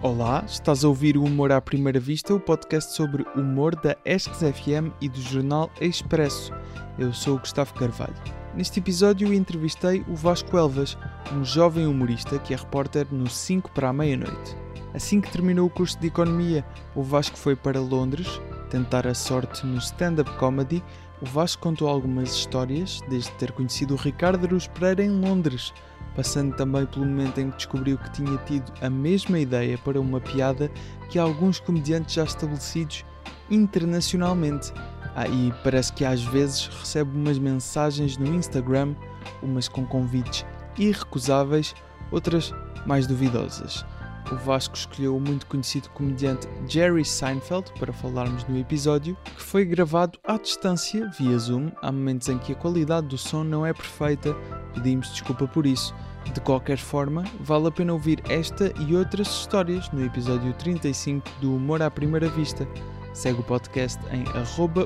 Olá, estás a ouvir o Humor à Primeira Vista, o podcast sobre humor da Esques FM e do jornal Expresso. Eu sou o Gustavo Carvalho. Neste episódio entrevistei o Vasco Elvas, um jovem humorista que é repórter no 5 para a meia-noite. Assim que terminou o curso de Economia, o Vasco foi para Londres tentar a sorte no stand-up comedy. O Vasco contou algumas histórias, desde ter conhecido o Ricardo Aruz Pereira em Londres, passando também pelo momento em que descobriu que tinha tido a mesma ideia para uma piada que alguns comediantes já estabelecidos internacionalmente. Ah, e parece que às vezes recebe umas mensagens no Instagram, umas com convites irrecusáveis, outras mais duvidosas. O Vasco escolheu o muito conhecido comediante Jerry Seinfeld para falarmos no episódio, que foi gravado à distância, via Zoom. Há momentos em que a qualidade do som não é perfeita, pedimos desculpa por isso. De qualquer forma, vale a pena ouvir esta e outras histórias no episódio 35 do Humor à Primeira Vista. Segue o podcast em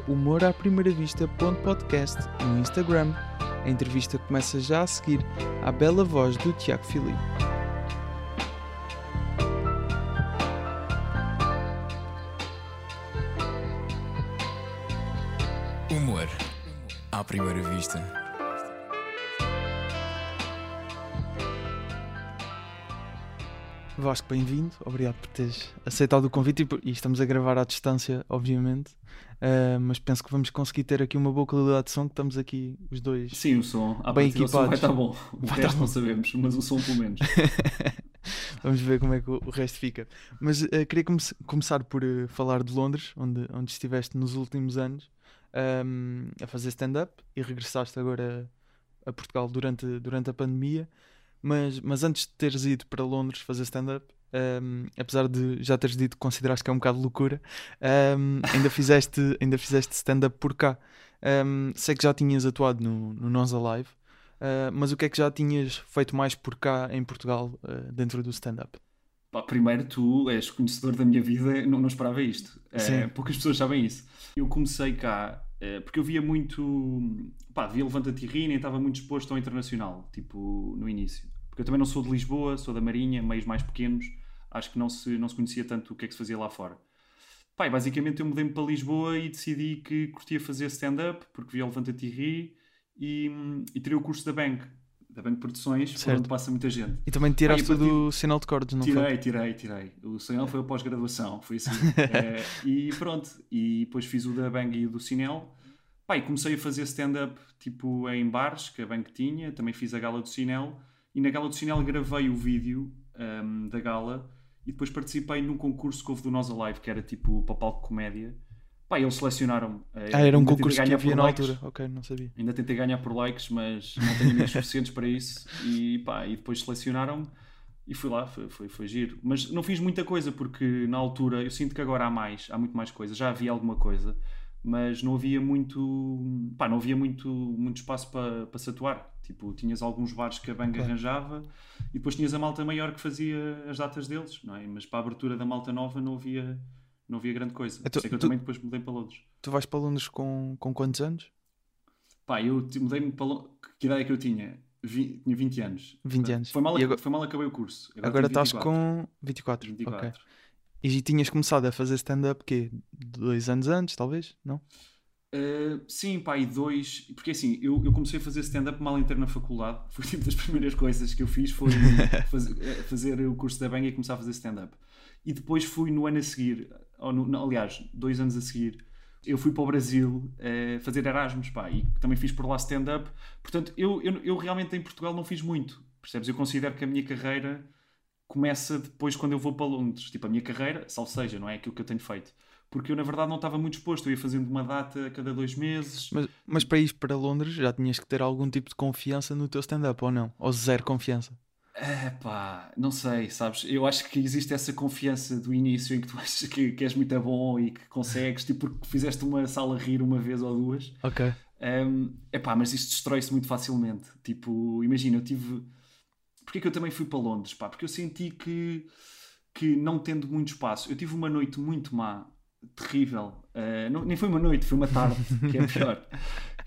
humoraprimeiravista.podcast no Instagram. A entrevista começa já a seguir à bela voz do Tiago Filipe. Humor à primeira vista. Vasco, bem-vindo. Obrigado por teres aceitado o convite e, estamos a gravar à distância, obviamente. Ah, mas penso que vamos conseguir ter aqui uma boa qualidade de som, que estamos aqui os dois. Sim, o som. À Bem som vai equipados. estar bom. O Vai resto tá não sabemos, mas o som pelo menos. Vamos ver como é que o, resto fica. Mas ah, queria come- começar por ah, falar de Londres, onde, onde estiveste nos últimos anos ahm, a fazer stand-up e regressaste agora a, a Portugal durante, durante a pandemia. Mas, mas antes de teres ido para Londres fazer stand-up, ahm, apesar de já teres dito que consideraste que é um bocado loucura, ahm, ainda fizeste, ainda fizeste stand-up por cá. Ahm, sei que já tinhas atuado no, no Nós Alive, ah, mas o que é que já tinhas feito mais por cá em Portugal ah, dentro do stand-up? Primeiro, tu és conhecedor da minha vida, não, não esperava isto. Sim. poucas pessoas sabem isso. Eu comecei cá eh, porque eu via muito. Pá, via Levanta-te e ri, nem estava muito exposto ao internacional, tipo, no início. Porque eu também não sou de Lisboa, sou da Marinha, meios mais pequenos, acho que não se, não se conhecia tanto o que é que se fazia lá fora. E basicamente eu mudei-me para Lisboa e decidi que curtia fazer stand-up, porque via Levanta-te e ri, e, e tirei o curso da Bank, da Bank Produções, Certo. onde passa muita gente. E também tiraste Ah, do sinal de cordes, não foi? Tirei, tirei, tirei. O sonhão foi a pós-graduação, foi assim. Eh, e pronto, e depois fiz o da Bang e o do Cinel. Pá, e comecei a fazer stand-up tipo em bares, que a Bang tinha, também fiz a gala do Cinel. E na gala do Cinel gravei o vídeo ahm, da gala e depois participei num concurso que houve do Nós Alive, que era tipo para palco comédia. Pá, eles selecionaram-me. Eh, Ah, era um concurso que havia por na likes. altura. Ok, não sabia. Ainda tentei ganhar por likes, mas não tenho amigos suficientes para isso. E pá, e depois selecionaram-me e fui lá, foi, foi, foi giro. Mas não fiz muita coisa porque na altura eu sinto que agora há mais, há muito mais coisa. Já havia alguma coisa, mas não havia muito, pá, não havia muito, muito espaço para, para se atuar. Tipo, tinhas alguns bares que a banga Claro. arranjava e depois tinhas a malta maior que fazia as datas deles, não é? Mas para a abertura da malta nova não havia, não havia grande coisa. Por Então, isso é que eu tu- também depois mudei para Londres. Tu vais para Londres com, com quantos anos? Pá, eu mudei-me para. Lo- Que ideia que eu tinha? Vi- tinha 20 anos. 20 anos. Foi mal, agora- foi mal acabei o curso. Agora tenho estás 24. com 24. 24. Ok. E tinhas começado a fazer stand-up quê? Dois anos antes, talvez? Não? Uh, sim, pá, e dois. Porque assim, eu, eu comecei a fazer stand-up mal inteiro na faculdade. Foi tipo das primeiras coisas que eu fiz foi faz- eh, fazer o curso da Bang e começar a fazer stand-up. E depois fui no ano a seguir, ou no- não, aliás, dois anos a seguir, eu fui para o Brasil eh, fazer Erasmus, pá, e também fiz por lá stand-up. Portanto, eu, eu, eu realmente em Portugal não fiz muito. Percebes? Eu considero que a minha carreira começa depois quando eu vou para Londres. Tipo, a minha carreira, salvo seja, não é aquilo que eu tenho feito. Porque eu, na verdade, não estava muito exposto. Eu ia fazendo uma data a cada dois meses. Mas, mas para ir para Londres já tinhas que ter algum tipo de confiança no teu stand-up, ou não? Ou zero confiança? É pá, não sei, sabes? Eu acho que existe essa confiança do início em que tu achas que, que és muito bom e que consegues, tipo, porque fizeste uma sala rir uma vez ou duas. Ok. É pá, mas isto destrói-se muito facilmente. Tipo, imagina, eu tive. Porquê que eu também fui para Londres? Pá, porque eu senti que, que não tendo muito espaço, eu tive uma noite muito má, terrível. Eh, não- nem foi uma noite, foi uma tarde, que é pior.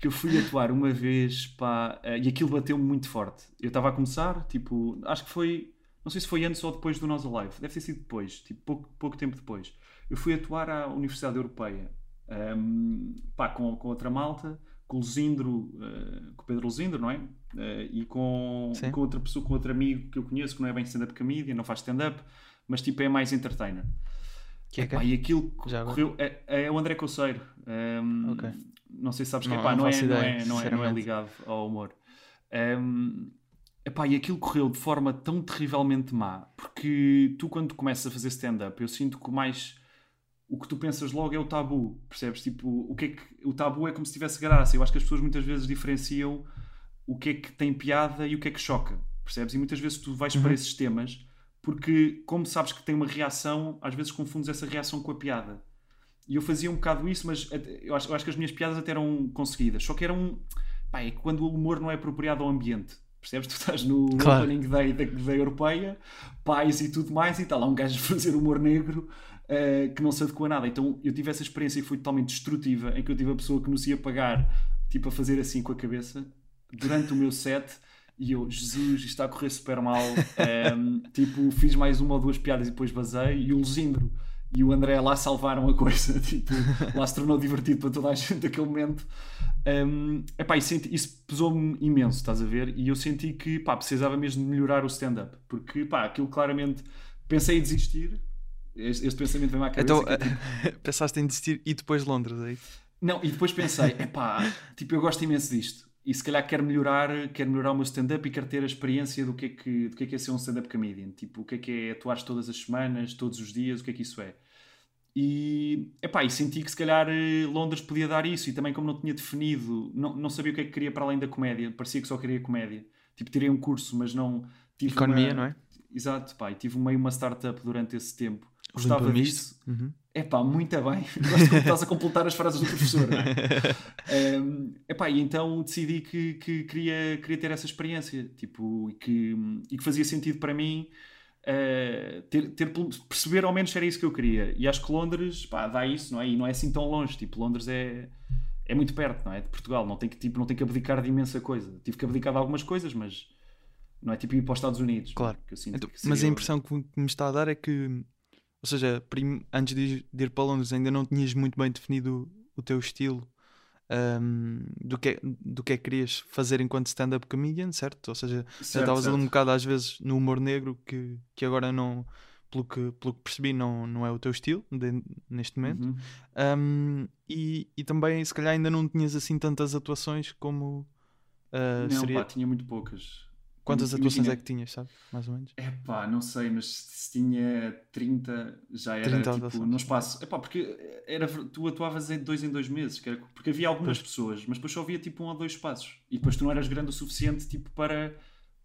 que eu fui atuar uma vez, pá, eh, e aquilo bateu-me muito forte. Eu estava a começar, tipo, acho que foi não sei se foi antes ou depois do Nós Alive, deve ter sido depois, tipo pouco, pouco tempo depois. Eu fui atuar à Universidade Europeia um, pá, com, com outra malta, com o Luzindro, uh, com o Pedro Luzindro, não é? Uh, e com, com outra pessoa, com outro amigo que eu conheço que não é bem stand-up comedian, não faz stand-up, mas tipo é mais entertainer. Que é que? e aquilo que correu. É, é, o André Coceiro. Um, okay. Não sei se sabes que não, epá, não, é, não, é, não, é, não é ligado ao humor. Um, epá, e aquilo correu de forma tão terrivelmente má, porque tu, quando começas a fazer stand-up, eu sinto que mais o que tu pensas logo é o tabu, percebes? Tipo, o que é que o tabu é como se tivesse graça. Eu acho que as pessoas muitas vezes diferenciam o que é que tem piada e o que é que choca, percebes? E muitas vezes tu vais uhum. para esses temas porque, como sabes que tem uma reação, às vezes confundes essa reação com a piada. E eu fazia um bocado isso, mas eu acho, eu acho que as minhas piadas até eram conseguidas. Só que eram. Pá, é quando o humor não é apropriado ao ambiente. Percebes? Tu estás no claro. opening day da, da Europeia, pais e tudo mais, e está lá um gajo a fazer humor negro uh, que não se adequa a nada. Então eu tive essa experiência e foi totalmente destrutiva, em que eu tive a pessoa que nos ia pagar, tipo, a fazer assim com a cabeça, durante o meu set e eu, Jesus, isto está a correr super mal. Um, tipo, fiz mais uma ou duas piadas e depois basei. E o Luzindro e o André lá salvaram a coisa. Tipo, lá se tornou divertido para toda a gente naquele momento. Um, epá, senti, isso pesou-me imenso, estás a ver? E eu senti que pá, precisava mesmo de melhorar o stand-up. Porque pá, aquilo claramente pensei em desistir. Este, este pensamento veio-me à cabeça. Então, que, tipo, pensaste em desistir e depois Londres, aí? É não, e depois pensei, epá, tipo, eu gosto imenso disto e se calhar quero melhorar, quero melhorar o meu stand-up e quero ter a experiência do que é que, do que, é, que é ser um stand-up comedian. Tipo, o que é que é atuar todas as semanas, todos os dias, o que é que isso é. E, epá, e senti que se calhar eh, Londres podia dar isso e também como não tinha definido, não, não sabia o que é que queria para além da comédia, parecia que só queria comédia. Tipo, tirei um curso, mas não... Tive Economia, uma... não é? Exato, pá, e tive meio uma startup durante esse tempo. Gostava disso. Uhum é pá, muito bem. Gosto estás a completar as frases do professor, não é? um, epá, e então decidi que, que queria, queria ter essa experiência tipo, e, que, e que fazia sentido para mim uh, ter, ter, perceber ao menos era isso que eu queria. E acho que Londres pá, dá isso, não é? E não é assim tão longe. Tipo, Londres é, é muito perto, não é? De Portugal. Não tem que, tipo, não tem que abdicar de imensa coisa. Tive que abdicar de algumas coisas, mas não é tipo ir para os Estados Unidos. Claro. Então, mas a impressão que me está a dar é que ou seja, antes de ir para Londres ainda não tinhas muito bem definido o teu estilo um, do, que, é, do que é que querias fazer enquanto stand-up comedian, certo? Ou seja, estavas ali um bocado às vezes no humor negro que, que agora não, pelo que, pelo que percebi, não, não é o teu estilo de, neste momento. Uhum. Um, e, e também, se calhar, ainda não tinhas assim tantas atuações como. Uh, não, seria... pá, tinha muito poucas. Quantas atuações é que tinhas, sabe? Mais ou menos? É pá, não sei, mas se tinha 30, já era 30 tipo no espaço. É pá, porque era, tu atuavas em dois em dois meses, era, porque havia algumas pois. pessoas, mas depois só havia tipo um ou dois espaços. E depois tu não eras grande o suficiente tipo para,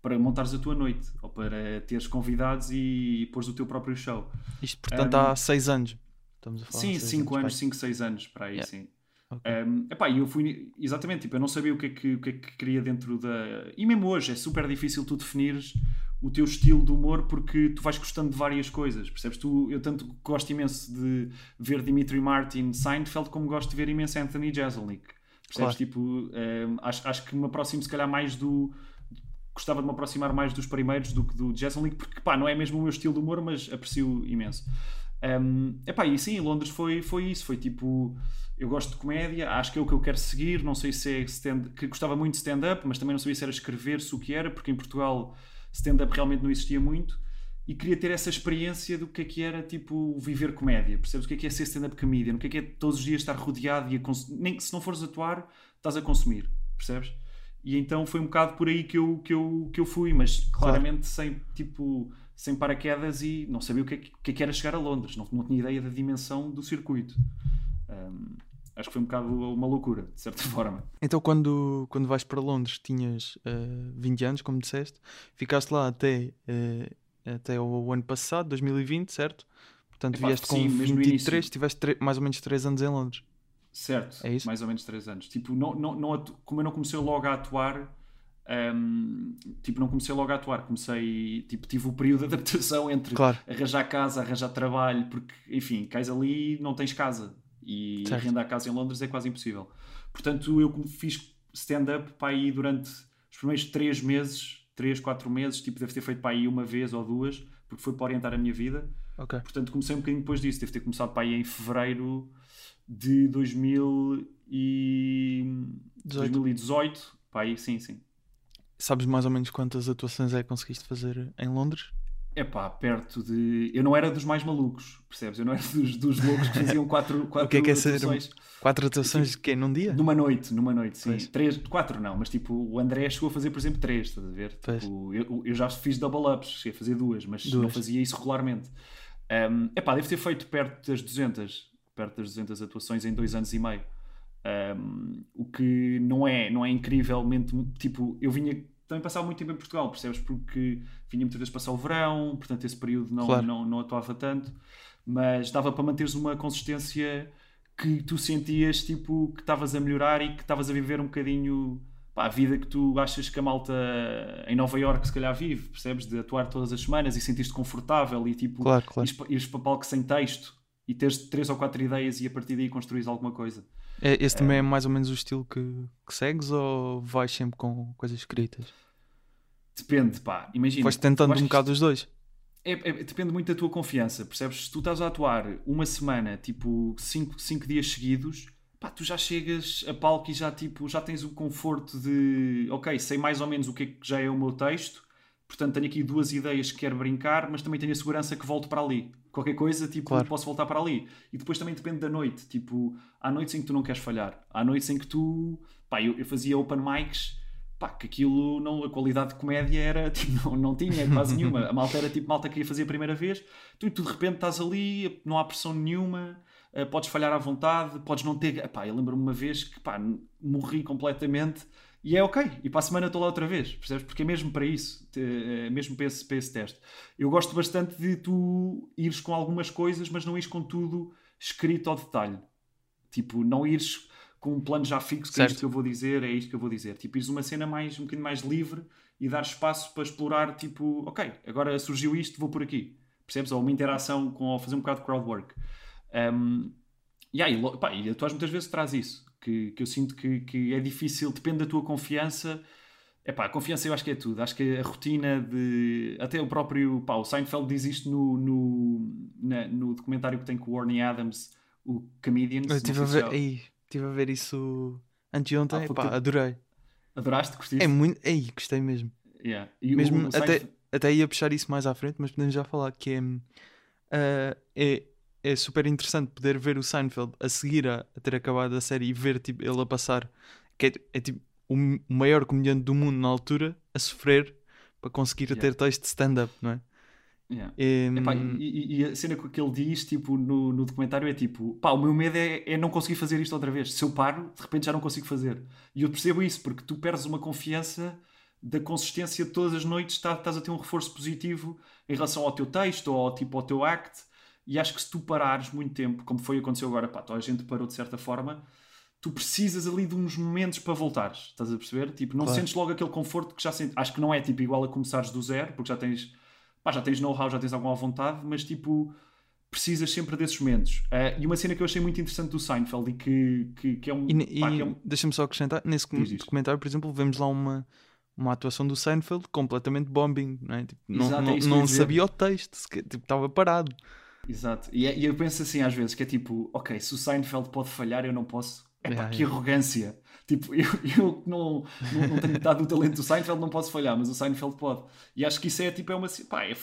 para montares a tua noite ou para teres convidados e, e pôres o teu próprio show. Isto, portanto, um, há 6 anos. Estamos a falar sim, 5 anos, 5, 6 anos para aí, yeah. sim. Okay. Um, epá, eu fui exatamente, tipo, eu não sabia o que, é que, o que é que queria dentro da. E mesmo hoje é super difícil tu definires o teu estilo de humor porque tu vais gostando de várias coisas, percebes? Tu, eu tanto gosto imenso de ver Dimitri Martin Seinfeld como gosto de ver imenso Anthony Jeselnik. Percebes? Claro. Tipo, um, acho, acho que me aproximo se calhar mais do. Gostava de me aproximar mais dos primeiros do que do Jeselnik, porque pá, não é mesmo o meu estilo de humor, mas aprecio imenso. Um, epá, e sim, Londres foi, foi isso, foi tipo eu gosto de comédia, acho que é o que eu quero seguir. Não sei se é stand que gostava muito de stand-up, mas também não sabia se era escrever, se o que era, porque em Portugal stand-up realmente não existia muito. E queria ter essa experiência do que é que era tipo viver comédia. Percebes o que é que é ser stand-up comedian? O que é que é todos os dias estar rodeado e a nem se não fores atuar, estás a consumir, percebes? E então foi um bocado por aí que eu, que eu, que eu fui, mas claramente claro. sem tipo sem paraquedas e não sabia o que é que, que, é que era chegar a Londres, não, não tinha ideia da dimensão do circuito. Um, acho que foi um bocado uma loucura, de certa forma. Então, quando, quando vais para Londres, tinhas uh, eh, 20 anos, como disseste, ficaste lá até, uh, até o ano passado, 2020, certo? Portanto, Epá, vieste com sim, 23, tiveste mais ou menos 3 anos em Londres. Certo, é isso? mais ou menos 3 anos. Tipo, não, não, não, como eu não comecei logo a atuar, um, tipo, não comecei logo a atuar, comecei, tipo, tive o período de adaptação entre claro. arranjar casa, arranjar trabalho, porque, enfim, cais ali não tens casa, e certo. arrendar casa em Londres é quase impossível. Portanto, eu fiz stand-up para aí durante os primeiros três meses, 3, 4 meses, tipo, deve ter feito para aí uma vez ou duas, porque foi para orientar a minha vida. Ok. Portanto, comecei um bocadinho depois disso. Deve ter começado para aí em fevereiro de 2000 e... 18. 2018. Para aí, sim, sim. Sabes mais ou menos quantas atuações é que conseguiste fazer em Londres? É pá, perto de. Eu não era dos mais malucos, percebes? Eu não era dos, dos loucos que faziam quatro, quatro O que é que é ser atuações Quatro atuações de quê? Num dia? numa noite, numa noite, sim. Pois. Três, quatro não, mas tipo, o André chegou a fazer, por exemplo, três, estás a ver? Tipo, eu, eu já fiz double ups, cheguei a fazer duas, mas não Duas. fazia isso regularmente. Um, epá, devo ter feito perto das 200, perto das 200 atuações em dois anos e meio. Um, o que não é, não é incrivelmente, tipo, eu vinha também passava muito tempo em Portugal, percebes? Porque vinha muitas vezes passar o verão, portanto esse período não, Claro. não, não atuava tanto, mas dava para manteres uma consistência que tu sentias tipo que estavas a melhorar e que estavas a viver um bocadinho pá, a vida que tu achas que a malta em Nova Iorque se calhar vive, percebes? De atuar todas as semanas e sentir-te confortável e tipo Claro, claro. ires, ires para palco sem texto e teres três ou quatro ideias e a partir daí construís alguma coisa. É, esse também é mais ou menos o estilo que, que segues ou vais sempre com coisas escritas? Depende, pá, imagina. Eu tentando um bocado os dois. É, é- depende muito da tua confiança, percebes? Se tu estás a atuar uma semana, tipo 5 dias seguidos, pá, tu já chegas a palco e já, tipo, já tens o conforto de, ok, sei mais ou menos o que é que já é o meu texto, portanto tenho aqui duas ideias que quero brincar, mas também tenho a segurança que volto para ali. Qualquer coisa, tipo, Claro. posso voltar para ali. E depois também depende da noite, tipo, há noites em que tu não queres falhar, há noites em que tu, pá, eu, eu fazia open mics, pá, que aquilo, não, a qualidade de comédia era, tipo, não, não tinha quase nenhuma. A malta era tipo malta que ia fazer a primeira vez, tu, tu de repente estás ali, não há pressão nenhuma, eh, podes falhar à vontade, podes não ter. Pá, eu lembro-me uma vez que pá, morri completamente e é ok, e para a semana estou lá outra vez, percebes? Porque é mesmo para isso, é mesmo para esse, para esse teste. Eu gosto bastante de tu ires com algumas coisas, mas não ires com tudo escrito ao detalhe. Tipo, não ires com um plano já fixo, que é Certo. isto que eu vou dizer, é isto que eu vou dizer. Tipo, ires uma cena mais, um bocadinho mais livre e dar espaço para explorar, tipo, ok, agora surgiu isto, vou por aqui. Percebes? Ou uma interação com, ou fazer um bocado de crowd work. Um, e aí, pá, e a Tuas muitas vezes traz isso, que, que eu sinto que, que é difícil, depende da tua confiança. É pá, a confiança eu acho que é tudo. Acho que a rotina de. Até o próprio. Pá, o Seinfeld diz isto no, no, na- no documentário que tem com o Warney Adams, o Comedians. Eu estive a, ver, ei, estive a ver isso anteontem, Ah, foi pá, que- adorei. Adoraste? Curtiste? É muito. Ei, gostei mesmo. Yeah. O- Mesmo o até, Seinfeld- até ia puxar isso mais à frente, mas podemos já falar que é, ah, é, é super interessante poder ver o Seinfeld a seguir a, a ter acabado a série e ver tipo, ele a passar, que é, é, tipo o maior comediante do mundo na altura a sofrer para conseguir Yeah. ter texto de stand-up, não é? Yeah. É, Epá, e, e- e a cena que ele diz tipo, no, no documentário é tipo: pá, o meu medo é, é não conseguir fazer isto outra vez. Se eu paro, de repente já não consigo fazer. E eu percebo isso, porque tu perdes uma confiança da consistência de todas as noites, tá- estás a ter um reforço positivo em relação ao teu texto ou ao, tipo, ao teu act. E acho que se tu parares muito tempo, como foi aconteceu agora, pá, a gente parou de certa forma, tu precisas ali de uns momentos para voltares. Estás a perceber? Tipo, não Claro. sentes logo aquele conforto que já sentes. Acho que não é tipo igual a começares do zero, porque já tens pá, já tens know-how, já tens alguma vontade, mas tipo, precisas sempre desses momentos. Ah, e uma cena que eu achei muito interessante do Seinfeld e que, que, que é um. E, pá, e é um- deixa-me só acrescentar, nesse Diz, documentário, por exemplo, vemos lá uma, uma atuação do Seinfeld completamente bombing, não é? Tipo, não Exato, é não, ia não sabia o texto, tipo, estava parado. Exato. E, é- e eu penso assim às vezes, que é tipo, ok, se o Seinfeld pode falhar, eu não posso. É pá, que arrogância. Tipo, eu, eu que não, não, não tenho metade do talento do Seinfeld, não posso falhar, mas o Seinfeld pode. E acho que isso é tipo, é uma. Pá, é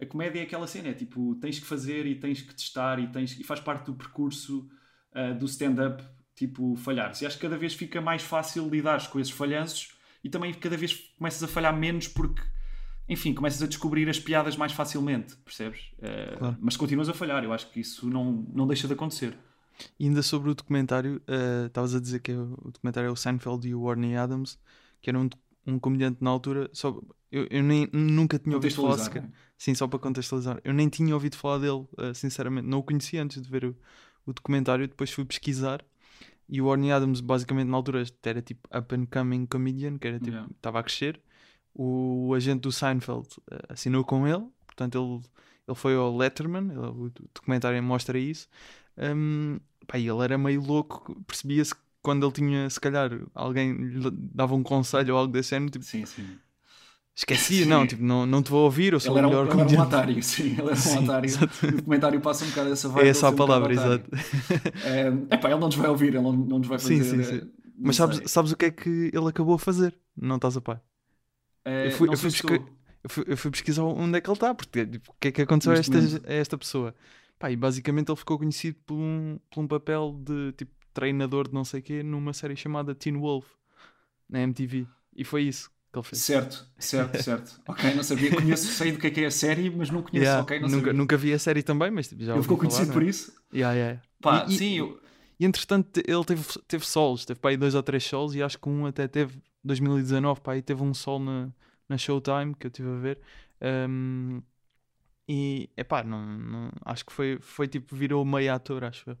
a comédia é aquela cena, é tipo, tens que fazer e tens que testar e, tens, e faz parte do percurso ah, do stand-up, tipo, falhar. E acho que cada vez fica mais fácil lidares com esses falhanços e também cada vez começas a falhar menos porque, enfim, começas a descobrir as piadas mais facilmente, percebes? Ah, Claro. Mas continuas a falhar, eu acho que isso não, não deixa de acontecer. E ainda sobre o documentário, eh, estavas a dizer que é o documentário é o Seinfeld e o Warney Adams, que era um, um comediante na altura, só, eu, eu nem, nunca tinha ouvido falar sequer. não é? Sim, só para contextualizar. Eu nem tinha ouvido falar dele, eh, sinceramente. Não o conhecia antes de ver o, o documentário. Depois fui pesquisar. E o Warney Adams, basicamente, na altura, era tipo up and coming comedian, que era tipo, Yeah. estava a crescer. O, agente do Seinfeld eh, assinou com ele, portanto, ele, ele foi ao Letterman. ele- o documentário mostra isso. Um, pá, ele era meio louco, percebia-se quando ele tinha, se calhar, alguém lhe dava um conselho ou algo desse género, tipo, Sim, sim. esquecia, não, tipo, não, não te vou ouvir, eu sou Ele o era, um- melhor ele era um comediante. otário, sim, ele era um Sim, otário. exato. O documentário passa um bocado essa vibe. É essa a um palavra, otário. exato. É, epá, ele não nos vai ouvir, ele não, não nos vai Sim, fazer. sim, eh, sim. não Mas sabes, sabes o que é que ele acabou a fazer? Não estás a par? Eh, eu fui- eu fui. Eu fui, eu fui pesquisar onde é que ele está, porque tipo, o que é que aconteceu a esta, a esta pessoa? Pá, e basicamente ele ficou conhecido por um, por um papel de tipo treinador de não sei o quê numa série chamada Teen Wolf na MTV. E foi isso que ele fez. Certo, certo, certo. ok, não sabia. Conheço, sei do que é que é a série, mas não conheço. Yeah, ok, não nunca, sabia. nunca vi a série também, mas tipo, já Ele ficou conhecido não por isso? Yeah, yeah. Pá, E- e- sim, eu. E entretanto ele teve, teve solos, teve para aí dois ou três solos e acho que um até teve 2019, pá, aí teve um sol na, na Showtime que eu estive a ver. Um, e epá, não, não, acho que foi, foi tipo, virou meio ator, acho eu.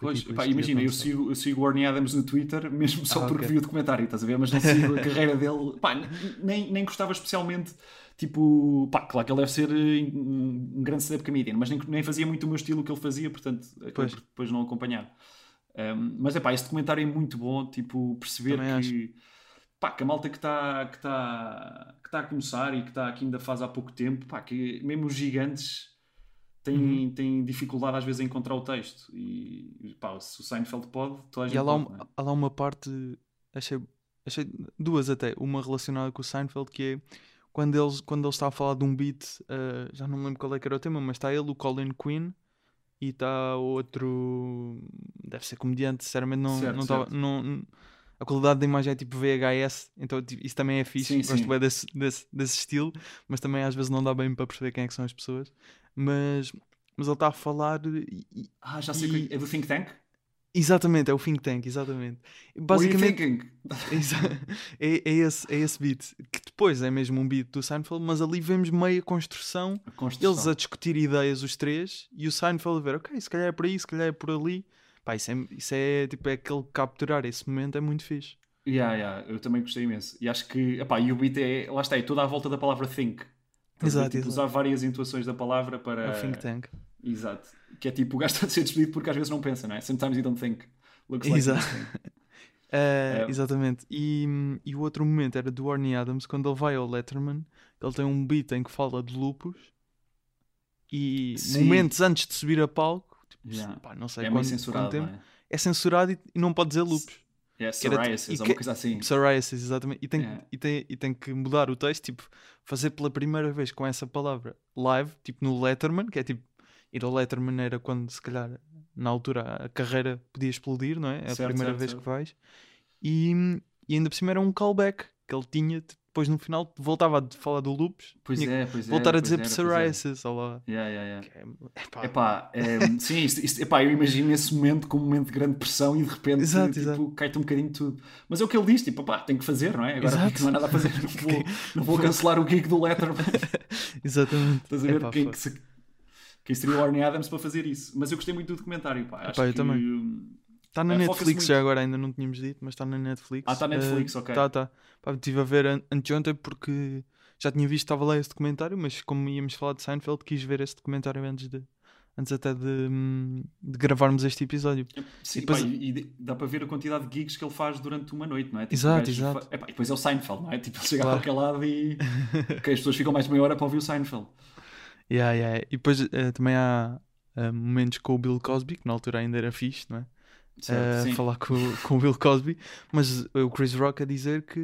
Pois, tipo pá, imagina, eu sigo, eu sigo o Arnie Adams no Twitter mesmo só Ah, porque ok. vi o documentário, estás a ver? Mas não sigo a carreira dele. Pá, nem, nem gostava especialmente, tipo, pá, claro que ele deve ser eh, um, um grande stand-up comedian, mas nem, nem fazia muito o meu estilo que ele fazia, portanto, Pois. depois não acompanhar. Um, mas é pá, esse documentário é muito bom, tipo, perceber Também que, pá, que a malta que está que tá, que tá a começar e que está aqui ainda faz há pouco tempo, pá, que mesmo os gigantes têm, Uhum. têm dificuldade às vezes em encontrar o texto. E pá, se o Seinfeld pode, toda a gente E há lá, pode, um- é? há lá uma parte, achei, achei duas até, uma relacionada com o Seinfeld, que é quando, eles, quando ele está a falar de um beat, eh, já não me lembro qual é que era o tema, mas está ele, o Colin Quinn, e está outro, deve ser comediante, sinceramente não, Certo, não, estava- certo. não- não- a qualidade da imagem é tipo VHS, então tipo, isso também é fixe, Sim, gosto sim. bem desse, desse, desse estilo, mas também às vezes não dá bem para perceber quem é que são as pessoas, mas, mas ele está a falar e- Ah, já sei. E- que- É do Think Tank? Exatamente, é o Think Tank, exatamente. Basicamente, exa- é, é, esse, é esse beat, que depois é mesmo um beat do Seinfeld, mas ali vemos meio a construção, A construção. eles a discutir ideias, os três, e o Seinfeld a ver, ok, se calhar é por aí, se calhar é por ali. Pá, isso é, isso é tipo, é aquele capturar esse momento é muito fixe. Yeah, yeah, eu também gostei imenso. E acho que, epá, e o beat é, lá está, é toda à volta da palavra think. Ver? Exato, Tipo, exato. usar várias intuações da palavra para. É o Think Tank. Exato. Que é tipo, o gajo está a ser despedido porque às vezes não pensa, não é? Sometimes you don't think. Looks like Exato. think. É. Exatamente. E, e o outro momento era do Arnie Adams, quando ele vai ao Letterman, ele tem um beat em que fala de lupus e Sim. momentos antes de subir a palco, Yeah. pá, não sei É meio censurado, quanto tempo, é? é censurado e, e não pode dizer lupus. É psoriasis, uma coisa assim. Psoriasis, exatamente. E tem, Yeah. e, tem, e tem que mudar o texto, tipo, fazer pela primeira vez com essa palavra live, tipo no Letterman, que é tipo, ir ao Letterman era quando, se calhar, na altura a carreira podia explodir, não é? É a Certo, primeira certo, vez certo. que vais. E, e ainda por cima era um callback que ele tinha, depois no final voltava a falar do lupus, Pois é, pois é. voltar a dizer era, psoriasis, ou lá. Yeah, yeah, yeah. que é- epá, Epá, é, sim, isto, isto- epá, eu imagino esse momento como um momento de grande pressão e de repente Exato, tipo, exato. cai-te um bocadinho tudo. Mas é o que ele diz, tipo, pá, tem que fazer, não é? Agora Exato. não há nada a fazer, não vou, não vou cancelar o gig do Letterman. Exatamente. Estás a ver Epá, quem, que se- quem seria o Arnie Adams para fazer isso? Mas eu gostei muito do documentário, pá. Acho Epá, eu que, também. hum, Está na É, Netflix já agora, ainda não tínhamos dito, mas está na Netflix. Ah, tá na Netflix, Eh, ok. Tá, tá. Pá, estive a ver an- anteontem porque já tinha visto, estava lá esse documentário, mas como íamos falar de Seinfeld, quis ver esse documentário antes de antes até de, hum, de gravarmos este episódio. Sim, E depois- pá, e, dá para ver a quantidade de gigs que ele faz durante uma noite, não é? Tipo, Exato, exato. fa- epá, e depois é o Seinfeld, não é? Tipo, ele chega Claro. para aquele lado e ok, as pessoas ficam mais de meia hora para ouvir o Seinfeld. Yeah, yeah. E depois eh, também há eh, momentos com o Bill Cosby, que na altura ainda era fixe, não é? Certo, sim. falar com, com o Bill Cosby, mas o Chris Rock a dizer que,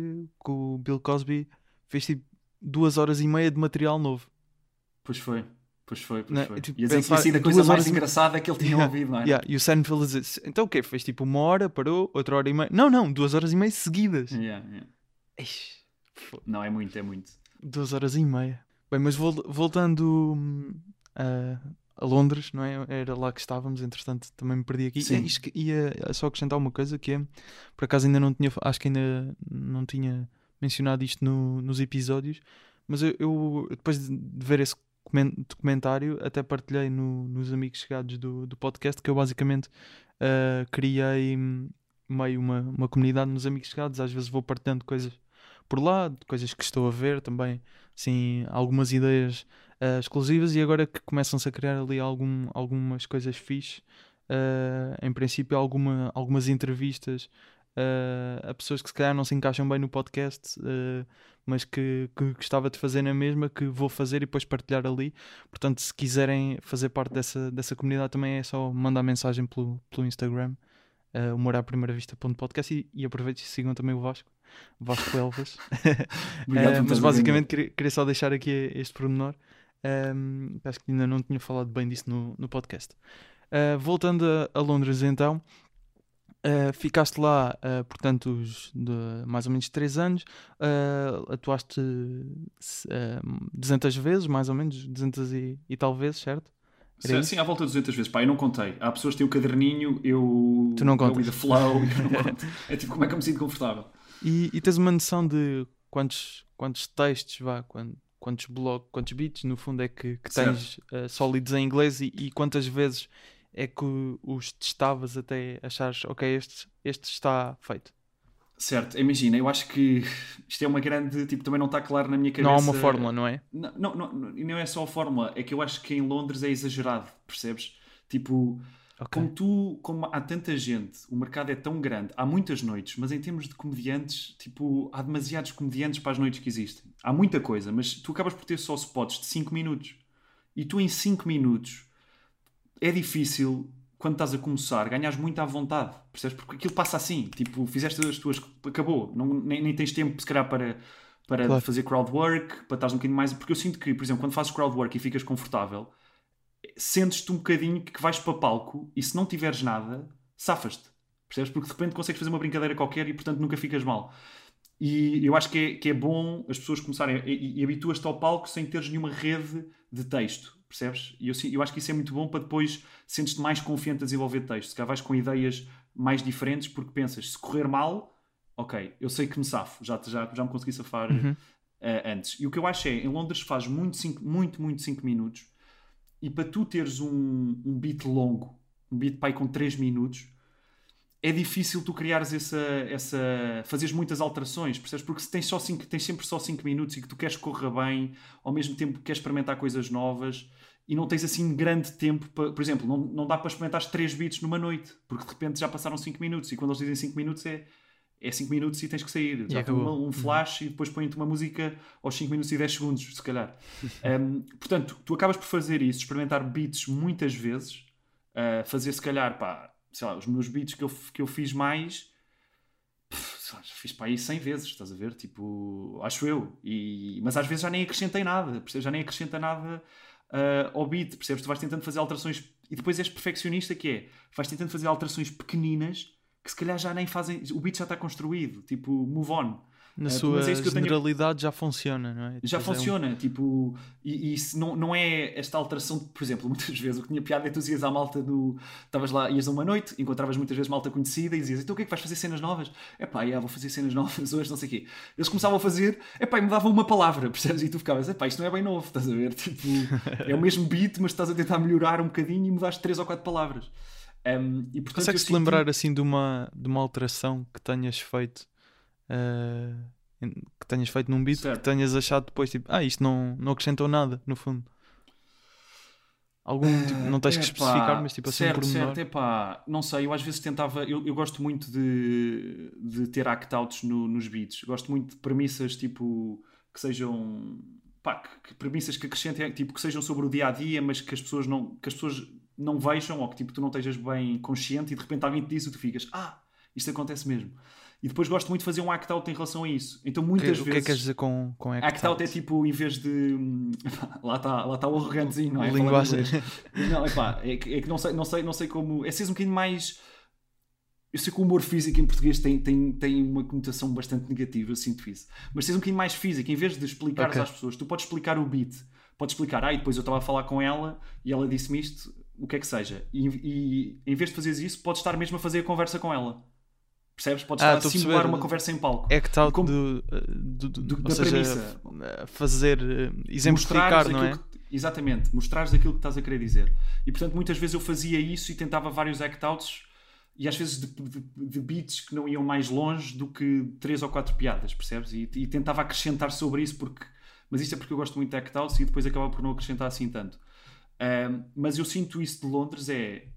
que o Bill Cosby fez tipo duas horas e meia de material novo. Pois foi, pois foi, pois Não, foi. tipo, Ia dizer que tinha sido a coisa mais horas e- engraçada que ele tinha Yeah, ouvido, não é? Yeah, E o Seinfeld a dizer, então o quê? Fez tipo uma hora, parou, outra hora e meia. Não, não, duas horas e meia seguidas. Yeah, yeah. Eish, Não, é muito, é muito. duas horas e meia. Bem, mas vol- voltando hum, a, Londres, não é? Era lá que estávamos, entretanto também me perdi aqui. Sim. Que- ia só acrescentar uma coisa que é, por acaso ainda não tinha, acho que ainda não tinha mencionado isto no- nos episódios, mas eu, eu, depois de ver esse documentário até partilhei no- nos amigos chegados do, do podcast que eu basicamente ah, criei hum, meio uma, uma comunidade nos amigos chegados, às vezes vou partilhando coisas por lá, coisas que estou a ver também, sim, algumas ideias ah, exclusivas e agora que começam-se a criar ali algum, algumas coisas fixe, ah, em princípio alguma, algumas entrevistas ah, a pessoas que se calhar não se encaixam bem no podcast, mas que, que gostava de fazer na mesma, que vou fazer e depois partilhar ali. Portanto, se quiserem fazer parte dessa, dessa comunidade, também é só mandar mensagem pelo, pelo Instagram, uh, humor à primeira vista.podcast e, e aproveitem e sigam também o Vasco, Vasco Elvas. uh, mas basicamente queria, queria, só deixar aqui este pormenor. Um, que ainda não tinha falado bem disso no, no podcast. Uh, voltando a, a, Londres, então, uh, ficaste lá, uh, portanto, os, de, mais ou menos 3 anos, atuaste 200 vezes, mais ou menos, 200 e, e tal vezes, certo? Sim, sim, à volta de 200 vezes. Pá, eu não contei. Há pessoas que têm o um caderninho, eu. Tu não contas. Eu flow, eu não conto. É tipo, como é que eu me sinto confortável? E, e tens uma noção de quantos, quantos textos, vá, quando, quantos blocos, quantos beats, no fundo, é que, que tens uh, sólidos em inglês e, e, quantas vezes é que os testavas até achares, ok, este, este está feito? Certo, imagina, eu acho que isto é uma grande, tipo, também não está claro na minha cabeça. Não há uma fórmula, não é? Não, não, não, não é só a fórmula, é que eu acho que em Londres é exagerado, percebes? Tipo, Okay. Como tu, como há tanta gente, o mercado é tão grande, há muitas noites, mas em termos de comediantes, tipo, há demasiados comediantes para as noites que existem. Há muita coisa, mas tu acabas por ter só spots de 5 minutos. E tu em 5 minutos é difícil, quando estás a começar, ganhas muito à vontade, percebes? Porque aquilo passa assim, tipo, fizeste as tuas, acabou, não, nem, nem tens tempo, se calhar, para, para claro. fazer crowd work, para estar um bocadinho mais. Porque eu sinto que, por exemplo, quando fazes crowd work e ficas confortável sentes-te um bocadinho que vais para palco e se não tiveres nada, safas-te. Percebes? Porque de repente consegues fazer uma brincadeira qualquer e portanto nunca ficas mal. E eu acho que é, que é bom as pessoas começarem e, e habituas-te ao palco sem teres nenhuma rede de texto, percebes? E eu, eu acho que isso é muito bom para depois sentes-te mais confiante a desenvolver texto. Se cá vais com ideias mais diferentes porque pensas, se correr mal, ok, eu sei que me safo, já, já, já me consegui safar uhum. uh, antes. E o que eu acho é, em Londres faz muito, cinco, muito, muito 5 minutos e para tu teres um, um beat longo, um beat pai com 3 minutos, é difícil tu criares essa, essa. fazeres muitas alterações, percebes? Porque se tens, só cinco, tens sempre só 5 minutos e que tu queres que corra bem, ao mesmo tempo que queres experimentar coisas novas e não tens assim grande tempo. Por exemplo, não, não dá para experimentar 3 beats numa noite, porque de repente já passaram 5 minutos e quando eles dizem 5 minutos é é 5 minutos e tens que sair. Já tem um, um flash uhum. e depois põe-te uma música aos 5 minutos e 10 segundos, se calhar. um, portanto, tu acabas por fazer isso, experimentar beats muitas vezes, uh, fazer se calhar, pá, sei lá, os meus beats que eu, que eu fiz mais. Pff, fiz para aí 100 vezes, estás a ver? Tipo, acho eu. E, mas às vezes já nem acrescentei nada, percebes? Já nem acrescenta nada uh, ao beat, percebes? Tu vais tentando fazer alterações e depois és perfeccionista que é, vais tentando fazer alterações pequeninas que se calhar já nem fazem. O beat já está construído, tipo, move on. Na uh, sua é generalidade tenho... já funciona, não é? Já Depois funciona, é um... tipo, e, e não, não é esta alteração, por exemplo, muitas vezes o que tinha piada é tu ias à malta do. Estavas lá, ias a uma noite, encontravas muitas vezes malta conhecida e dizias, então o que é que vais fazer cenas novas? É pá, yeah, vou fazer cenas novas hoje, não sei o quê. Eles começavam a fazer, é pá, e me davam uma palavra, percebes? E tu ficavas, é pá, isto não é bem novo, estás a ver? Tipo, é o mesmo beat, mas estás a tentar melhorar um bocadinho e mudaste três ou quatro palavras. Um, e, portanto, Consegues-te sinto... lembrar assim de uma, de uma alteração que tenhas feito uh, que tenhas feito num beat certo. que tenhas achado depois tipo, ah, isto não, não acrescentou nada, no fundo. Algum tipo, não tens é, que especificar, mas tipo assim certo, por certo, é pá, não sei, eu às vezes tentava, eu, eu gosto muito de, de ter act-outs no, nos beats, gosto muito de premissas tipo que sejam pá, que, que premissas que acrescentem, tipo, que sejam sobre o dia a dia, mas que as pessoas não, que as pessoas não vejam ou que tipo, tu não estejas bem consciente e de repente alguém te diz e tu ficas, ah, isto acontece mesmo. E depois gosto muito de fazer um act-out em relação a isso. Então muitas que, vezes... O que é que queres dizer com, com act-out? Act-out é tipo, em vez de... lá está lá tá o arrogantezinho, não é? Linguagem. Não, epá, é, que, é que não sei, não sei, não sei como... É ser um bocadinho mais... Eu sei que o humor físico em português tem, tem, tem uma conotação bastante negativa, eu sinto isso. Mas seres um bocadinho mais físico, em vez de explicar okay. às pessoas, tu podes explicar o beat. Podes explicar, ah, e depois eu estava a falar com ela e ela disse-me isto, o que é que seja. E, e, em vez de fazeres isso, podes estar mesmo a fazer a conversa com ela. Percebes? Podes ah, estar a simular uma conversa em palco. É que tal como, do, do, do, do, da seja, premissa. Fazer, eh, exemplificar, não é? Que, exatamente, mostrares aquilo que estás a querer dizer. E portanto, muitas vezes eu fazia isso e tentava vários act-outs e às vezes de, de, de, beats que não iam mais longe do que três ou quatro piadas, percebes? E, e tentava acrescentar sobre isso, porque mas isto é porque eu gosto muito de act-outs e depois acaba por não acrescentar assim tanto. Mas eu sinto isso de Londres é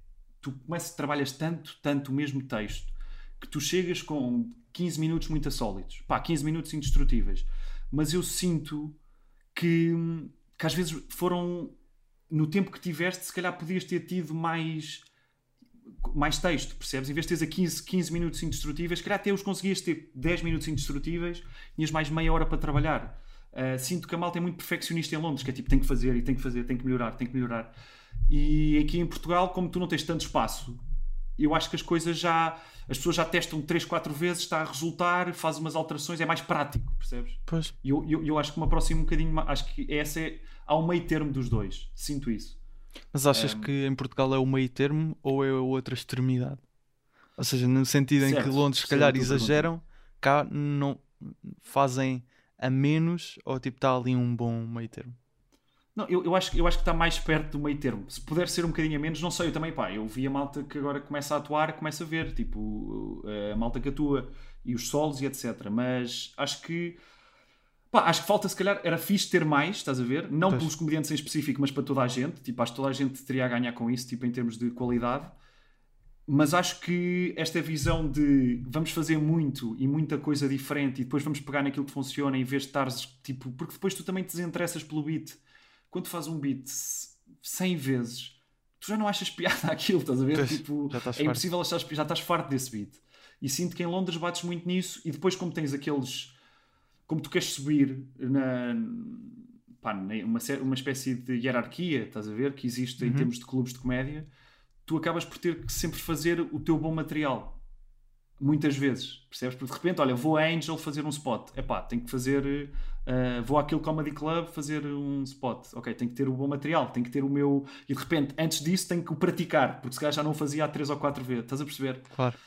tu começas, trabalhas tanto, tanto o mesmo texto que tu chegas com 15 minutos muito sólidos, pá, 15 minutos indestrutíveis. mas eu sinto que, que às vezes foram no tempo que tiveste, se calhar podias ter tido mais mais texto, percebes? Em vez de teres a 15, 15 minutos indestrutíveis, se calhar até os conseguias ter 10 minutos indestrutíveis, tinhas mais meia hora para trabalhar. Uh, sinto que a malta é muito perfeccionista em Londres, que é tipo, tem que fazer e tem que fazer, tem que melhorar, tem que melhorar. E aqui em Portugal, como tu não tens tanto espaço, eu acho que as coisas já. As pessoas já testam 3, 4 vezes, está a resultar, faz umas alterações, é mais prático, percebes? Pois. E eu, eu, eu acho que me aproximo um bocadinho, acho que essa é. Há um meio termo dos dois, sinto isso. Mas achas um... que em Portugal é o meio termo ou é a outra extremidade? Ou seja, no sentido certo, em que Londres, se calhar, exageram, cá não fazem a menos ou tipo está ali um bom meio termo? Não, eu, eu, acho, eu acho que está mais perto do meio termo. Se puder ser um bocadinho a menos, não sei, eu também, pá, eu vi a malta que agora começa a atuar, começa a ver, tipo, a malta que atua e os solos e etc. Mas acho que Pá, acho que falta, se calhar, era fixe ter mais, estás a ver? Não pois. pelos comediantes em específico, mas para toda a gente. Tipo, acho que toda a gente teria a ganhar com isso, tipo, em termos de qualidade. Mas acho que esta visão de vamos fazer muito e muita coisa diferente e depois vamos pegar naquilo que funciona em vez de estares, tipo, porque depois tu também te desinteressas pelo beat. Quando tu fazes um beat 100 vezes, tu já não achas piada aquilo, estás a ver? Pois, tipo, é impossível achar, já estás farto desse beat. E sinto que em Londres bates muito nisso e depois, como tens aqueles como tu queres subir na, pá, uma, uma espécie de hierarquia, estás a ver, que existe uhum. em termos de clubes de comédia, tu acabas por ter que sempre fazer o teu bom material. Muitas vezes, percebes? Porque de repente, olha, vou a Angel fazer um spot. É pá, tenho que fazer. Uh, vou àquele Comedy Club fazer um spot. Ok, tenho que ter o bom material, tenho que ter o meu. E de repente, antes disso, tenho que o praticar, porque se calhar já não fazia há 3 ou 4 vezes. Estás a perceber? Claro.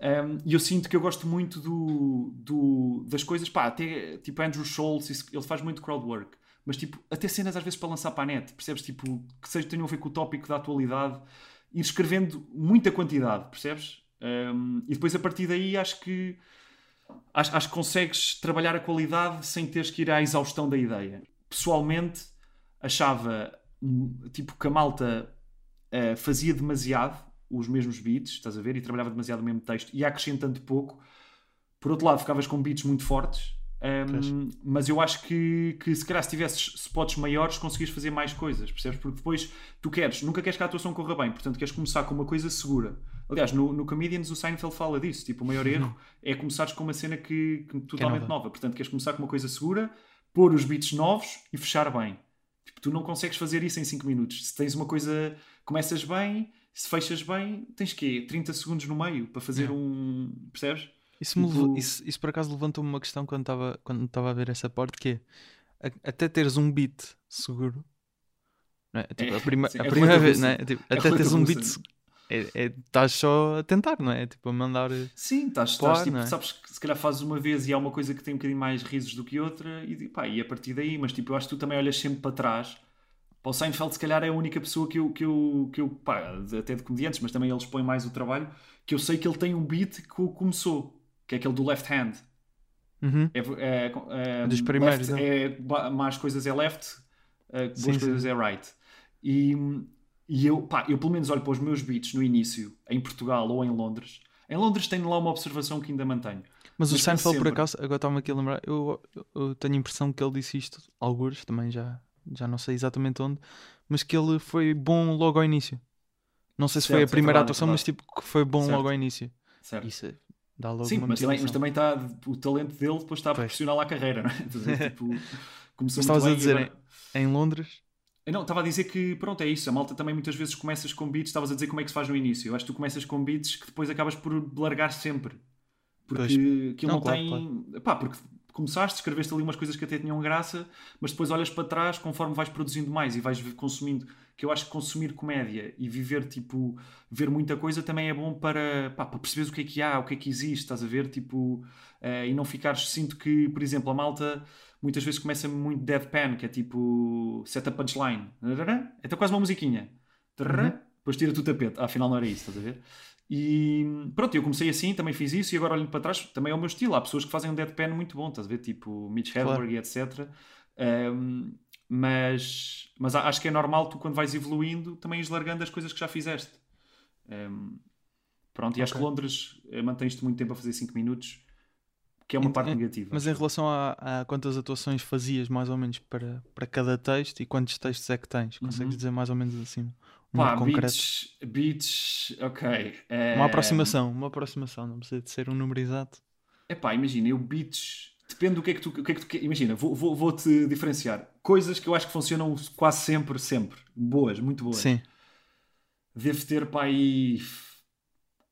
Um, e eu sinto que eu gosto muito do, do, das coisas, pá, até tipo Andrew Schultz, ele faz muito crowd work, mas tipo, até cenas às vezes para lançar para a net, percebes? Tipo, que seja, tenham a ver com o tópico da atualidade, ir escrevendo muita quantidade, percebes? Um, e depois a partir daí acho que acho, acho que consegues trabalhar a qualidade sem teres que ir à exaustão da ideia. Pessoalmente, achava tipo que a malta uh, fazia demasiado os mesmos beats, estás a ver? E trabalhava demasiado o mesmo texto, e acrescentando pouco. Por outro lado, ficavas com beats muito fortes, um, mas eu acho que, que se calhar se tivesses spots maiores conseguias fazer mais coisas, percebes? Porque depois tu queres, nunca queres que a atuação corra bem, portanto queres começar com uma coisa segura. Aliás, no, no Comedians o Seinfeld fala disso, tipo, o maior uhum. erro é começares com uma cena que, que totalmente que é nova. nova. Portanto, queres começar com uma coisa segura, pôr os beats novos e fechar bem. Tipo, tu não consegues fazer isso em 5 minutos. Se tens uma coisa, começas bem, se fechas bem, tens quê? 30 segundos no meio para fazer um. Percebes? Isso, tipo... isso, isso por acaso levantou-me uma questão quando estava quando a ver essa parte que é até teres um beat seguro. É? Tipo, a, prima, sim, a é primeira vez, não é? Tipo, é até teres um beat é, é, estás só a tentar, não é? Tipo, a mandar. Sim, estás, estás tipo, é? sabes que se calhar fazes uma vez e há uma coisa que tem um bocadinho mais risos do que outra e, pá, e a partir daí, mas tipo, eu acho que tu também olhas sempre para trás o Seinfeld, se calhar, é a única pessoa que eu, que eu, que eu pá, até de comediantes, mas também eles põem mais o trabalho, que eu sei que ele tem um beat que começou, que é aquele do left hand. Uhum. É, é, é, Dos primeiros. Left é, más coisas é left, uh, boas sim, coisas sim. é right. E, e eu, pá, eu pelo menos olho para os meus beats no início, em Portugal ou em Londres. Em Londres tenho lá uma observação que ainda mantenho. Mas, mas o Seinfeld, sempre... por acaso, agora estava-me aqui a lembrar, eu, eu, tenho a impressão que ele disse isto, alguns também já já não sei exatamente onde, mas que ele foi bom logo ao início. Não sei se certo, foi a primeira é verdade, atuação, é mas tipo que foi bom certo. logo ao início. Certo. Isso é, dá logo Sim, mas também, mas também está o talento dele depois está a proporcionar à carreira, não é? tipo, começou Estavas a dizer agora... em, em Londres? Não, estava a dizer que pronto, é isso. A malta também muitas vezes começas com beats, estavas a dizer como é que se faz no início. Eu acho que tu começas com beats que depois acabas por largar sempre. Porque pois. aquilo não, não claro, tem. Claro. Pá, porque começaste, escreveste ali umas coisas que até tinham graça, mas depois olhas para trás conforme vais produzindo mais e vais consumindo. Que eu acho que consumir comédia e viver, tipo, ver muita coisa também é bom para, pá, para perceberes o que é que há, o que é que existe, estás a ver? Tipo, uh, e não ficares. Sinto que, por exemplo, a malta muitas vezes começa muito deadpan, que é tipo set a punchline. É até quase uma musiquinha. Uhum. Depois tira-te o tapete. Ah, afinal não era isso, estás a ver? E pronto, eu comecei assim, também fiz isso, e agora olhando para trás, também é o meu estilo. Há pessoas que fazem um deadpan muito bom, estás a ver? Tipo Mitch Hedberg e etc. Um, mas, mas acho que é normal tu, quando vais evoluindo, também ires largando as coisas que já fizeste. Um, pronto, e okay. acho que Londres eh, mantens-te muito tempo a fazer 5 minutos. que é uma parte eh, negativa. Mas em relação a, a quantas atuações fazias mais ou menos para, para cada texto e quantos textos é que tens? Consegues Uhum. dizer mais ou menos assim um Pá, concreto? beats, beats, ok. é, Uma aproximação, uma aproximação, não precisa de ser um número exato. É pá, imagina, eu beats. Depende do que é que tu, que é que tu Imagina, vou- vou- vou-te diferenciar. Coisas que eu acho que funcionam quase sempre, sempre. Boas, muito boas. Sim, Devo ter para aí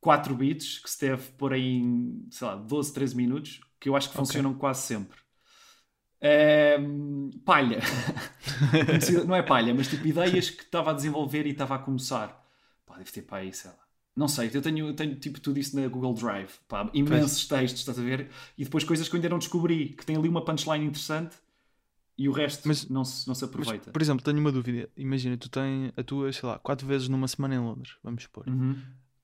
4 beats que se deve pôr aí em, sei lá, 12, 13 minutos, que eu acho que funcionam quase sempre. Ehm, palha. não é palha, mas tipo ideias que estava a desenvolver e estava a começar. Pá, deve ter para aí, sei lá. Não sei, eu tenho, tenho tipo tudo isso na Google Drive. Pá, imensos textos, estás a ver? E depois coisas que eu ainda não descobri, que tem ali uma punchline interessante e o resto Mas- não, se, não se mas, aproveita. por exemplo, tenho uma dúvida. Imagina, tu tens, atuas, sei lá, quatro vezes numa semana em Londres, vamos supor. Uhum.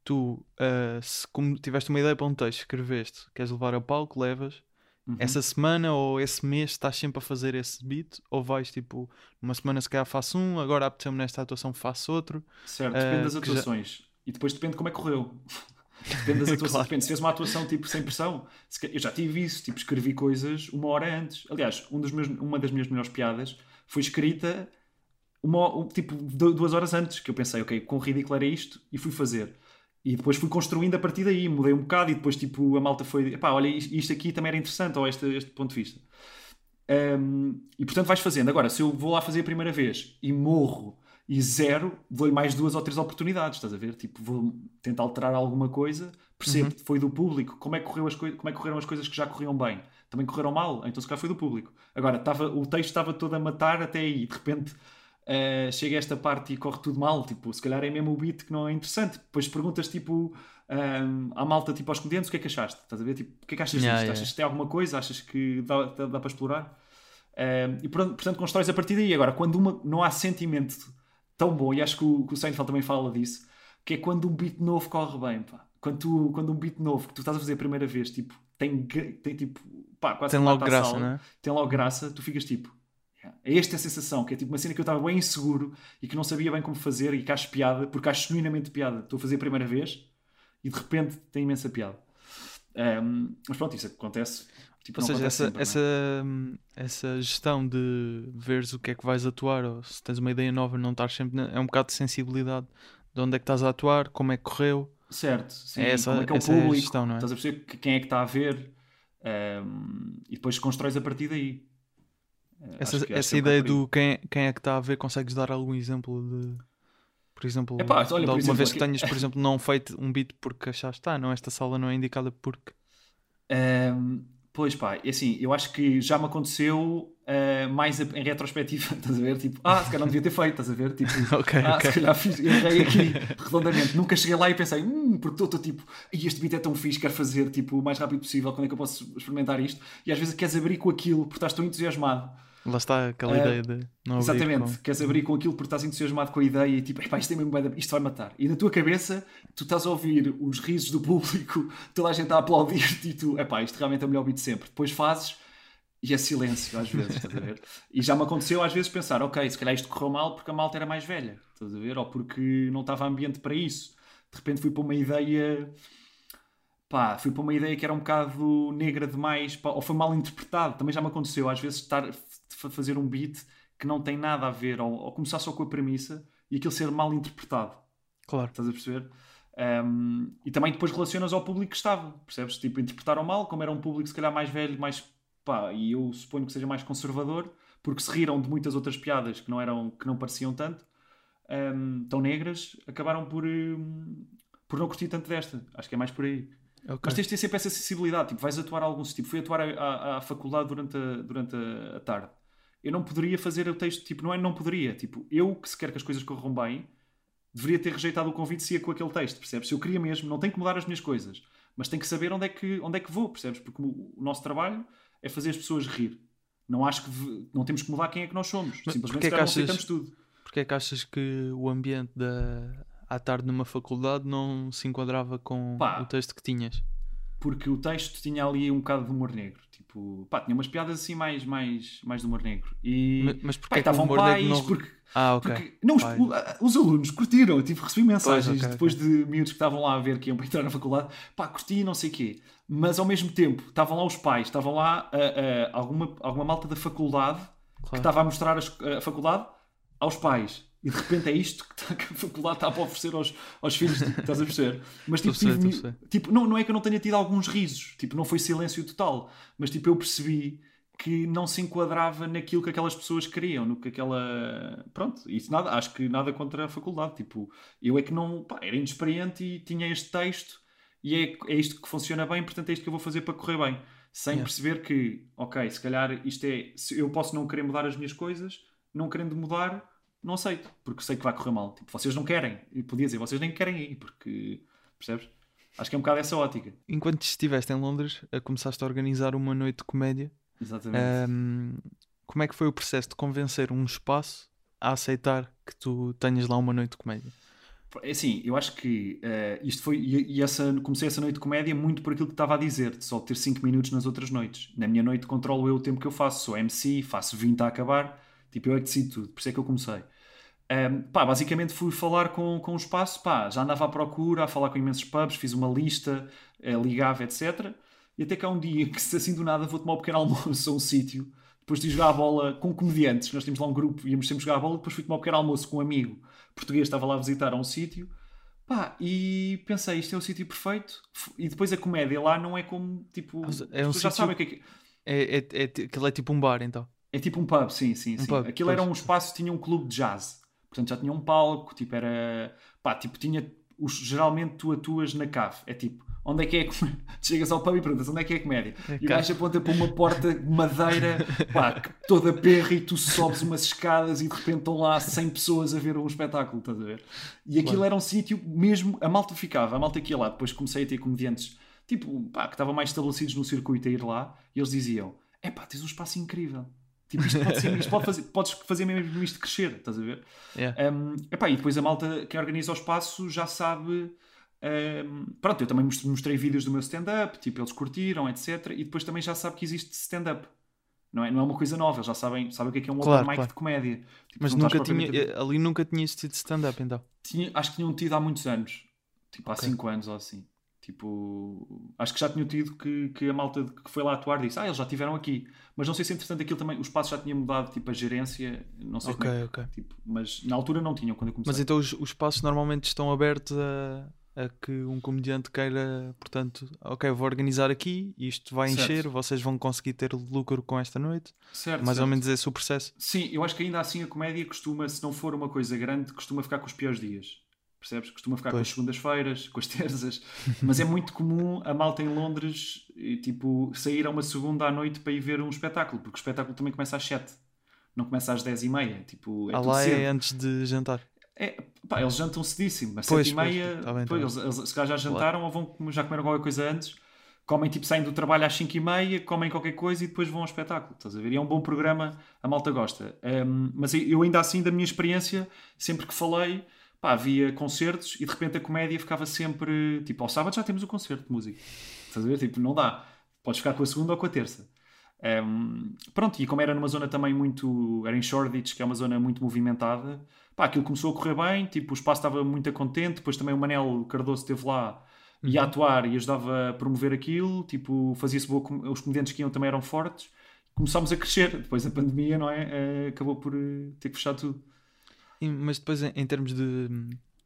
Tu, ah, se como tiveste uma ideia para um texto, escreveste, queres levar a palco, levas. Uhum. Essa semana ou esse mês estás sempre a fazer esse beat? Ou vais tipo, uma semana se calhar faço um, agora apeteceu-me nesta atuação faço outro? Certo, Eh, depende das que já- atuações. E depois depende de como é que correu. depende das atuações. Claro. Depende. Se fez uma atuação tipo sem pressão, eu já tive isso, tipo, escrevi coisas uma hora antes. Aliás, um meus, uma das minhas melhores piadas foi escrita uma, um- tipo du- duas horas antes, que eu pensei, ok, quão ridículo era isto, e fui fazer. E depois fui construindo a partir daí, mudei um bocado e depois tipo a malta foi, pá, olha, isto isto aqui também era interessante, ou este, este ponto de vista. Um, e portanto vais fazendo. Agora, se eu vou lá fazer a primeira vez e morro e zero, dou-lhe mais duas ou três oportunidades, estás a ver? Tipo, vou tentar alterar alguma coisa, percebo que foi do público, como é, que correu as como é que correram as coisas que já corriam bem? Também correram mal? Então se calhar foi do público. Agora, estava, o texto estava todo a matar até aí, de repente eh, chega a esta parte e corre tudo mal, tipo, se calhar é mesmo o beat que não é interessante. Depois perguntas, tipo, ahm, à malta, tipo, aos comediantes, o que é que achaste? Estás a ver? Tipo, o que é que achas Yeah, disto? yeah. Achas que tem alguma coisa? Achas que dá, dá, dá para explorar? Um, e portanto, portanto constróis a partir daí. Agora, quando uma, não há sentimento tão bom, e acho que o, que o Seinfeld também fala disso, que é quando um beat novo corre bem, pá. Quando, tu, quando um beat novo que tu estás a fazer a primeira vez, tipo, tem, tem tipo, pá, quase Tem logo graça, sala, não é? Tem logo graça, tu ficas tipo, yeah. é esta a sensação, que é tipo uma cena que eu estava bem inseguro e que não sabia bem como fazer e que acho piada, porque acho genuinamente piada. Estou a fazer a primeira vez e de repente tem imensa piada. Um, mas pronto, isso acontece. Tipo, Ou seja, essa, sempre, é? essa, hum, essa gestão de veres o que é que vais atuar, ou se tens uma ideia nova, não estar sempre. na- É um bocado de sensibilidade de onde é que estás a atuar, como é que correu. Certo, sim. É essa- como é que é o essa é a público, gestão, não é? estás a perceber que- quem é que está a ver um, e depois constróis a partir daí. Eh, Essa, que- essa é ideia do quem, é- quem é que está a ver, consegues dar algum exemplo de. Por exemplo, Epá, olha, de alguma exemplo, vez que aqui- tenhas, por exemplo, não feito um beat porque achaste, ah, não, esta sala não é indicada porque. Um, pois pá, é assim, eu acho que já me aconteceu uh, mais a- em retrospectiva, estás a ver? Tipo, ah, se calhar não devia ter feito, estás a ver? Tipo, Ok, ah, ok. se calhar fiz, errei aqui redondamente. Nunca cheguei lá e pensei, hum, porque estou tipo, e este beat é tão fixe, quero fazer tipo, o mais rápido possível, quando é que eu posso experimentar isto? E às vezes queres abrir com aquilo porque estás tão entusiasmado. Lá está aquela Eh, ideia de não abrir Exatamente, com- queres abrir com aquilo porque estás entusiasmado com a ideia e tipo, "Epá, isto, é mesmo isto vai matar. E na tua cabeça, tu estás a ouvir os risos do público, toda a gente a aplaudir-te e tu, epá, isto realmente é o melhor beat de sempre. Depois fazes e é silêncio às vezes, estás a ver? E já me aconteceu às vezes pensar, ok, se calhar isto correu mal porque a malta era mais velha, estás a ver? Ou porque não estava ambiente para isso. De repente fui para uma ideia pá, fui para uma ideia que era um bocado negra demais, pá, ou foi mal interpretado. Também já me aconteceu, às vezes, estar fazer um beat que não tem nada a ver, ou, ou começar só com a premissa e aquilo ser mal interpretado. Claro. Estás a perceber? Um, e também depois relacionas ao público que estava, percebes? Tipo, interpretaram mal, como era um público se calhar mais velho, mais pá, e eu suponho que seja mais conservador, porque se riram de muitas outras piadas que não eram, que não pareciam tanto, um, tão negras, acabaram por, um, por não curtir tanto desta. Acho que é mais por aí. Ok. Mas tens de ter sempre essa sensibilidade. Tipo, vais atuar a algum tipo. Fui atuar à, à- à faculdade durante, a, durante a tarde. Eu não poderia fazer o texto, tipo, não é não poderia. Tipo, eu que se quer que as coisas corram bem, deveria ter rejeitado o convite se ia com aquele texto, percebes? Se eu queria mesmo, não tenho que mudar as minhas coisas, mas tenho que saber onde é que, onde é que vou, percebes? Porque o, o nosso trabalho é fazer as pessoas rir. Não acho que não temos que mudar quem é que nós somos. Mas Simplesmente se que não achas- aceitamos tudo. Porquê é que achas que o ambiente da à tarde numa faculdade não se enquadrava com Pá. o texto que tinhas? porque o texto tinha ali um bocado de humor negro. Tipo, pá, tinha umas piadas assim mais, mais, mais de humor negro. E, Mas, mas pá, porquê que o estavam pais, não... porque, Ah, ok. porque- não, os, os alunos curtiram, eu tive, recebi mensagens ok, depois de miúdos que estavam lá a ver que iam para entrar na faculdade, pá, curti e não sei o quê. Mas ao mesmo tempo, estavam lá os pais, estavam lá ah, ah, alguma, alguma malta da faculdade que Claro. estava a mostrar as- a faculdade aos pais. E de repente é isto que, tá- que a faculdade está para oferecer aos, aos filhos, tipo, estás a perceber? Mas tipo, perceber, tive- tipo não, não é que eu não tenha tido alguns risos, tipo, não foi silêncio total, mas tipo, eu percebi que não se enquadrava naquilo que aquelas pessoas queriam, no que aquela. Pronto, isso nada, acho que nada contra a faculdade. Tipo, eu é que não. Pá, era inexperiente e tinha este texto e é, é isto que funciona bem, portanto é isto que eu vou fazer para correr bem. Sem Yeah. perceber que, ok, se calhar isto é. se Eu posso não querer mudar as minhas coisas, não querendo mudar, não aceito, porque sei que vai correr mal. Tipo, vocês não querem. Eu podia dizer, vocês nem querem ir, porque. Percebes? Acho que é um bocado essa ótica. Enquanto estiveste em Londres, a começaste a organizar uma noite de comédia. Exatamente. Ahm, como é que foi o processo de convencer um espaço a aceitar que tu tenhas lá uma noite de comédia? É assim, eu acho que eh, isto foi. E, e essa, comecei essa noite de comédia muito por aquilo que estava a dizer, de só ter 5 minutos nas outras noites. Na minha noite controlo eu o tempo que eu faço, sou MC, faço 20 a acabar, tipo eu é que decido tudo, por isso é que eu comecei. Ahm, pá, basicamente fui falar com, com o espaço, pá, já andava à procura, a falar com imensos pubs, fiz uma lista, eh, ligava, etc. E até que há um dia que, se assim do nada, vou tomar um pequeno almoço a um sítio, depois de jogar a bola com comediantes, nós tínhamos lá um grupo, íamos sempre jogar a bola, depois fui tomar um pequeno almoço com um amigo português, estava lá a visitar a um sítio, pá, e pensei, isto é o sítio perfeito, e depois a comédia lá não é como, tipo, é um já sítio- sabem o que é que É, é, é, ti- aquilo é tipo um bar, então. é tipo um pub, sim, sim, Um sim. pub, Aquilo era pois. um espaço, tinha um clube de jazz. Portanto, já tinha um palco, tipo, era. Pá, tipo, tinha. Os, geralmente tu atuas na cave. É tipo, onde é que é? Chegas ao pub e perguntas onde é que é a comédia. É e o gajo aponta para uma porta de madeira, pá, toda perra e tu sobes umas escadas e de repente estão lá 100 pessoas a ver um espetáculo, estás a ver? E aquilo Claro. era um sítio mesmo. A malta ficava, a malta que ia lá. Depois comecei a ter comediantes, tipo, pá, que estavam mais estabelecidos no circuito a ir lá e eles diziam: é pá, tens um espaço incrível. Tipo, isto pode ser, isto pode fazer, podes fazer mesmo isto crescer, estás a ver? Yeah. Um, epá, e depois a malta que organiza o espaço já sabe. um, pronto, eu também mostrei, vídeos do meu stand-up, tipo, eles curtiram, etc. E depois também já sabe que existe stand-up. Não é, não é uma coisa nova, eles já sabem, sabem o que é que é um Claro, open mic claro. de comédia. Tipo, Mas nunca tinha, propriamente ali nunca tinha existido stand-up, então. tinha- Acho que tinham tido há muitos anos, tipo há Ok. 5 anos ou assim. Tipo, acho que já tinham tido que, que a malta que foi lá atuar disse: Ah, eles já estiveram aqui. Mas não sei se entretanto aquilo também, o espaço já tinha mudado, tipo a gerência, não sei Ok, como é ok. tipo, mas na altura não tinham quando eu comecei. Mas então os, os espaços normalmente estão abertos a, a que um comediante queira, portanto, ok, vou organizar aqui, isto vai Certo. encher, vocês vão conseguir ter lucro com esta noite. certo, Mais ou certo. menos esse o processo. Sim, eu acho que ainda assim a comédia costuma, se não for uma coisa grande, costuma ficar com os piores dias. Percebes? Costuma ficar com Pois. as segundas-feiras, com as terças. Mas é muito comum a malta em Londres tipo, sair a uma segunda à noite para ir ver um espetáculo, porque o espetáculo também começa às 7. Não começa às 10 e meia. Tipo, é ah, lá cedo. é antes de jantar. É, pá, eles jantam cedíssimo, às Pois, 7 e pois, meia. tá bem, tá depois, eles, eles se calhar já jantaram ou vão já comeram qualquer coisa antes. Comem, tipo, saem do trabalho às 5 e meia, comem qualquer coisa e depois vão ao espetáculo. Estás a ver? E é um bom programa, a malta gosta. Um, mas eu ainda assim, da minha experiência, sempre que falei, pá, havia concertos e de repente a comédia ficava sempre, tipo, ao sábado já temos o concerto de música. Estás a ver? Tipo, não dá. Podes ficar com a segunda ou com a terça. Um, pronto, e como era numa zona também muito. Era em Shoreditch, que é uma zona muito movimentada, pá, aquilo começou a correr bem. Tipo, o espaço estava muito contente. Depois também o Manel Cardoso esteve lá, ia Uhum. atuar e ajudava a promover aquilo. Tipo, fazia-se boa. Os comediantes que iam também eram fortes. Começámos a crescer. Depois a pandemia, não é? Eh, acabou por eh, ter que fechar tudo. Mas depois, em, em termos de.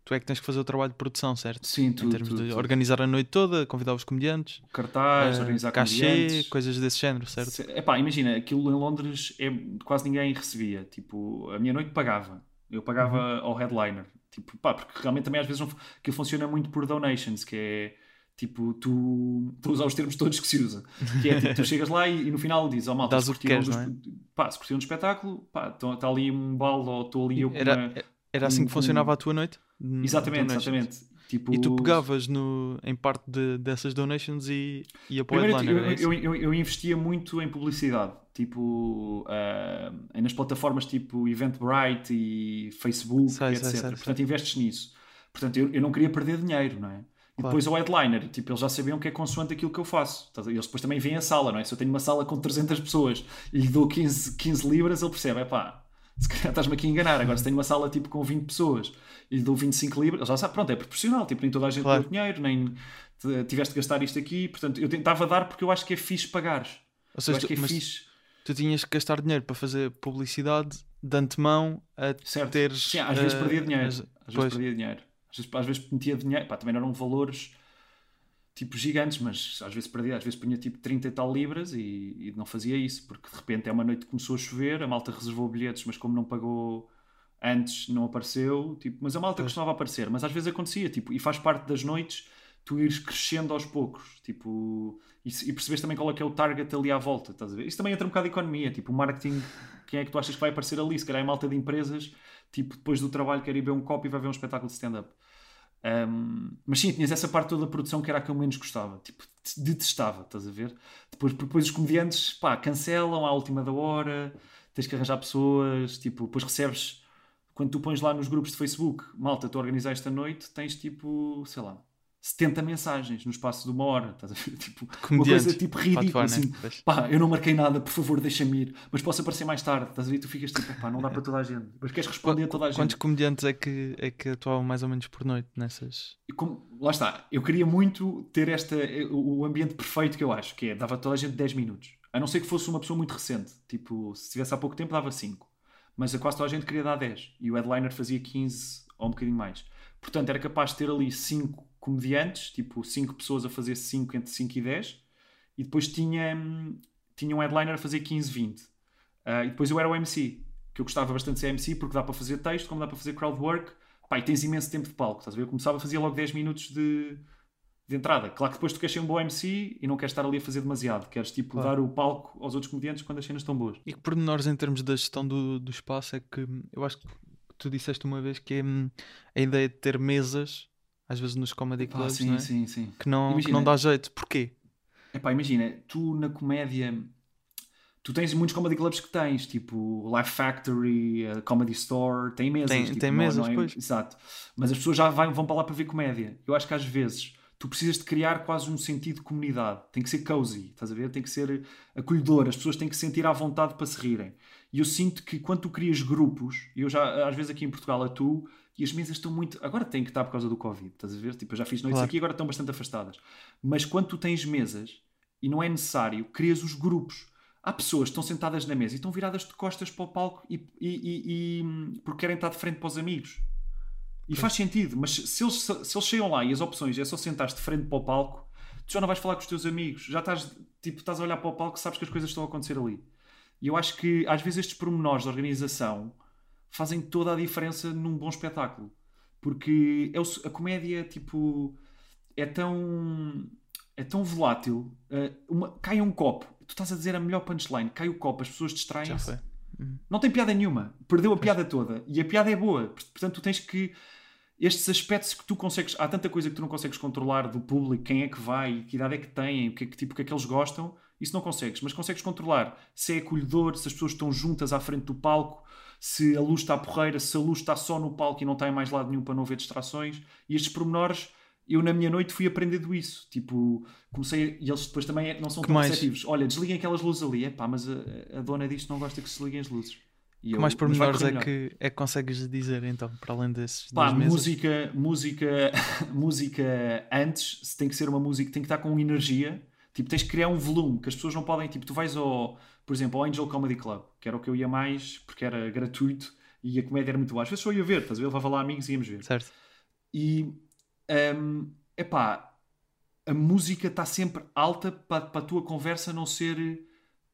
Tu é que tens que fazer o trabalho de produção, certo? Sim, em tudo. termos tudo, de organizar a noite toda, convidar os comediantes, Cartaz, eh, organizar cachê, comediantes. coisas desse género, certo? Se- Epá, imagina, aquilo em Londres é, quase ninguém recebia. Tipo, a minha noite pagava. Eu pagava Uhum. ao headliner. Tipo, pá, porque realmente também às vezes não, aquilo funciona muito por donations, que é tipo, tu estou a usar os termos todos que se usa. Que é tipo, tu chegas lá e, e no final dizes, ó malta, Dás se que curtiram dos- pá, se curtiram do espetáculo, pá, está ali um balde ou estou ali eu com Era, uma... era assim que com- funcionava a tua noite? Exatamente, exatamente. Tipo, E tu pegavas no, em parte de- dessas donations e Primeiro, headliner, eu, é eu, eu, eu investia muito em publicidade, tipo ah, nas plataformas tipo Eventbrite e Facebook, Sei, etc. sei, sei. Portanto, investes nisso. Portanto, eu, eu não queria perder dinheiro, não é? E depois o headliner, tipo, eles já sabiam que é consoante aquilo que eu faço. Eles depois também veem a sala, não é? Se eu tenho uma sala com 300 pessoas e lhe dou 15, 15 libras, ele percebe, é pá, se calhar estás-me aqui a enganar. Agora, se tenho uma sala tipo com 20 pessoas e lhe dou 25 libras, ele já sabe, pronto, é proporcional. Tipo, nem toda a gente Claro. deu dinheiro, nem te- tiveste de gastar isto aqui. Portanto, eu tentava dar porque eu acho que é fixe pagares. Ou Eu seja, acho que é tu, mas fixe. tu tinhas que gastar dinheiro para fazer publicidade de antemão a Certo. teres. Sim, às vezes eh, perdia dinheiro. as- Às vezes perdia dinheiro. Às vezes, metia dinheiro. Pá, também não eram valores tipo gigantes, mas às vezes perdia. Às vezes punha tipo 30 e tal libras e, e não fazia isso, porque de repente é uma noite que começou a chover, a malta reservou bilhetes, mas como não pagou antes, não apareceu. Tipo, mas a malta Pois. costumava aparecer. Mas às vezes acontecia, tipo, e faz parte das noites tu ires crescendo aos poucos, tipo, e, e percebes também qual é que é o target ali à volta, estás a ver? Isso também entra um bocado de economia, tipo, o marketing, quem é que tu achas que vai aparecer ali? Se calhar é malta de empresas, tipo, depois do trabalho quer ir ver um copo e vai ver um espetáculo de stand-up. Um, mas sim, tinhas essa parte toda da produção que era a que eu menos gostava, tipo, detestava, estás a ver? Depois, depois os comediantes, pá, cancelam à última da hora, tens que arranjar pessoas, tipo, depois recebes, quando tu pões lá nos grupos de Facebook, malta, tu organizar esta noite, tens tipo, sei lá, 70 mensagens no espaço de uma hora, estás a ver? Tipo, uma coisa tipo ridícula, né? assim, pá, eu não marquei nada, por favor, deixa-me ir, mas posso aparecer mais tarde, estás a ver? Tu ficas tipo, pá, não dá para toda a gente, mas queres responder a toda a gente. Quantos comediantes é que, é que atuavam mais ou menos por noite nessas? Como- lá está, eu queria muito ter esta, o o ambiente perfeito que eu acho, que é, dava a toda a gente 10 minutos. A não ser que fosse uma pessoa muito recente, tipo, se tivesse há pouco tempo dava 5. Mas a quase toda a gente queria dar 10. E o headliner fazia 15 ou um bocadinho mais. Portanto, era capaz de ter ali 5 comediantes, tipo, 5 pessoas a fazer 5 entre 5 e 10. E depois tinha, hum, tinha um headliner a fazer 15, 20. Ah, e depois eu era o MC, que eu gostava bastante de ser MC porque dá para fazer texto, como dá para fazer crowd work. Pá, e tens imenso tempo de palco, estás a ver? Eu começava a fazer logo 10 minutos de, de entrada. Claro que depois tu queres ser um bom MC e não queres estar ali a fazer demasiado. Queres, tipo, Claro. dar o palco aos outros comediantes quando as cenas estão boas. E que pormenores em termos da gestão do, do espaço é que hum, eu acho que tu disseste uma vez que é a ideia de ter mesas, às vezes nos comedy clubs, sim, não é? sim, sim. Que, não, que Imagina. não dá jeito. Porquê? Epá, imagina, tu na comédia... Tu tens muitos comedy clubs que tens, tipo Life Factory, a Comedy Store, tem mesas. Tem- tipo, tem não- mesas, não é- pois. Exato. Mas as pessoas já vai- vão para lá para ver comédia. Eu acho que às vezes tu precisas de criar quase um sentido de comunidade. Tem que ser cozy, estás a ver? Tem que ser acolhedor. As pessoas têm que se sentir à vontade para se rirem. E eu sinto que quando tu crias grupos, e eu já às vezes aqui em Portugal atuo, e as mesas estão muito. Agora têm que estar por causa do Covid, estás a ver? Tipo, eu já fiz noites Claro. aqui agora estão bastante afastadas. Mas quando tu tens mesas e não é necessário, crias os grupos. Há pessoas que estão sentadas na mesa e estão viradas de costas para o palco e, e- e- porque querem estar de frente para os amigos. E faz sentido, mas se eles, se eles chegam lá e as opções é só sentares de frente para o palco, tu já não vais falar com os teus amigos, já estás, tipo, estás a olhar para o palco e sabes que as coisas estão a acontecer ali. E eu acho que às vezes estes pormenores de organização fazem toda a diferença num bom espetáculo. Porque é o- a comédia, tipo, é tão, é tão volátil. eh, uma- cai um copo, tu estás a dizer a melhor punchline, cai o copo, as pessoas distraem-se. foi. Não tem piada nenhuma. Perdeu a piada toda. E a piada é boa. Portanto, tu tens que. Estes aspectos que tu consegues. Há tanta coisa que tu não consegues controlar do público, quem é que vai, que idade é que têm, que, é que tipo, o que é que eles gostam. Isso não consegues. Mas consegues controlar se é acolhedor, se as pessoas estão juntas à frente do palco, se a luz está porreira, se a luz está só no palco e não está em mais lado nenhum para não haver distrações. E estes pormenores. Eu, na minha noite, fui aprendendo isso. Tipo, comecei. E eles depois também é- não são Que tão mais? receptivos. Olha, desliguem aquelas luzes ali. É pá, mas a, a dona disto não gosta que se liguem as luzes. E Que eu, mais "Mas vai pormenores é melhor." que, é que consegues dizer então, para além desses Pá, música, música, música antes tem que ser uma música, tem que estar com energia. Tipo, tens que criar um volume que as pessoas não podem. Tipo, tu vais ao, por exemplo, ao Angel Comedy Club, que era o que eu ia mais porque era gratuito e a comédia era muito boa. Às vezes só ia ver, estás a ver? Eu levava lá amigos e íamos ver. Certo. E, hum, epá, a música está sempre alta para, para a tua conversa não ser.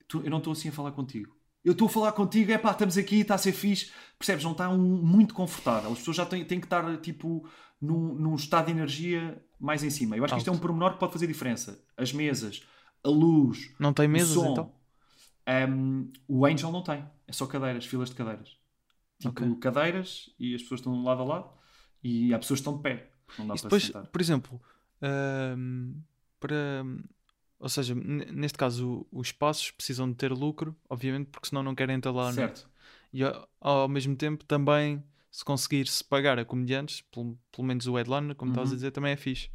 tu- eu não estou assim a falar contigo. Eu estou a falar contigo, é pá, estamos aqui, está a ser fixe. Percebes? Não está um- muito confortável. As pessoas já têm, têm que estar tipo num, num estado de energia mais em cima. Eu acho que isto é um Alto. pormenor que pode fazer diferença. As mesas, a luz, Não tem o mesas som. então? Hum, o Angel não tem. É só cadeiras, filas de cadeiras. Tipo, Ok. cadeiras e as pessoas estão de lado a lado e há pessoas que estão de pé. Não dá E para depois, sentar. por exemplo, ahm, para. Ou seja, neste caso, o- os espaços precisam de ter lucro, obviamente, porque senão não querem estar lá. noite. Certo. E ao, ao mesmo tempo, também, se conseguir-se pagar a comediantes, pelo, pelo menos o headliner, como estavas a Uhum. dizer, também é fixe.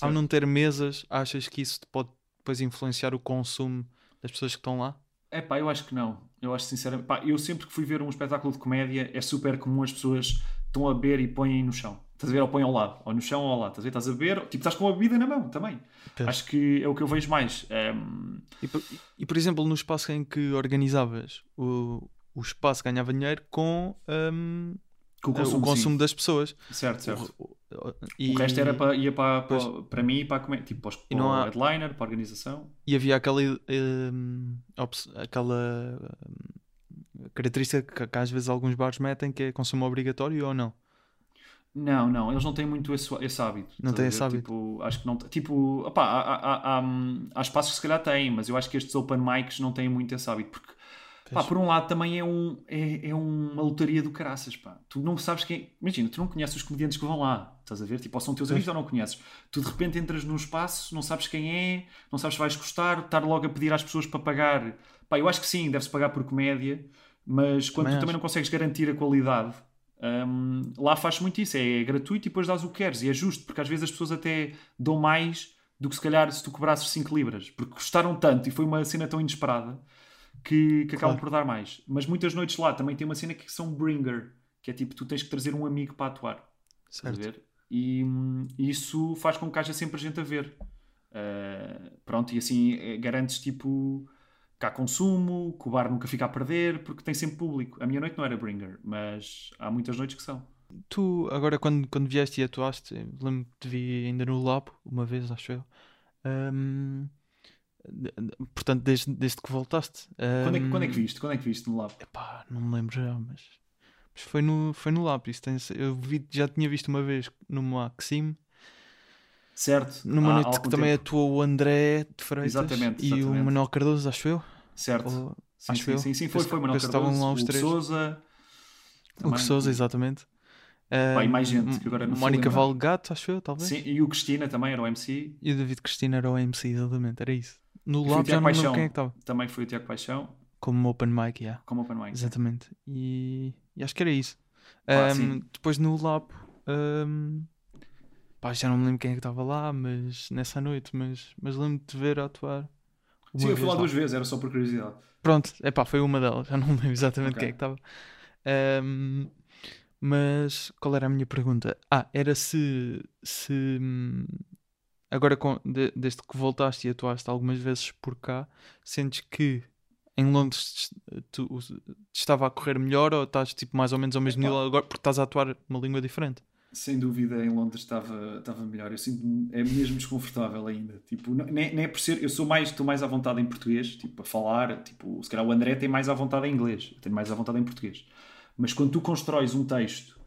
ao não ter mesas, achas que isso pode depois influenciar o consumo das pessoas que estão lá? É pá, eu acho que não. Eu acho sinceramente. Pá, eu sempre que fui ver um espetáculo de comédia é super comum as pessoas estão a beber e põem no chão. Estás a ver? Ou põem ao lado, ou no chão ou ao lado. Estás a ver? Estás a beber, tipo, estás com a bebida na mão também. Acho que é o que eu vejo mais. Um, E, por- e, por exemplo, no espaço em que organizavas, o, o espaço ganhava dinheiro com hum, com o consumo, o consumo das pessoas. Certo, certo. O, o- O resto era para, ia para, para, Pois. para mim e para comédia. Tipo, para, os- E não para o há- headliner, para a organização. E havia aquela, ops- aquela hum, característica que, que às vezes alguns bares metem que é consumo obrigatório ou não. Não, não, eles não têm muito esse, esse hábito. Não têm esse hábito. Tipo, acho que não. Tipo, opá, há, há, há, há, hum, há espaços que se calhar têm, mas eu acho que estes open mics não têm muito esse hábito. Porque, pá, por um lado, também é, um, é, é uma lotaria do caraças. Pá. Tu não sabes quem. Imagina, tu não conheces os comediantes que vão lá. Estás a ver? Tipo, ou são teus amigos ou não conheces. Tu de repente entras num espaço, não sabes quem é, não sabes se vais gostar, estar logo a pedir às pessoas para pagar. Pá, eu acho que sim, deve-se pagar por comédia, mas quando Também tu também não consegues garantir a qualidade. hum, lá faz muito isso, é gratuito e depois dás o que queres, e é justo, porque às vezes as pessoas até dão mais do que se calhar se tu cobrasses 5 libras, porque gostaram tanto e foi uma cena tão inesperada que, que acabam Claro. por dar mais. Mas muitas noites lá também tem uma cena que são bringer, que é tipo, tu tens que trazer um amigo para atuar. Certo. ver? E hum, isso faz com que haja sempre gente a ver. Uh, pronto, e assim eh, garantes tipo que há consumo, que o bar nunca fica a perder, porque tem sempre público. A minha noite não era bringer, mas há muitas noites que são. Tu, agora, quando, quando vieste e atuaste, eu lembro que te vi ainda no Lab, uma vez, acho eu. De- portanto, desde, desde que voltaste. Quando é, que- hum, quando é que viste? Quando é que viste no lab? Epá, não me lembro já, mas, mas foi no, foi no Lab. Isso tem, eu vi, já tinha visto uma vez no Maxime, Certo? numa Há noite que também tempo. atuou o André de Freitas Exatamente, e o exatamente. Manuel Cardoso, acho eu. Certo. Ou- sim, acho sim, eu. sim, sim, foi, foi Manuel Cardoso, lá os o três. Souza. o que Souza, exatamente. E mais Hum, gente, que agora não Mónica. Valgato, acho eu, talvez. Sim, e o Cristina também era o MC. E o David Cristina era o MC, exatamente, era isso. No foi o Lab já não lembro quem é que estava. Também foi o Tiago Paixão, Como Open Mic, yeah. como Open Mic. Exatamente. E, e acho que era isso. Ah, sim. depois no Lab, ahm, pá, já não me lembro quem é que estava lá, mas nessa noite, mas, mas lembro-me de ver atuar. Sim, eu fui lá duas vezes, era só por curiosidade. Pronto, é pá, foi uma delas, já não me lembro exatamente Ok. quem é que estava. Ahm, mas qual era a minha pergunta? Ah, era se, se hum, agora com- de- desde que voltaste e atuaste algumas vezes por cá, sentes que em Londres tu, te estava a correr melhor ou estás tipo mais ou menos ao mesmo nível agora porque estás a atuar uma língua diferente? Sem dúvida, em Londres estava, estava melhor. Eu sinto-me é mesmo desconfortável ainda. Tipo, nem, nem é por ser. Eu sou mais, estou mais à vontade em português, tipo, a falar. Tipo, se calhar o André tem mais à vontade em inglês, eu tenho mais à vontade em português. Mas quando tu constróis um texto,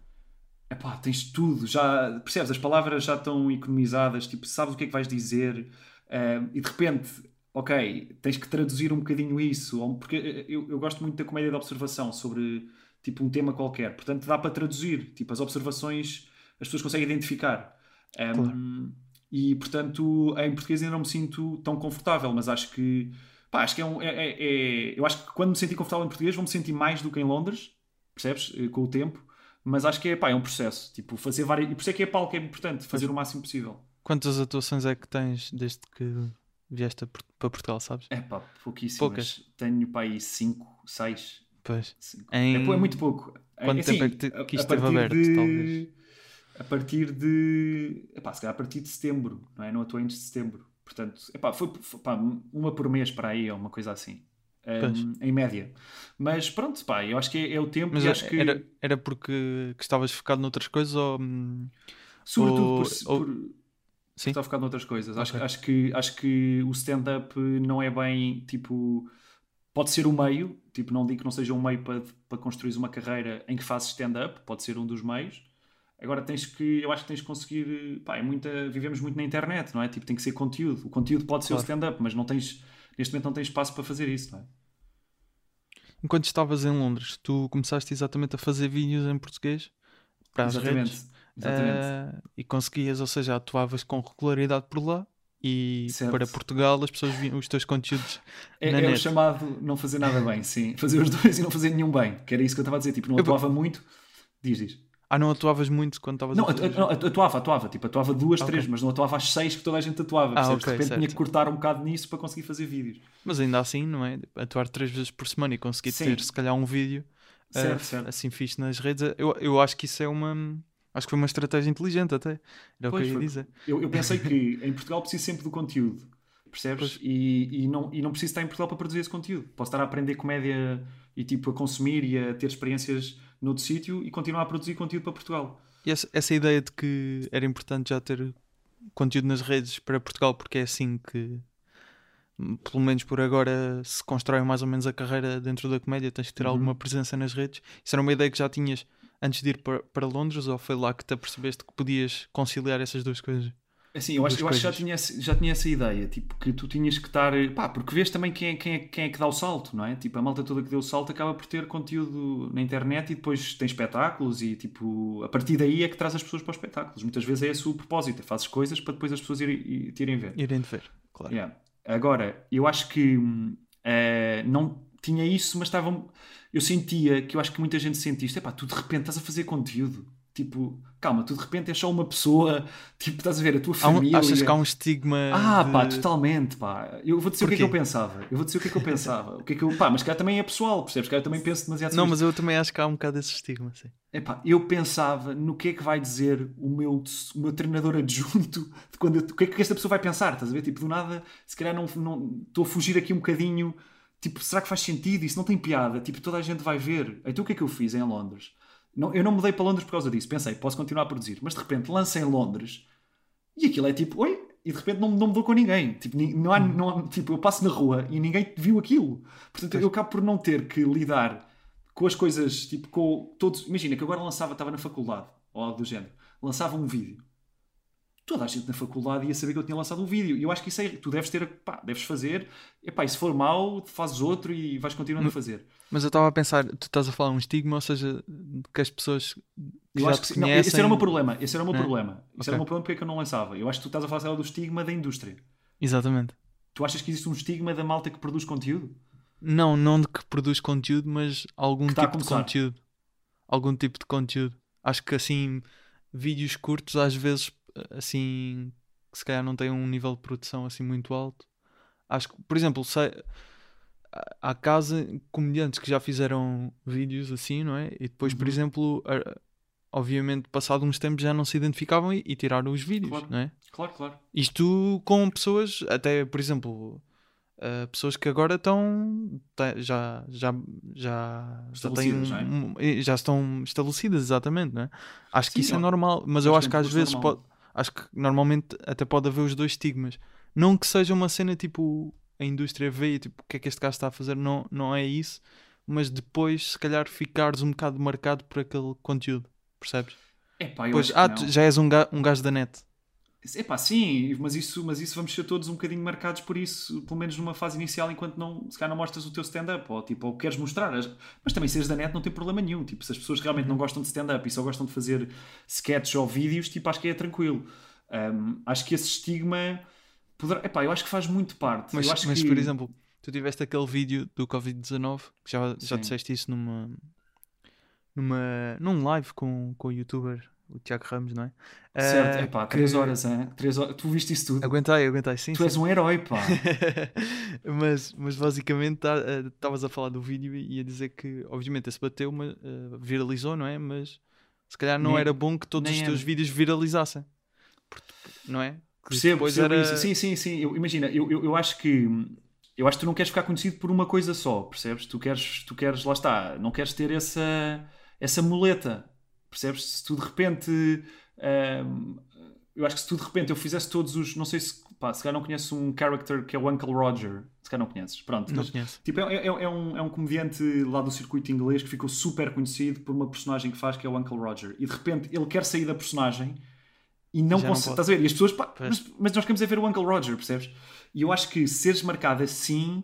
epá, tens tudo, já percebes? As palavras já estão economizadas, tipo, sabes o que é que vais dizer, eh, e de repente, ok, tens que traduzir um bocadinho isso, ou- porque eh, eu, eu gosto muito da comédia de observação sobre tipo um tema qualquer, portanto dá para traduzir, tipo, as observações as pessoas conseguem identificar. Um, Claro. E portanto, em português ainda não me sinto tão confortável, mas acho que pá, acho que é um. é- é- é- eu acho que quando me senti confortável em português, vou-me sentir mais do que em Londres, percebes? Eh, Com o tempo. Mas acho que é, pá, é um processo. Tipo, fazer várias. E por isso é que é palco é importante, fazer o máximo possível. Quantas atuações é que tens desde que vieste para Portugal, sabes? É pá, pouquíssimas. Poucas. Tenho pá aí 5, 6. Pois. É, Em- pou- é muito pouco. Quanto assim, tempo é que te- que isto esteve aberto, de- talvez? A partir de. Epá, se calhar a partir de setembro, não é? Não atuei antes de setembro. Portanto, epá, foi, foi pá, uma por mês para aí, ou uma coisa assim. Um, em média. Mas pronto, pá, eu acho que é, é o tempo Mas e era, acho que. era, era porque que estavas focado noutras coisas ou. hum, Sobretudo ou- por, ou- por Sim? focado noutras coisas. Acho, Ok. acho, que, acho que o stand-up não é bem tipo. Pode ser o meio, tipo, não digo que não seja um meio para, para construir uma carreira em que fazes stand-up, pode ser um dos meios. Agora tens que, eu acho que tens que conseguir, pá, é muita, vivemos muito na internet, não é? Tipo, tem que ser conteúdo. O conteúdo pode ser o stand-up, mas não tens, neste momento não tens espaço para fazer isso, não é? Enquanto estavas em Londres, tu começaste exatamente a fazer vídeos em português para as Exatamente. redes Exatamente. eh, e conseguias, ou seja, atuavas com regularidade por lá e Certo. para Portugal as pessoas viam os teus conteúdos É, na é o chamado não fazer nada bem, sim. Fazer os dois e não fazer nenhum bem. Que era isso que eu estava a dizer. Tipo, não Eu- atuava muito. Diz, diz. Ah, não atuavas muito quando estavas Não, a fazer? atu- não, atu- atuava, atuava. Tipo, atuava duas, Ok. três, mas não atuava às seis que toda a gente atuava. Ah, percebes? ok, de repente tinha certo. que cortar um bocado nisso para conseguir fazer vídeos. Mas ainda assim, não é? Atuar três vezes por semana e conseguir Sim. ter, se calhar, um vídeo eh, Certo, certo. assim fixe nas redes, eu, eu acho que isso é uma. Acho que foi uma estratégia inteligente até. Era o que Pois eu ia dizer. Eu, eu pensei que em Portugal preciso sempre do conteúdo, percebes? E, e, não, e não preciso estar em Portugal para produzir esse conteúdo. Posso estar a aprender comédia e tipo a consumir e a ter experiências noutro sítio e continuar a produzir conteúdo para Portugal. E essa, essa ideia de que era importante já ter conteúdo nas redes para Portugal, porque é assim que, pelo menos por agora, se constrói mais ou menos a carreira dentro da comédia, tens que ter Uhum. alguma presença nas redes. Isso era uma ideia que já tinhas antes de ir para, para Londres, ou foi lá que te apercebeste que podias conciliar essas duas coisas? Assim, eu acho, eu acho que já tinha, já tinha essa ideia, tipo, que tu tinhas que estar. Pá, porque vês também quem é, quem, é, quem é que dá o salto, não é? Tipo, a malta toda que deu o salto acaba por ter conteúdo na internet e depois tem espetáculos e, tipo, a partir daí é que traz as pessoas para os espetáculos. Muitas vezes é esse o propósito, é fazes coisas para depois as pessoas irem, te irem ver. Irem ver, claro. Yeah. Agora, eu acho que eh, não tinha isso, mas estavam. Eu sentia que eu acho que muita gente sente isto. Epá, tu de repente estás a fazer conteúdo. Tipo, calma, tu de repente és só uma pessoa. Tipo, estás a ver a tua Há um- família. achas que há um estigma. Ah, de- pá, totalmente, pá. Eu vou dizer o que é que eu pensava. Eu vou dizer o que é que eu pensava. O que é que eu... Pá, mas cá também é pessoal, percebes? Cá eu também penso demasiado Não, mas eu também acho que há um bocado esse estigma, sim. Epá, eu pensava no que é que vai dizer o meu, o meu treinador adjunto, de quando eu- o que é que esta pessoa vai pensar, estás a ver? Tipo, do nada, se calhar não não- estou a fugir aqui um bocadinho, tipo, será que faz sentido? Isso não tem piada, tipo, toda a gente vai ver. Então o que é que eu fiz em Londres? Não, eu não mudei para Londres por causa disso, pensei, posso continuar a produzir, mas de repente lancei em Londres e aquilo é tipo, oi, e de repente não, não mudou com ninguém. Tipo, não há, não tipo, eu passo na rua e ninguém viu aquilo. Portanto, eu acabo por não ter que lidar com as coisas, tipo, com todos. Imagina que agora lançava, estava na faculdade, ou algo do género, lançava um vídeo. Toda a gente na faculdade ia saber que eu tinha lançado um vídeo. E eu acho que isso é. Tu deves ter. Pá, deves fazer. E pá, e se for mau, fazes outro e vais continuando a fazer. Mas eu estava a pensar, tu estás a falar um estigma, ou seja, que as pessoas que Eu já acho te que sim. Não, conhecem... esse era o meu problema. Esse era o meu É? problema. Esse Ok. era o meu problema porque é que eu não lançava. Eu acho que tu estás a falar do estigma da indústria. Exatamente. Tu achas que existe um estigma da malta que produz conteúdo? Não, não de que produz conteúdo, mas algum tá tipo de conteúdo. Algum tipo de conteúdo. Acho que assim, vídeos curtos às vezes, assim, que se calhar não têm um nível de produção assim muito alto. Acho que, por exemplo, sei, há- casa comediantes que já fizeram vídeos assim, não é? E depois, por Uhum. exemplo, a- obviamente, passado uns tempos já não se identificavam e, e tiraram os vídeos, Claro. não é? Claro, claro. Isto com pessoas, até por exemplo, uh, pessoas que agora estão já, já, já, já, têm, é? já estão estabelecidas, exatamente, não é? Acho que Sim, isso é normal, mas eu acho que que é às vezes normal. pode, acho que normalmente até pode haver os dois estigmas. Não que seja uma cena tipo a indústria vê e tipo o que é que este gajo está a fazer, não, não é isso, mas depois se calhar ficares um bocado marcado por aquele conteúdo, percebes? Epá, eu Pois, acho que ah, tu já és um, ga, um gajo da net. Epá, sim, mas isso, mas isso vamos ser todos um bocadinho marcados por isso, pelo menos numa fase inicial, enquanto não, se calhar não mostras o teu stand-up, ou tipo, ou queres mostrar. as- Mas também seres da net não tem problema nenhum. Tipo, se as pessoas realmente Uhum. não gostam de stand-up e só gostam de fazer sketches ou vídeos, tipo, acho que é tranquilo. Um, acho que esse estigma poderá. Epá, eu acho que faz muito parte. Mas, mas que... por exemplo, tu tiveste aquele vídeo do Covid-19, que já, já Sim. disseste isso numa, numa, num live com, com o youtuber, o Tiago Ramos, não é? Certo, Ah, epá, que- 3 horas, hein? Três horas. Tu viste isso tudo? Aguentei, aguentei, sim. tu sim. és um herói, pá. mas, mas basicamente estavas a falar do vídeo e a dizer que, obviamente, esse bateu, mas, eh, viralizou, não é? Mas se calhar não Nem- era bom que todos os teus era. vídeos viralizassem, não é? Percebo, percebo era- isso. Sim, sim, sim. Eu, imagina, eu, eu, eu acho que eu acho que tu não queres ficar conhecido por uma coisa só, percebes? Tu queres, tu queres, lá está, não queres ter essa, essa muleta, percebes? Se tu de repente, hum, eu acho que se tu de repente eu fizesse todos os, não sei se, pá, se calhar não conheces um character que é o Uncle Roger, se calhar não conheces, pronto. Não mas, conheço. Tipo, é, é, é um, é um comediante lá do circuito inglês que ficou super conhecido por uma personagem que faz que é o Uncle Roger. E de repente ele quer sair da personagem e não consegue. Estás a ver? E as pessoas, pá, mas, mas nós queremos é ver o Uncle Roger, percebes? E eu acho que seres marcado assim,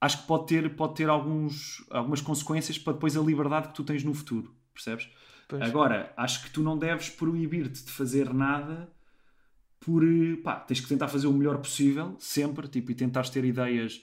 acho que pode ter, pode ter alguns, algumas consequências para depois a liberdade que tu tens no futuro, percebes? Pois. Agora, acho que tu não deves proibir-te de fazer nada por. pá, tens que tentar fazer o melhor possível, sempre, tipo, e tentares ter ideias.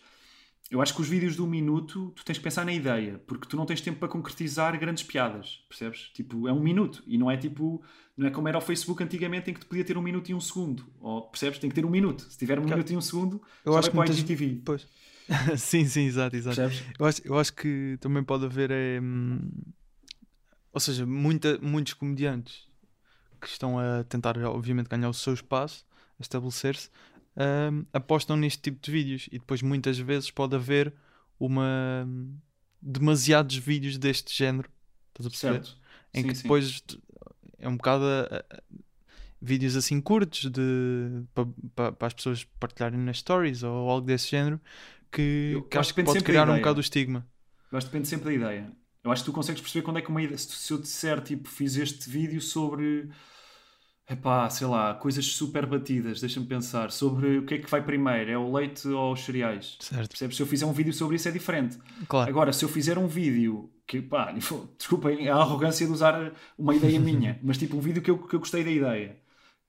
Eu acho que os vídeos de um minuto tu tens que pensar na ideia, porque tu não tens tempo para concretizar grandes piadas, percebes? Tipo, é um minuto e não é tipo, não é como era o Facebook antigamente em que tu podia ter um minuto e um segundo, ou percebes? Tem que ter um minuto. Se tiver um minuto e um segundo, Eu só acho vai que para o muitas- IGTV. Pois. sim, sim, exato, exato. Percebes? Eu acho, eu acho que também pode haver. é, hum, ou seja, muita, muitos comediantes que estão a tentar, obviamente, ganhar o seu espaço, a estabelecer-se, apostam neste tipo de vídeos e depois muitas vezes pode haver uma. demasiados vídeos deste género. Estás a perceber? Certo. Em Sim, que sim. depois t- é um bocado a- a- vídeos assim curtos de para as pessoas partilharem nas stories ou algo desse género que, Eu que acho que pode criar um bocado o estigma. Eu acho que depende sempre da ideia. Eu acho que tu consegues perceber quando é que uma ideia. Se eu disser, tipo, fiz este vídeo sobre. Epá, sei lá, coisas super batidas, deixa-me pensar. Sobre o que é que vai primeiro, é o leite ou os cereais? Certo. Percebes? Se eu fizer um vídeo sobre isso é diferente. Claro. Agora, se eu fizer um vídeo que, pá, desculpem a arrogância de usar uma ideia minha, mas tipo um vídeo que eu, que eu gostei da ideia,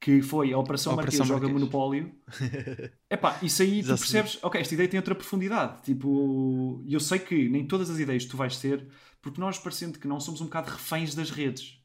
que foi a Operação, A Marquês Operação joga Marquês. Monopólio. Epá, isso aí tu se percebes, ok, esta ideia tem outra profundidade. Tipo, eu sei que nem todas as ideias tu vais ter, porque nós parecendo que não somos um bocado reféns das redes.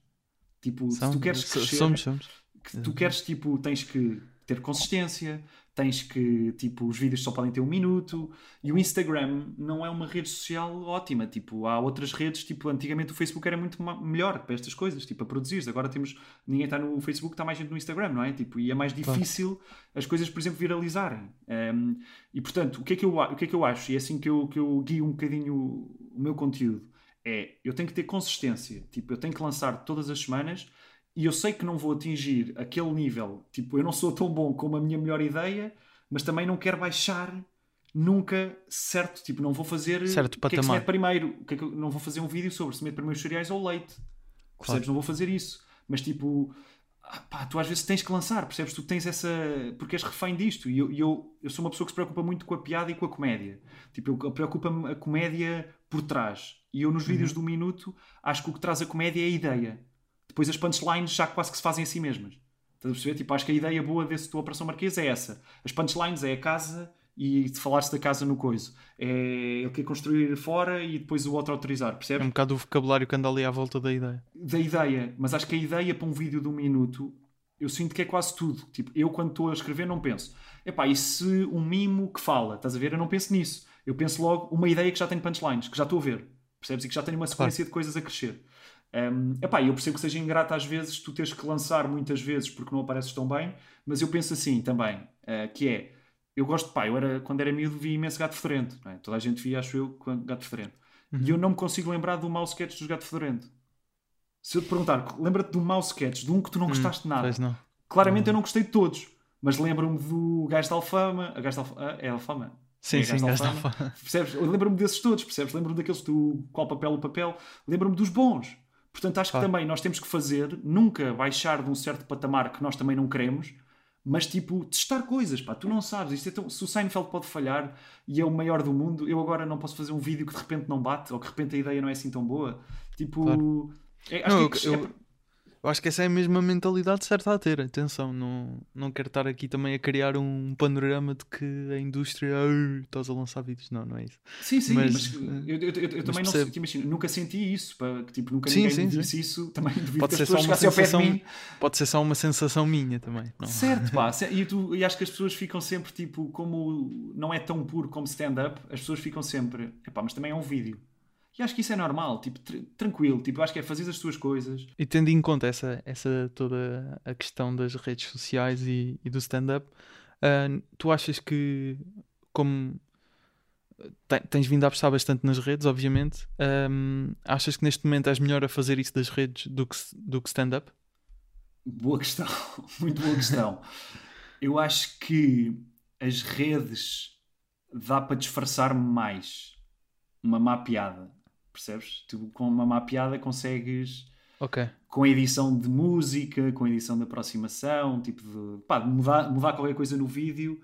Tipo, se tu queres crescer, somos, somos. que tu queres, tipo, tens que ter consistência, tens que, tipo, os vídeos só podem ter um minuto, e o Instagram não é uma rede social ótima, tipo, há outras redes, tipo, antigamente o Facebook era muito melhor para estas coisas, tipo, a produzir agora temos, ninguém está no Facebook, está mais gente no Instagram, não é? Tipo, e é mais difícil as coisas, por exemplo, viralizarem. Um, e, portanto, o que, é que eu, o que é que eu acho, e é assim que eu, que eu guio um bocadinho o meu conteúdo, é, eu tenho que ter consistência, tipo, eu tenho que lançar todas as semanas, e eu sei que não vou atingir aquele nível, tipo, eu não sou tão bom como a minha melhor ideia, mas também não quero baixar nunca certo, tipo, não vou fazer Certo o que é que se patamar. mete primeiro, que é que não vou fazer um vídeo sobre se mete primeiro os cereais ou leite, percebes? Não vou fazer isso, mas tipo, ah, pá, tu às vezes tens que lançar, percebes? Tu tens essa, porque és refém disto, e eu, eu, eu sou uma pessoa que se preocupa muito com a piada e com a comédia, tipo, eu- preocupa-me a comédia por trás, e eu nos Uhum. vídeos do minuto acho que o que traz a comédia é a ideia, depois as punchlines já quase que se fazem a si mesmas. Estás a perceber? Tipo, acho que a ideia boa desse tua Operação Marquês é essa. As punchlines é a casa e falar-se da casa no coiso. É ele quer construir fora e depois o outro autorizar, É percebes? um bocado o vocabulário que anda ali à volta da ideia. Da ideia. Mas acho que a ideia para um vídeo de um minuto, eu sinto que é quase tudo. Tipo, eu quando estou a escrever não penso. Epá, e se um mimo que fala, estás a ver? Eu não penso nisso. Eu penso logo uma ideia que já tem punchlines, que já estou a ver. Percebes? E que já tenho uma sequência de coisas a crescer. Um, epá, eu percebo que seja ingrato às vezes tu teres que lançar muitas vezes porque não apareces tão bem, mas eu penso assim também, uh, que é, eu gosto, pá, eu era, quando era miúdo via imenso Gato Fedorento, é? toda a gente via, acho eu, Gato Fedorento. E eu não me consigo lembrar do mau sketch dos Gato Fedorento. Se eu te perguntar, lembra-te do mau sketch, de um que tu não gostaste de nada, não. claramente eu não gostei de todos, mas lembro-me do Gajo da Alfama, a Gajo da Alfama, é Alfama? Sim, sim, Gajo da gajo da Alfama. Alfama. Percebes? Eu lembro-me desses todos, percebes? Lembro-me daqueles do qual papel o papel, lembro-me dos bons. Portanto, acho Claro. que também nós temos que fazer, nunca baixar de um certo patamar que nós também não queremos, mas tipo, testar coisas, pá, tu não sabes. Isto é tão- Se o Seinfeld pode falhar e é o maior do mundo, eu agora não posso fazer um vídeo que de repente não bate, ou que de repente a ideia não é assim tão boa. Tipo, Claro. é- acho Não, que eu, é- eu- eu acho que essa é a mesma mentalidade certa a ter. Atenção, não, não quero estar aqui também a criar um panorama de que a indústria "Ai, estás a lançar vídeos. Não, não é isso. Sim, sim, Mas, mas, eu, eu- eu- eu também não percebo. te imagino, nunca senti isso, pá, tipo, nunca Sim, ninguém sim, me sim. disse isso, também duvido Pode que ser só uma sensação. Pode ser só uma sensação minha também. Não. Certo, pá, e, tu- e acho que as pessoas ficam sempre tipo, como não é tão puro como stand-up, as pessoas ficam sempre, epá, mas também é um vídeo. E acho que isso é normal, tipo, tr- tranquilo, tipo, acho que é fazer as tuas coisas. E tendo em conta essa, essa toda a questão das redes sociais e, e do stand-up, ah, tu achas que, como te- tens vindo a apostar bastante nas redes, obviamente, ahm, achas que neste momento és melhor a fazer isso das redes do que, do que stand-up? Boa questão, muito boa questão. Eu acho que as redes dá para disfarçar mais uma má piada, percebes? Tu com uma má piada consegues Ok. com a edição de música, com a edição de aproximação, tipo de, pá, mudar, mudar qualquer coisa no vídeo,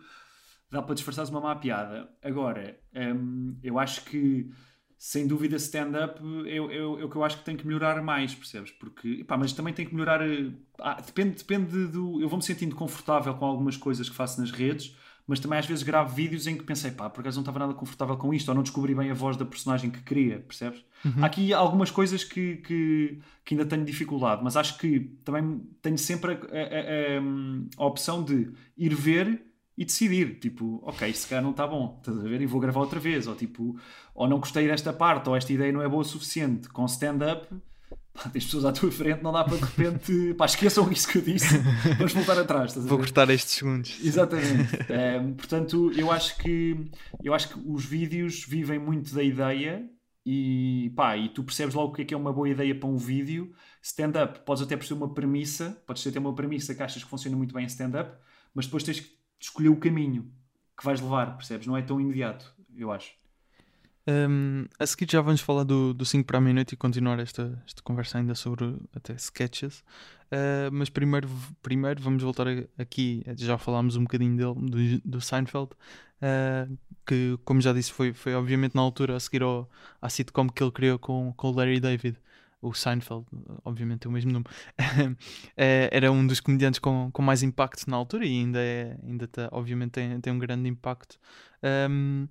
dá para disfarçar uma má piada. Agora, hum, eu acho que sem dúvida stand-up é, é- é o que eu acho que tem que melhorar mais, percebes? Porque, pá, mas também tem que melhorar. eh, ah, depende, depende do. Eu vou-me sentindo confortável com algumas coisas que faço nas redes, mas também às vezes gravo vídeos em que pensei, pá, por acaso não estava nada confortável com isto, ou não descobri bem a voz da personagem que queria, percebes? Uhum. Há aqui algumas coisas que, que, que, ainda tenho dificuldade, mas acho que também tenho sempre a, a, a, a opção de ir ver e decidir, tipo, ok, se calhar não está bom, estás a ver? E vou gravar outra vez, ou tipo, ou não gostei desta parte, ou esta ideia não é boa o suficiente. Com stand-up, tens pessoas à tua frente, não dá para de repente, pá, esqueçam isso que eu disse, vamos voltar atrás. Vou cortar estes segundos. Exatamente. um, portanto, eu acho que eu acho que os vídeos vivem muito da ideia e pá, e tu percebes logo o que é que é uma boa ideia para um vídeo. Stand-up, podes até perceber uma premissa, podes ter uma premissa que achas que funciona muito bem em stand-up, mas depois tens que escolher o caminho que vais levar, percebes? Não é tão imediato, eu acho. Um, a seguir já vamos falar do, do 5 para a minuto e continuar esta, esta conversa ainda sobre até sketches. Uh, mas primeiro, primeiro vamos voltar aqui, já falámos um bocadinho dele, do, do Seinfeld, uh, que como já disse foi, foi obviamente na altura a seguir ao, à sitcom que ele criou com, com Larry David o Seinfeld, obviamente tem o mesmo nome, é, era um dos comediantes com, com mais impacto na altura e ainda, é, ainda tá, obviamente tem, tem um grande impacto. Um,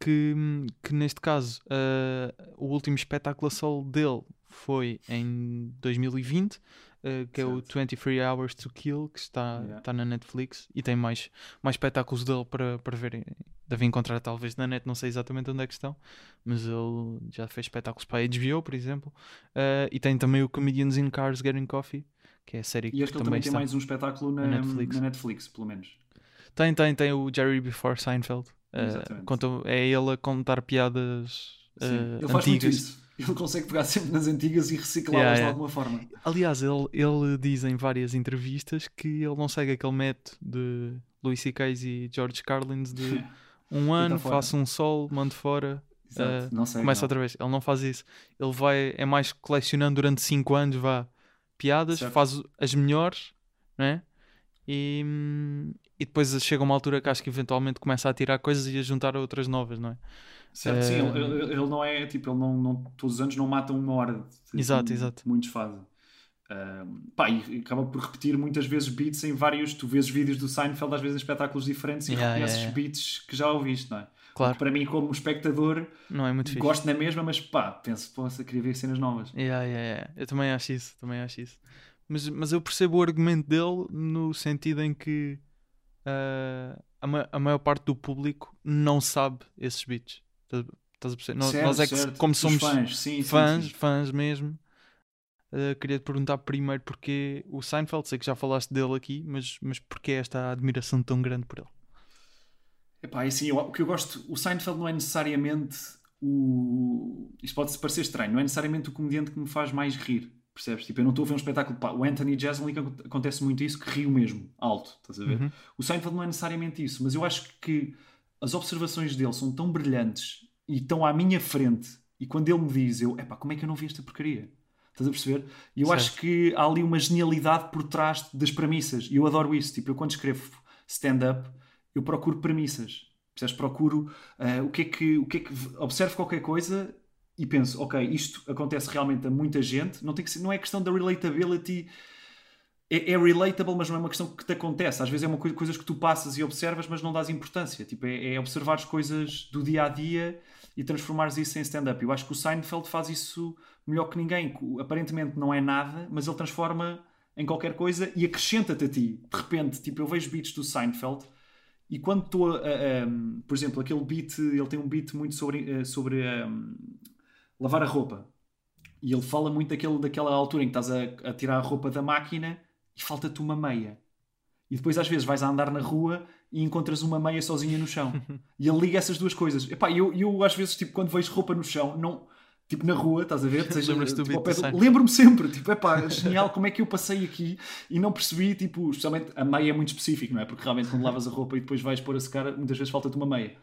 que, que neste caso uh, o último espetáculo a solo dele foi em 2020, uh, que certo. é o 23 Hours to Kill, que está, yeah. está na Netflix e tem mais, mais espetáculos dele para, para verem deve encontrar talvez na net, não sei exatamente onde é que estão, mas ele já fez espetáculos para a HBO, por exemplo, uh, e tem também o Comedians in Cars Getting Coffee, que é a série e que que ele também tem mais um espetáculo na, na, Netflix. na Netflix, pelo menos. Tem, tem, tem o Jerry Before Seinfeld. Uh, conta, é ele a contar piadas uh, ele faz antigas. Ele consegue pegar sempre nas antigas e reciclá-las yeah, yeah. de alguma forma. Aliás, ele, ele diz em várias entrevistas que ele não segue aquele método de Louis C.K. e George Carlin de um ano, faço um sol, mando fora. Uh, não sei, começa não. outra vez. Ele não faz isso. Ele vai, é mais colecionando durante 5 anos, vá, piadas, certo. faz as melhores, né? E, e depois chega uma altura que acho que eventualmente começa a tirar coisas e a juntar outras novas, não é? Certo, sim, ele, ele, não é tipo, ele não, não, todos os anos não mata uma hora. Exato, exato. Muitos fazem. Uh, pá, e acaba por repetir muitas vezes beats em vários. Tu vês vídeos do Seinfeld, às vezes em espetáculos diferentes, e yeah, reconheces yeah, yeah. beats que já ouviste, não é? Claro. para mim, como espectador, não é muito gosto fixe. na mesma, mas pá, penso, poxa, queria ver cenas novas. Yeah, yeah, yeah. Eu também acho isso, também acho isso. Mas, mas eu percebo o argumento dele no sentido em que uh, a, ma a maior parte do público não sabe esses beats. Estás a perceber? Certo, nós é que, certo. como somos fãs, sim, fãs, sim, sim. fãs mesmo Uh, queria te perguntar primeiro porque o Seinfeld, sei que já falaste dele aqui, mas, mas porquê esta admiração tão grande por ele? Epá, assim, eu, o que eu gosto, o Seinfeld não é necessariamente o. Isto pode parecer estranho, não é necessariamente o comediante que me faz mais rir, percebes? Tipo, eu não estou a ver um espetáculo. Pá, o Anthony Jeselnik acontece muito isso, que rio mesmo, alto, estás a ver? Uhum. O Seinfeld não é necessariamente isso, mas eu acho que as observações dele são tão brilhantes e estão à minha frente, e quando ele me diz, eu, epá, como é que eu não vi esta porcaria? Estás a perceber? E eu certo. acho que há ali uma genialidade por trás das premissas. E eu adoro isso. Tipo, eu quando escrevo stand-up, eu procuro premissas. Percebes? Procuro uh, o, que é que, o que é que. Observo qualquer coisa e penso, ok, isto acontece realmente a muita gente. Não, tem que ser, não é questão da relatability. É, é relatable, mas não é uma questão que te acontece. Às vezes é uma coisa coisas que tu passas e observas, mas não dás importância. Tipo, é, é observar as coisas do dia a dia e transformares isso em stand-up. Eu acho que o Seinfeld faz isso melhor que ninguém. Aparentemente não é nada, mas ele transforma em qualquer coisa e acrescenta-te a ti. De repente, tipo, eu vejo beats do Seinfeld e quando estou a, a, a, Por exemplo, aquele beat, ele tem um beat muito sobre, eh, sobre um, lavar a roupa. E ele fala muito daquele, daquela altura em que estás a, a tirar a roupa da máquina e falta-te uma meia. E depois às vezes vais a andar na rua e encontras uma meia sozinha no chão. e ele liga essas duas coisas. Epá, eu, eu às vezes, tipo, quando vejo roupa no chão, não tipo na rua, estás a ver? Tipo, Lembro-me sempre, tipo, é pá, genial, como é que eu passei aqui e não percebi, tipo, especialmente a meia é muito específico, não é? Porque realmente quando lavas a roupa e depois vais pôr a secar, muitas vezes falta-te uma meia.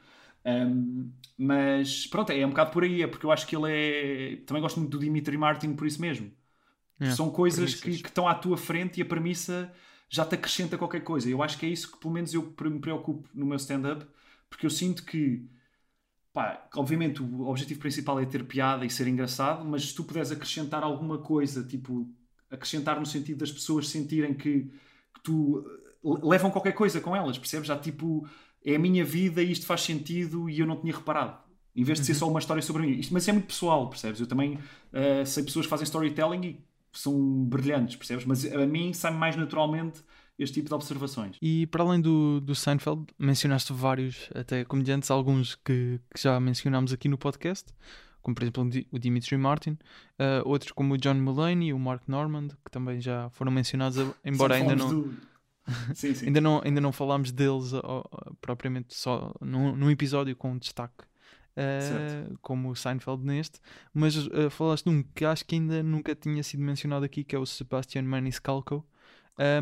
Um, mas pronto, é um bocado por aí, é porque eu acho que ele é. Também gosto muito do Dimitri Martin por isso mesmo. É, São coisas que, que, estão à tua frente e a premissa já te acrescenta qualquer coisa. Eu acho que é isso que pelo menos eu me preocupo no meu stand-up, porque eu sinto que pá, obviamente o objetivo principal é ter piada e ser engraçado, mas se tu puderes acrescentar alguma coisa, tipo, acrescentar no sentido das pessoas sentirem que, que tu levam qualquer coisa com elas, percebes? Já tipo, é a minha vida e isto faz sentido e eu não tinha reparado. Em vez de ser só uma história sobre mim. Isto, mas isso é muito pessoal, percebes? Eu também uh, sei pessoas que fazem storytelling e são brilhantes, percebes? Mas a mim sai mais naturalmente este tipo de observações. E para além do, do Seinfeld, mencionaste vários, até comediantes, alguns que, que já mencionámos aqui no podcast, como por exemplo o Dimitri Martin, uh, outros como o John Mulaney e o Mark Normand, que também já foram mencionados, embora ainda não. Do... Sim, sim. ainda não. Ainda não falámos deles propriamente só num, num episódio com destaque uh, como o Seinfeld neste, mas uh, falaste de um que acho que ainda nunca tinha sido mencionado aqui, que é o Sebastian Maniscalco,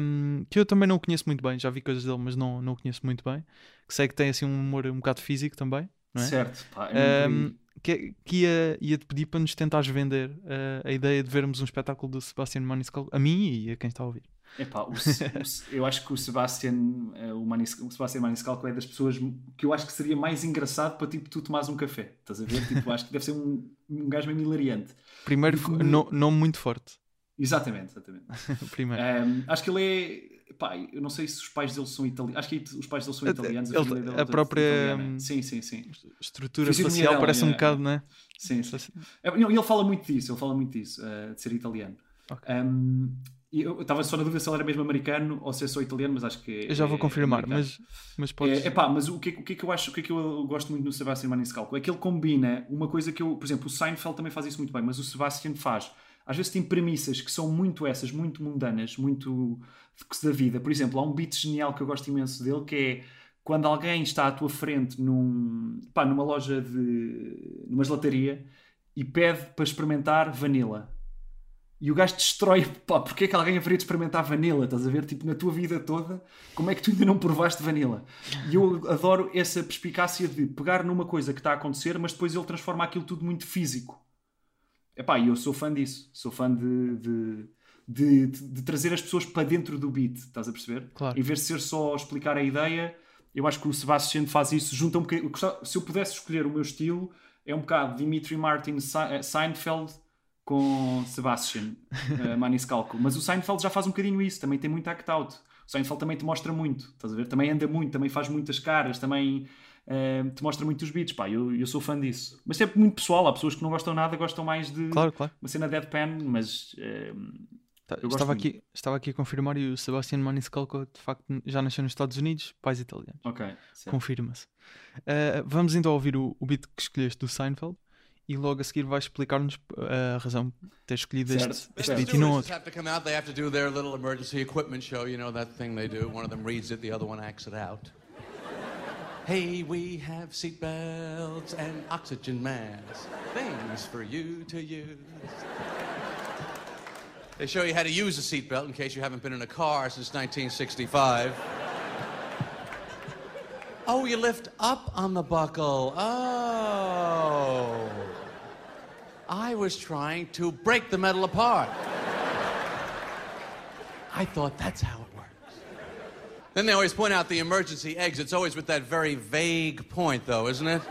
um, que eu também não conheço muito bem, já vi coisas dele, mas não, não conheço muito bem. Que sei que tem assim um humor um bocado físico também, é? Certo, pá, é um, que, que ia, ia te pedir para nos tentares vender uh, a ideia de vermos um espetáculo do Sebastian Maniscalco a mim e a quem está a ouvir. Epá, o, o, eu acho que o Sebastian, eh, o, Manis, o Sebastian Maniscalco é das pessoas que eu acho que seria mais engraçado para tipo, tu tomares um café. Estás a ver? Tipo, acho que deve ser um, um gajo meio hilariante. Primeiro, Porque... nome muito forte. Exatamente, exatamente. Primeiro. Um, acho que ele é. Pá, eu não sei se os pais dele são italianos. Acho que os pais dele são italianos. A, ele, a, a própria sim, sim, sim. estrutura facial parece um é, bocado, não é? Sim, sim. É, ele fala muito disso, ele fala muito disso, uh, de ser italiano. Okay. Um, eu estava só na dúvida se ele era mesmo americano ou se é só italiano, mas acho que é, Eu já vou é confirmar, mas, mas podes... É, epá, mas o que, o que é que eu acho, o que é que eu gosto muito no Sebastian Maniscalco é que ele combina uma coisa que eu, por exemplo, o Seinfeld também faz isso muito bem, mas o Sebastian faz. Às vezes tem premissas que são muito essas, muito mundanas, muito da vida. Por exemplo, há um beat genial que eu gosto imenso dele que é quando alguém está à tua frente num, pá, numa loja de. numa gelataria e pede para experimentar vanilla e o gajo destrói, pá, porque é que alguém haveria de experimentar vanilla? Estás a ver? Tipo, na tua vida toda, como é que tu ainda não provaste vanilla? E eu adoro essa perspicácia de pegar numa coisa que está a acontecer, mas depois ele transforma aquilo tudo muito físico. Epá, e eu sou fã disso. Sou fã de, de, de, de, de trazer as pessoas para dentro do beat, estás a perceber? Claro. Em vez de ser só explicar a ideia, eu acho que o Sebastian faz isso, junta um bocadinho. Se eu pudesse escolher o meu estilo, é um bocado Dimitri Martin eh, Seinfeld com Sebastian uh, Maniscalco. Mas o Seinfeld já faz um bocadinho isso, também tem muito act out. O Seinfeld também te mostra muito, estás a ver? Também anda muito, também faz muitas caras, também uh, te mostra muitos beats, pá, eu, eu sou fã disso. Mas sempre muito pessoal, há pessoas que não gostam nada, gostam mais de claro, claro. uma cena deadpan, mas... Uh, tá, estava, aqui, estava aqui a confirmar e o Sebastian Maniscalco de facto já nasceu nos Estados Unidos, pais italianos. Ok. Confirma-se. Uh, vamos então ouvir o, o beat que escolheste do Seinfeld e logo a seguir vai explicar-nos a razão de ter escolhido este, este beat e não outro. have to come out, they have to do their little emergency equipment show, you know that thing they do. One of them reads it, the other one acts it out. Hey, we have seatbelts and oxygen masks, things for you to use. They show you how to use a seatbelt in case you haven't been in a car since 1965. Oh, you lift up on the buckle. Oh. I was trying to break the metal apart. I thought that's how it works. Then they always point out the emergency exits, always with that very vague point, though, isn't it?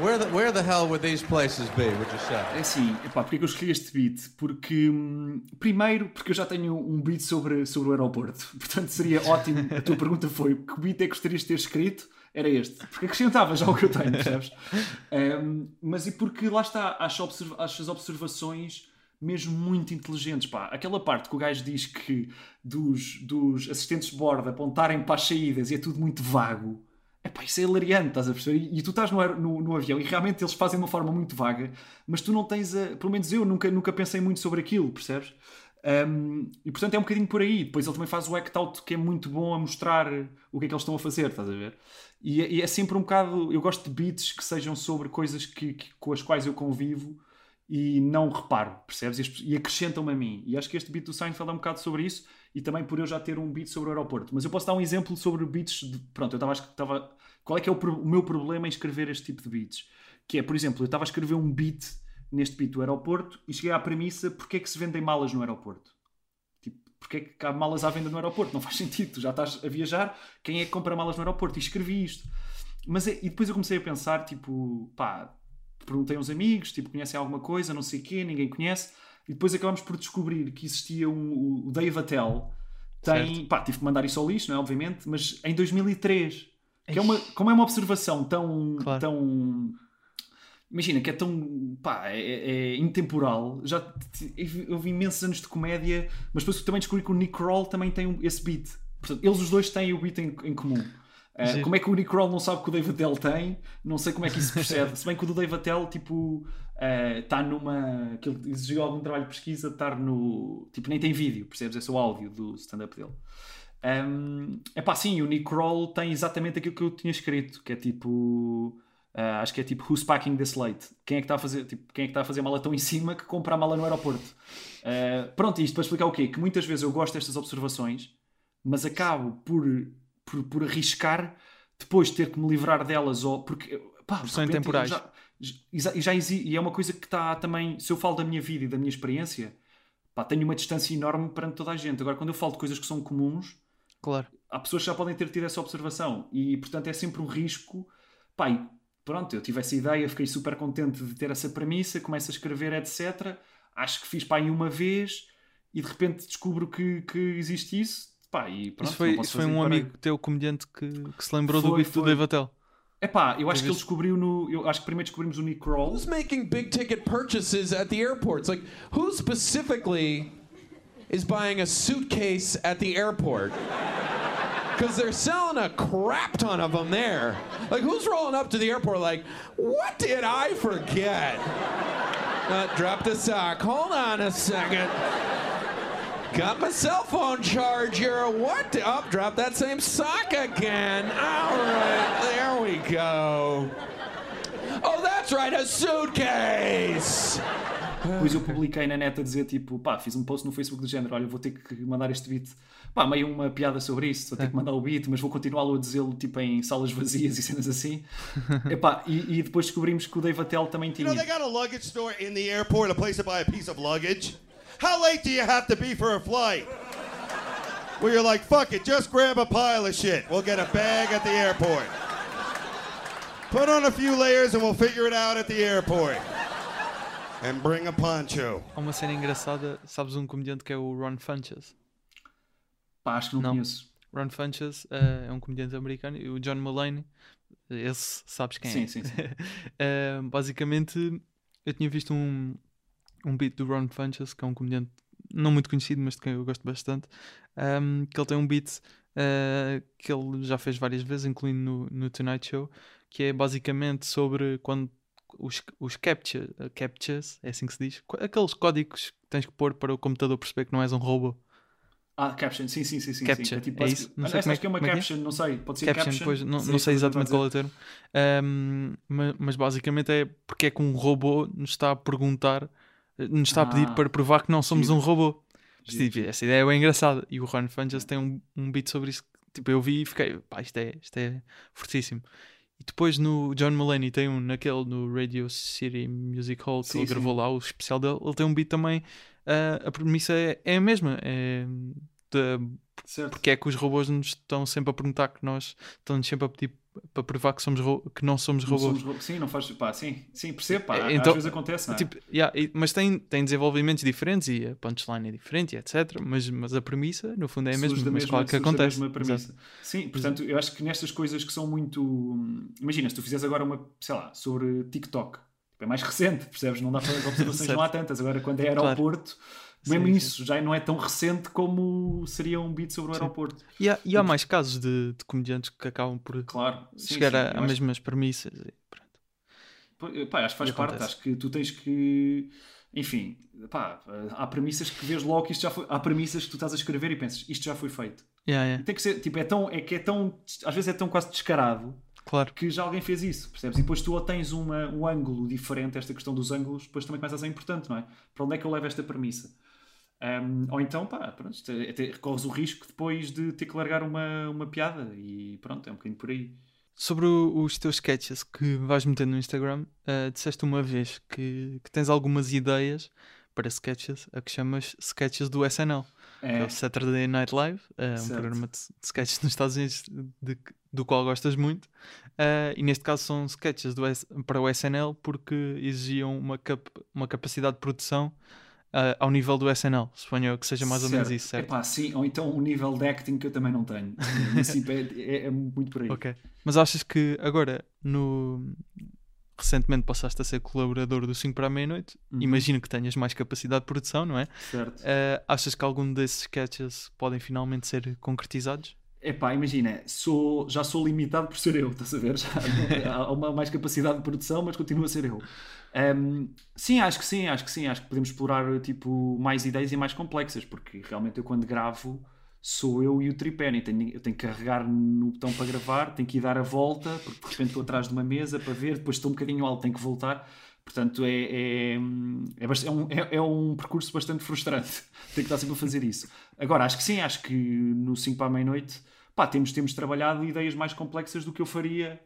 Where the, where the hell would these places be, would you say? É assim, epá, porque é que eu escolhi este beat? Porque, hum, primeiro, porque eu já tenho um beat sobre, sobre o aeroporto. Portanto, seria ótimo. A tua pergunta foi: que beat é que gostarias de ter escrito? Era este. Porque acrescentava já o que eu tenho, percebes? Um, mas e porque lá está, acho, observa acho as observações mesmo muito inteligentes. Pá. Aquela parte que o gajo diz que dos, dos assistentes de bordo apontarem para as saídas e é tudo muito vago Epá, isso é hilariante, estás a perceber? E, tu estás no, no, no, avião e realmente eles fazem de uma forma muito vaga, mas tu não tens a. Pelo menos eu nunca, nunca pensei muito sobre aquilo, percebes? Um, e portanto é um bocadinho por aí. Depois ele também faz o act out que é muito bom a mostrar o que é que eles estão a fazer, estás a ver? E, é, e é sempre um bocado. Eu gosto de beats que sejam sobre coisas que, que com as quais eu convivo e não reparo, percebes? E acrescentam-me a mim. E acho que este beat do Seinfeld é um bocado sobre isso e também por eu já ter um beat sobre o aeroporto. Mas eu posso dar um exemplo sobre beats de. Pronto, eu estava. Qual é que é o, o, meu problema em escrever este tipo de beats? Que é, por exemplo, eu estava a escrever um beat neste do aeroporto e cheguei à premissa porque é que se vendem malas no aeroporto. Tipo, porque é que há malas à venda no aeroporto? Não faz sentido, tu já estás a viajar, quem é que compra malas no aeroporto? E escrevi isto. Mas, é, e depois eu comecei a pensar, tipo, pá, perguntei a uns amigos, tipo, conhecem alguma coisa, não sei o quê, ninguém conhece. E depois acabamos por descobrir que existia um, o Dave Attell, tem. Pá, tive que mandar isso ao lixo, não é? Obviamente, mas em 2003. Que é uma, como é uma observação tão. Claro. tão Imagina que é tão. pá, é, é intemporal. Já houve imensos anos de comédia, mas depois também descobri que o Nick Kroll também tem um- esse beat. Portanto, eles os dois têm o beat em, em comum. Uh, como é que o Nick Kroll não sabe que o Dave Attell tem? Não sei como é que isso percebe. Se bem que o do Dave Attell, tipo, está numa. que ele exigiu algum trabalho de pesquisa, estar no. tipo, nem tem vídeo, percebes? É só o áudio do stand-up dele. Um, é pá, sim, o Nick Kroll tem exatamente aquilo que eu tinha escrito, que é tipo. Ah, acho que é tipo Who's packing this late? Quem é que está a fazer, tipo, quem é que está a fazer a mala tão em cima que compra a mala no aeroporto? Ah, pronto, isto para explicar o quê? Que muitas vezes eu gosto destas observações, mas acabo por, por, por arriscar depois ter que me livrar delas, ou porque pá, são repente, intemporais. Já, já, já e é uma coisa que está também. Se eu falo da minha vida e da minha experiência, pá, tenho uma distância enorme perante toda a gente. Agora, quando eu falo de coisas que são comuns, Claro. há pessoas que já podem ter tido essa observação e portanto é sempre um risco pá, pronto, eu tive essa ideia fiquei super contente de ter essa premissa começo a escrever etc, acho que fiz pá em uma vez e de repente descubro que, que existe isso pá, e pronto, isso foi, não posso isso foi um amigo teu comediante que, que se lembrou do Foi, do foi. Dave Attell. Epá, eu acho que ele descobriu no eu acho que primeiro descobrimos o Nick Kroll Who's making big ticket purchases at the airports? Like, who specifically is buying a suitcase at the airport? Because they're selling a crap ton of them there. Like, who's rolling up to the airport like, what did I forget? Uh, drop the sock. Hold on a second. Got my cell phone charger. What? the- Oh, drop that same sock again. All right, there we go. Oh, that's right, a suitcase. Depois eu publiquei na net a dizer tipo, pá, fiz um post no Facebook do género, olha, vou ter que mandar este beat, pá, meio uma piada sobre isso, vou ter que mandar o beat, mas vou continuá-lo a dizê-lo tipo em salas vazias e cenas assim. Epá, e, e depois descobrimos que o Dave Attell também You tinha. know, they got a luggage store in the airport, a place to buy a piece of luggage. How late do you have to be for a flight? Where you're like, fuck it, just grab a pile of shit. We'll get a bag at the airport. Put on a few layers and we'll figure it out at the airport. And bring a poncho. Há uma cena engraçada, sabes um comediante que é o Ron Funches? Pá, acho que não, Não. conheço. Ron Funches eh, é um comediante americano e o John Mulaney, esse sabes quem Sim, é. sim, sim. Eh, basicamente, eu tinha visto um, um beat do Ron Funches, que é um comediante não muito conhecido, mas de quem eu gosto bastante, ahm, que ele tem um beat eh, que ele já fez várias vezes, incluindo no, no Tonight Show, que é basicamente sobre quando os, os captcha, eh, captchas, é assim que se diz, qu- aqueles códigos que tens que pôr para o computador perceber que não és um robô. Ah, caption, sim, sim, sim. sim, Caption, sim. tipo, é isso? Não Ah, sei como é que é uma como é que é? caption, não sei, pode ser caption, caption. pois, não, Sei não sei exatamente qual é o termo. Ahm, ma- mas, basicamente é porque é que um robô nos está a perguntar, eh, nos está a pedir Ah, para provar que não somos giro. um robô. Tipo. Essa ideia é bem engraçada. E o Ron Funches tem um, um beat sobre isso. que, Tipo, eu vi e fiquei, pá, isto é, isto é fortíssimo. E depois no John Mulaney tem um naquele no Radio City Music Hall que Sim, ele sim. gravou lá, o especial dele. Ele tem um beat também. ah, a premissa é, é a mesma. É de- porque é que os robôs nos estão sempre a perguntar que nós estão-nos sempre a pedir para provar que, somos que não somos Não robôs. somos Sim, não faz. Pá, sim, sim, percebo, pá. É, então, Às vezes acontece, não é? Tipo, yeah, mas tem, tem desenvolvimentos diferentes e a punchline é diferente, etc. Mas, mas a premissa, no fundo, é a mesma. da Mas claro que acontece. mesma premissa. Exato. Sim, portanto, eu acho que nestas coisas que são muito. hum, Imagina, se tu fizeres agora uma, sei lá, sobre TikTok, tipo, é mais recente, percebes? Não dá para as observações, não há tantas. Agora, quando é Claro. Mesmo Sim, sim. isso já não é tão recente como seria um beat sobre o aeroporto. E há, e há mais casos de, de comediantes que acabam por Claro. Sim, chegar sim, a, acho- mesmas premissas. e pronto. Pá, Pá, acho que faz E parte, acontece. acho que tu tens que. Enfim, pá, há premissas que vês logo que isto já foi. Há premissas que tu estás a escrever e pensas, isto já foi feito. Yeah, yeah, Tem que ser, tipo, é tão. É que é tão. Às vezes é tão quase descarado claro. que já alguém fez isso, percebes? E depois tu ou tens uma, um ângulo diferente, esta questão dos ângulos, depois também começa a ser importante, não é? Para onde é que eu levo esta premissa? Um, ou então, pá, pronto, é- até corres o risco depois de ter que largar uma, uma piada e pronto, é um bocadinho por aí. Sobre o- os teus sketches que vais meter no Instagram, ah, disseste uma vez que, que tens algumas ideias para sketches a que chamas sketches do SNL. é É, o Saturday Night Live, é um Certo. programa de, de sketches nos Estados Unidos de- do qual gostas muito. Ah, e neste caso são sketches do para o SNL porque exigiam uma, cap- uma capacidade de produção ah, ao nível do SNL. Suponho que seja mais ou menos Certo. isso, certo? Epá, sim, ou então um nível de acting que eu também não tenho. É, é- é muito por aí. Ok. Mas achas que agora, no... recentemente passaste a ser colaborador do 5 para a meia-noite, Uhum. imagino que tenhas mais capacidade de produção, não é? Certo. Ah, achas que algum desses sketches podem finalmente ser concretizados? Epá, imagina, sou, já sou limitado por ser eu, estás a ver? Já, há uma mais capacidade de produção, mas continua a ser eu. Ahm, sim, acho que sim, acho que sim. Acho que podemos explorar tipo, mais ideias e mais complexas, porque realmente eu quando gravo sou eu e o tripé, nem tenho, eu tenho que carregar no botão para gravar, tenho que ir dar a volta, porque de repente estou atrás de uma mesa para ver, depois estou um bocadinho alto, tenho que voltar. Portanto, é, é, é, é um, é, é um percurso bastante frustrante. Tenho que estar sempre a fazer isso. Agora, acho que sim, acho que no 5 para a meia-noite temos, temos trabalhado ideias mais complexas do que eu faria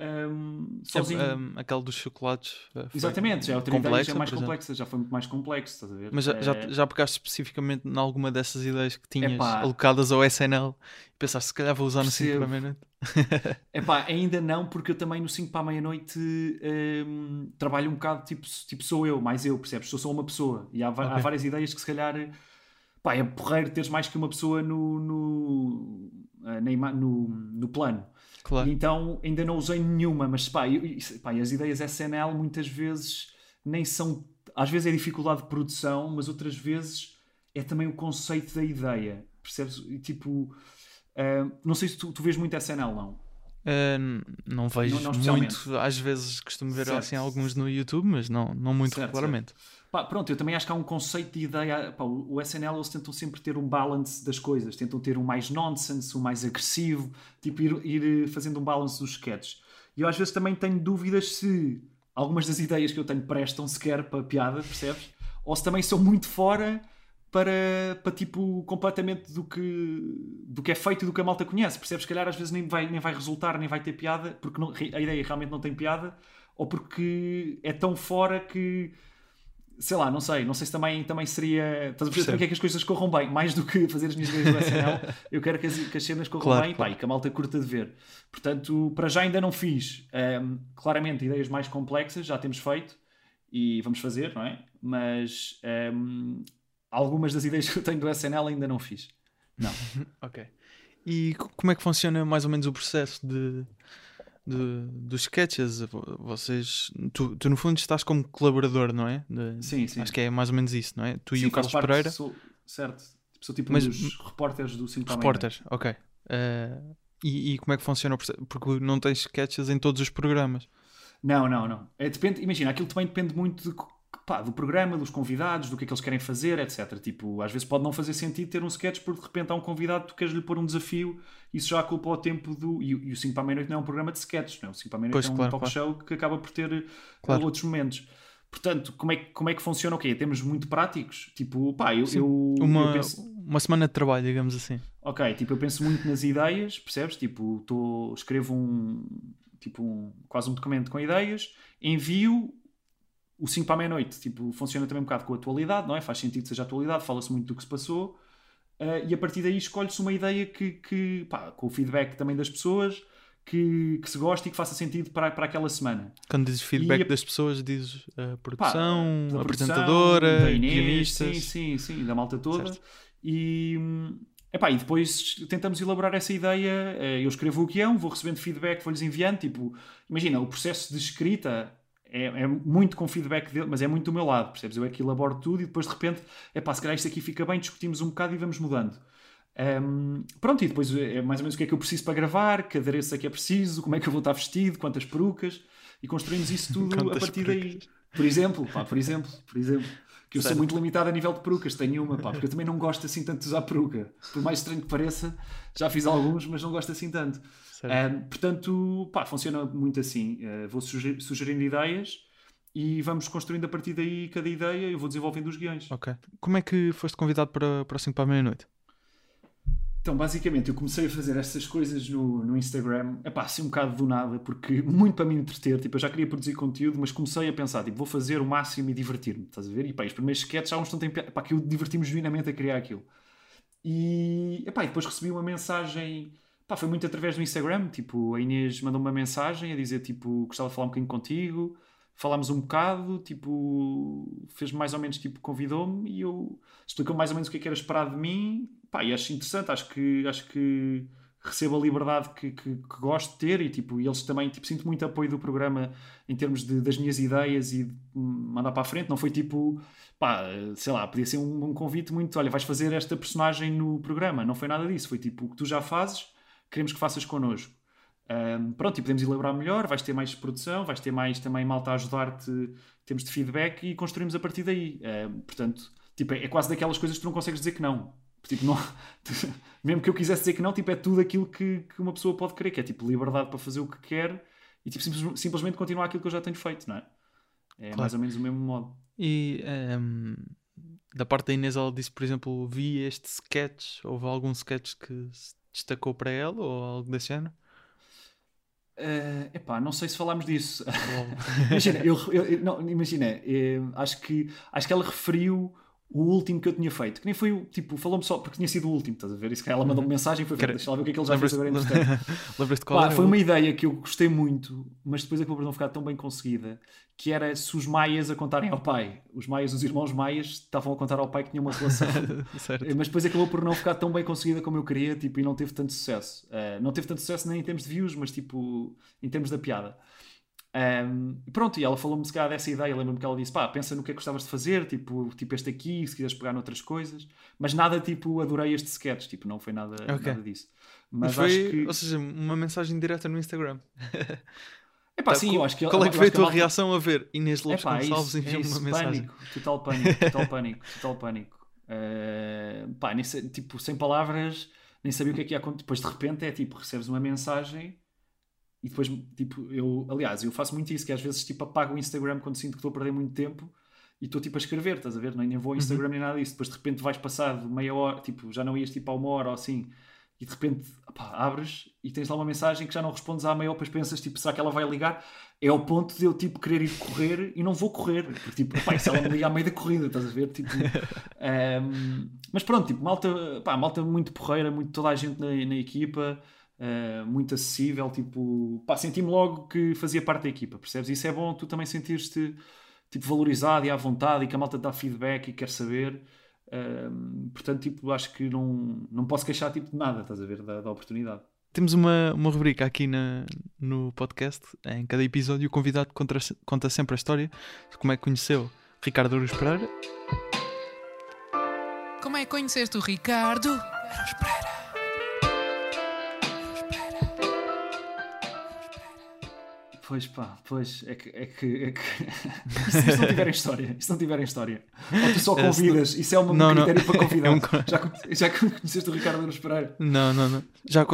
hum, sozinho. Um, aquele dos chocolates. foi Exatamente, já é outra ideia, complexa, já é mais complexa, já foi muito mais complexo, a? Mas já, já, É- já pegaste especificamente em alguma dessas ideias que tinhas Epá. alocadas ao SNL e pensaste se calhar vou usar no 5 para a Percebo. meia-noite? Epá, ainda não, porque eu também no 5 para a meia-noite hum, trabalho um bocado tipo, tipo sou eu, mais eu, percebes? Sou só uma pessoa. E há, va- há várias ideias que se calhar pá, é porreiro teres mais que uma pessoa no, no, na ima- no, no plano. Claro. Então ainda não usei nenhuma, mas pá, eu- pá, as ideias SNL muitas vezes nem são. Às vezes é dificuldade de produção, mas outras vezes é também o conceito da ideia. Percebes? E, Tipo, ah, não sei se tu, tu vês muito SNL, não? N- não vejo Não- não muito, às vezes costumo ver Certo. assim alguns no YouTube, mas não, não muito Certo, regularmente. Pá, pronto, eu também acho que há um conceito de ideia. Pá, o SNL eles tentam sempre ter um balance das coisas, tentam ter um mais nonsense, um mais agressivo, tipo ir, ir eh, fazendo um balance dos sketches. E eu às vezes também tenho dúvidas se algumas das ideias que eu tenho prestam sequer para piada, percebes? Ou se também são muito fora para, para tipo completamente do que, do que é feito e do que a malta conhece, percebes? Se calhar às vezes nem vai, nem vai resultar, nem vai ter piada, porque não- a ideia realmente não tem piada, ou porque é tão fora que sei lá, não sei, não sei se também, também seria. Estás a perceber porque é que as coisas corram bem, mais do que fazer as minhas ideias do SNL, eu quero que as, que as cenas corram Claro, bem claro. pá, e que a malta curta de ver. Portanto, para já ainda não fiz. Ahm, claramente, ideias mais complexas já temos feito e vamos fazer, não é? Mas ahm, algumas das ideias que eu tenho do SNL ainda não fiz. Não. Ok. E co- como é que funciona mais ou menos o processo de, de- dos sketches? Vo- Vocês, tu, tu, no fundo estás como colaborador, não é? De- Sim, sim. Acho que é mais ou menos isso, não é? Tu e Sim, o faço Carlos Pereira, Sou, certo. Sou tipo Mas- um dos repórteres do 5 repórteres, ok. Eh, e, e como é que funciona o? Porque não tens sketches em todos os programas. Não, não, não. É, depende, imagina, aquilo também depende muito de, pá, do programa, dos convidados, do que é que eles querem fazer, etc. Tipo, às vezes pode não fazer sentido ter um sketch porque de repente há um convidado que tu queres lhe pôr um desafio, isso já culpa o tempo do. E, o- e o 5 para a meia-noite não é um programa de sketches, não é? O 5 para a meia-noite é um claro, talk claro. show que acaba por ter eh, Claro. outros momentos. Portanto, como é, que- como é que funciona o quê? Temos muito práticos? Tipo, pá, eu, eu, eu Uma, penso. uma semana de trabalho, digamos assim. Ok, tipo, eu penso muito nas ideias, percebes? Tipo, tô, escrevo um, tipo, um, quase um documento com ideias, envio o 5 para a meia-noite. Tipo, funciona também um bocado com a atualidade, não é? Faz sentido que seja a atualidade, fala-se muito do que se passou, eh, e a partir daí escolhe-se uma ideia que, que pá, com o feedback também das pessoas, que, que se goste e que faça sentido para, para aquela semana. Quando dizes feedback a- das pessoas, dizes a Pá, produção, da a apresentadora, da Inês, guionistas. Sim, sim, sim, da malta toda. Certo. E, epá, e depois tentamos elaborar essa ideia. eh, Eu escrevo o guião, vou recebendo feedback, vou-lhes enviando. Tipo, imagina, o processo de escrita é, é muito com feedback dele, mas é muito do meu lado, percebes? Eu é que elaboro tudo e depois de repente, epá, se calhar isto aqui fica bem, discutimos um bocado e vamos mudando. Hum, pronto, e depois é mais ou menos o que é que eu preciso para gravar, que adereço é que é preciso, como é que eu vou estar vestido, quantas perucas, e construímos isso tudo a Quantas partir daí. perucas? Por exemplo, pá, por exemplo, por exemplo. Que eu sou muito limitado a nível de perucas, tenho uma, pá, porque eu também não gosto assim tanto de usar peruca. Por mais estranho que pareça, já fiz alguns, mas não gosto assim tanto. Ahm, portanto, pá, funciona muito assim. Ah, vou sugerir, sugerindo ideias e vamos construindo a partir daí cada ideia e eu vou desenvolvendo os guiões. Ok. Como é que foste convidado para, para o 5 para a meia-noite? Então, basicamente, eu comecei a fazer essas coisas no, no Instagram, epá, assim um bocado do nada, porque muito para me entreter, tipo, eu já queria produzir conteúdo, mas comecei a pensar, tipo, vou fazer o máximo e divertir-me, estás a ver? E pá, os primeiros sketches já uns têm piada, epá, que eu diverti-me genuinamente a criar aquilo. E, epá, e depois recebi uma mensagem, pá, foi muito através do Instagram, tipo, a Inês mandou-me uma mensagem a dizer, tipo, gostava de falar um bocadinho contigo, falámos um bocado, tipo, fez mais ou menos, tipo, convidou-me e eu explicou mais ou menos o que é que era esperado de mim. Pá, e acho interessante, acho que, acho que recebo a liberdade que, que, que gosto de ter e, tipo, eles também, tipo, sinto muito apoio do programa em termos de, das minhas ideias e de mandar para a frente. Não foi tipo, pá, sei lá, podia ser um, um convite muito, olha, vais fazer esta personagem no programa. Não foi nada disso, foi tipo, o que tu já fazes, queremos que faças connosco. Um, pronto, e podemos elaborar melhor, vais ter mais produção, vais ter mais também malta a ajudar-te em termos de feedback e construímos a partir daí. Um, portanto, tipo, é, é, quase daquelas coisas que tu não consegues dizer que não. Tipo, não mesmo que eu quisesse dizer que não, tipo, é tudo aquilo que, que uma pessoa pode querer, que é tipo liberdade para fazer o que quer e tipo, simples, simplesmente continuar aquilo que eu já tenho feito, não é? É claro. mais ou menos o mesmo modo. E um, da parte da Inês, ela disse, por exemplo, vi este sketch, houve algum sketch que se destacou para ela ou algo desse género? Uh, epá, não sei se falámos disso. imagina, eu, eu, não, imagina eu, eh, acho, que, acho que ela referiu o último que eu tinha feito, que nem foi o tipo, falou-me só porque tinha sido o último, estás a ver? Isso que ela mandou-me uhum. mensagem foi feito, deixa lá ver o que é que ele já fez agora Lembras-te qual Pá, Foi uma ideia que eu gostei muito, mas depois acabou por não ficar tão bem conseguida, que era se os maias a contarem ao pai. Os maias, os irmãos maias, estavam a contar ao pai que tinha uma relação. mas depois acabou por não ficar tão bem conseguida como eu queria, tipo, e não teve tanto sucesso. Uh, não teve tanto sucesso nem em termos de views, mas tipo, em termos da piada. Um, pronto, e ela falou-me se calhar dessa ideia. Lembro-me que ela disse: pá, pensa no que é que gostavas de fazer, tipo, tipo este aqui, se quiseres pegar noutras coisas. Mas nada tipo, adorei este sketch, tipo, não foi nada, okay. nada disso. Mas, Mas foi, que... ou seja, uma mensagem direta no Instagram. É pá, tá, sim, eu acho que Qual é que foi a tua ela... reação a ver Inês Lopes Epá, Gonçalves enviou-me é uma mensagem? Pânico, total pânico, total pânico, total pânico. Uh, pá, nem sei, tipo, sem palavras, nem sabia o que é que ia acontecer. Depois de repente é tipo, recebes uma mensagem e depois, tipo, eu, aliás, eu faço muito isso, que às vezes, tipo, apago o Instagram quando sinto que estou a perder muito tempo e estou, tipo, a escrever, estás a ver? Nem, nem vou ao uhum. Instagram uhum. nem nada disso. Depois, de repente, vais passar meia hora, tipo, já não ias, tipo, a uma hora ou assim, e de repente, abres e tens lá uma mensagem que já não respondes à meia depois pensas, tipo, será que ela vai ligar? É ao ponto de eu, tipo, querer ir correr e não vou correr. Porque, tipo, se ela me liga à meio da corrida, estás a ver? Tipo, um, ehm, mas pronto, tipo, malta, pá, malta muito porreira, muito toda a gente na, na equipa, uh, muito acessível, tipo, pá, senti-me logo que fazia parte da equipa, percebes? Isso é bom, tu também sentires-te tipo, valorizado e à vontade e que a malta dá feedback e quer saber. Portanto, tipo, acho que não, não posso queixar tipo, de nada, estás a ver, da, da oportunidade. Temos uma, uma rubrica aqui na, no podcast. Em cada episódio, o convidado conta, conta sempre a história de como é que conheceu Ricardo Aruz Pereira. Como é que conheceste o Ricardo Aruz Pereira? Pois pá, pois, é que. É que, é que... se, não tiverem história, se não tiverem história, ou tu só é, convidas, isso é um não, critério não. para convidar. É um... já, já conheceste o Ricardo Anos Pereira? Não, não, não. Já, uh,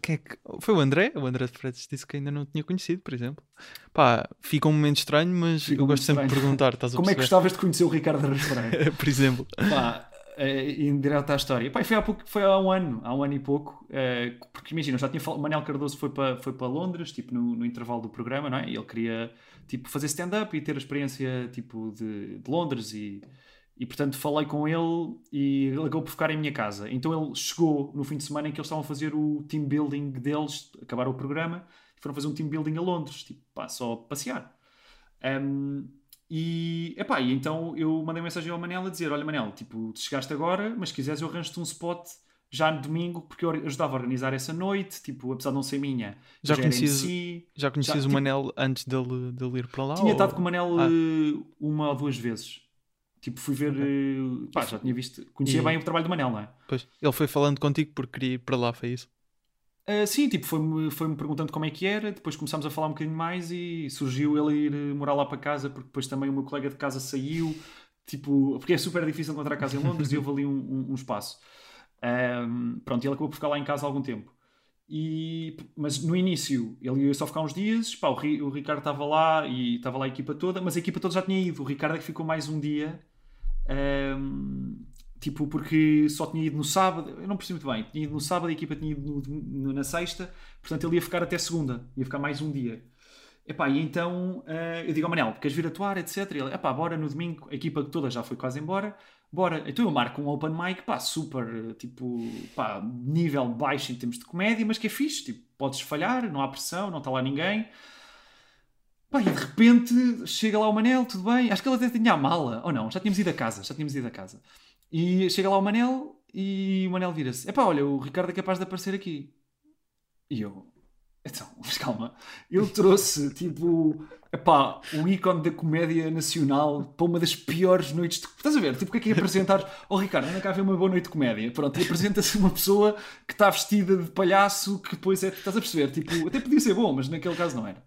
quem é que... Foi o André? O André de Fretes disse que ainda não tinha conhecido, por exemplo. Pá, fica um momento estranho, mas fica eu gosto sempre de perguntar. Como é que gostavas de conhecer o Ricardo Anos Pereira? por exemplo. Pá, uh, direto à história. Pá, foi, há pouco, foi há um ano, há um ano e pouco, uh, porque imagina, já tinha falado, Manel Cardoso foi para, foi Londres, tipo, no, no intervalo do programa, não é? E ele queria, tipo, fazer stand-up e ter a experiência, tipo, de, de Londres e... E portanto falei com ele e ele acabou por ficar em minha casa. Então ele chegou no fim de semana em que eles estavam a fazer o team building deles, acabaram o programa, e foram fazer um team building a Londres, tipo, pá, só passear. Um, e, epá, e então eu mandei mensagem ao Manel a dizer: Olha, Manel, tipo, chegaste agora, mas se quiseres eu arranjo-te um spot já no domingo, porque eu ajudava a organizar essa noite, tipo, apesar de não ser minha. Já, já conhecias, si, já conhecias já, o tipo, Manel antes dele, dele ir para lá? Tinha ou... estado com o Manel ah. Eh, uma ou duas vezes. Tipo, fui ver. Okay. Eh, pá, já tinha visto. Conhecia e... bem o trabalho do Manel, não é? Pois. Ele foi falando contigo porque queria ir para lá, foi isso? Uh, sim, tipo, foi-me foi perguntando como é que era, depois começámos a falar um bocadinho mais e surgiu ele ir morar lá para casa, porque depois também o meu colega de casa saiu, tipo, porque é super difícil encontrar casa em Londres e houve ali um, um, um espaço. Um, pronto, ele acabou por ficar lá em casa há algum tempo. E, mas no início ele ia só ficar uns dias, pá, o, o Ricardo estava lá e estava lá a equipa toda, mas a equipa toda já tinha ido. O Ricardo é que ficou mais um dia. Um, tipo, porque só tinha ido no sábado, eu não percebi muito bem, tinha ido no sábado, a equipa tinha ido no, no, na sexta, portanto ele ia ficar até segunda, ia ficar mais um dia. Epá, e então uh, eu digo ao Manel, queres vir atuar, etc. E ele, epá, bora no domingo, a equipa toda já foi quase embora, bora. Então eu marco um open mic, pá, super, tipo, pá, nível baixo em termos de comédia, mas que é fixe, tipo, podes falhar, não há pressão, não está lá ninguém. Pá, e de repente chega lá o Manel, tudo bem. Acho que ele até tinha a mala. Ou não, já tínhamos ido a casa. Já tínhamos ido a casa. E chega lá o Manel e o Manel vira-se: Epá, olha, o Ricardo é capaz de aparecer aqui. E eu, então, mas calma, ele trouxe tipo, epá, o ícone da comédia nacional para uma das piores noites de. Estás a ver? Tipo, o que é que é apresentar? Oh Ricardo, anda cá ver uma boa noite de comédia. Pronto, e apresenta-se uma pessoa que está vestida de palhaço, que depois é. Estás a perceber? Tipo, até podia ser bom, mas naquele caso não era.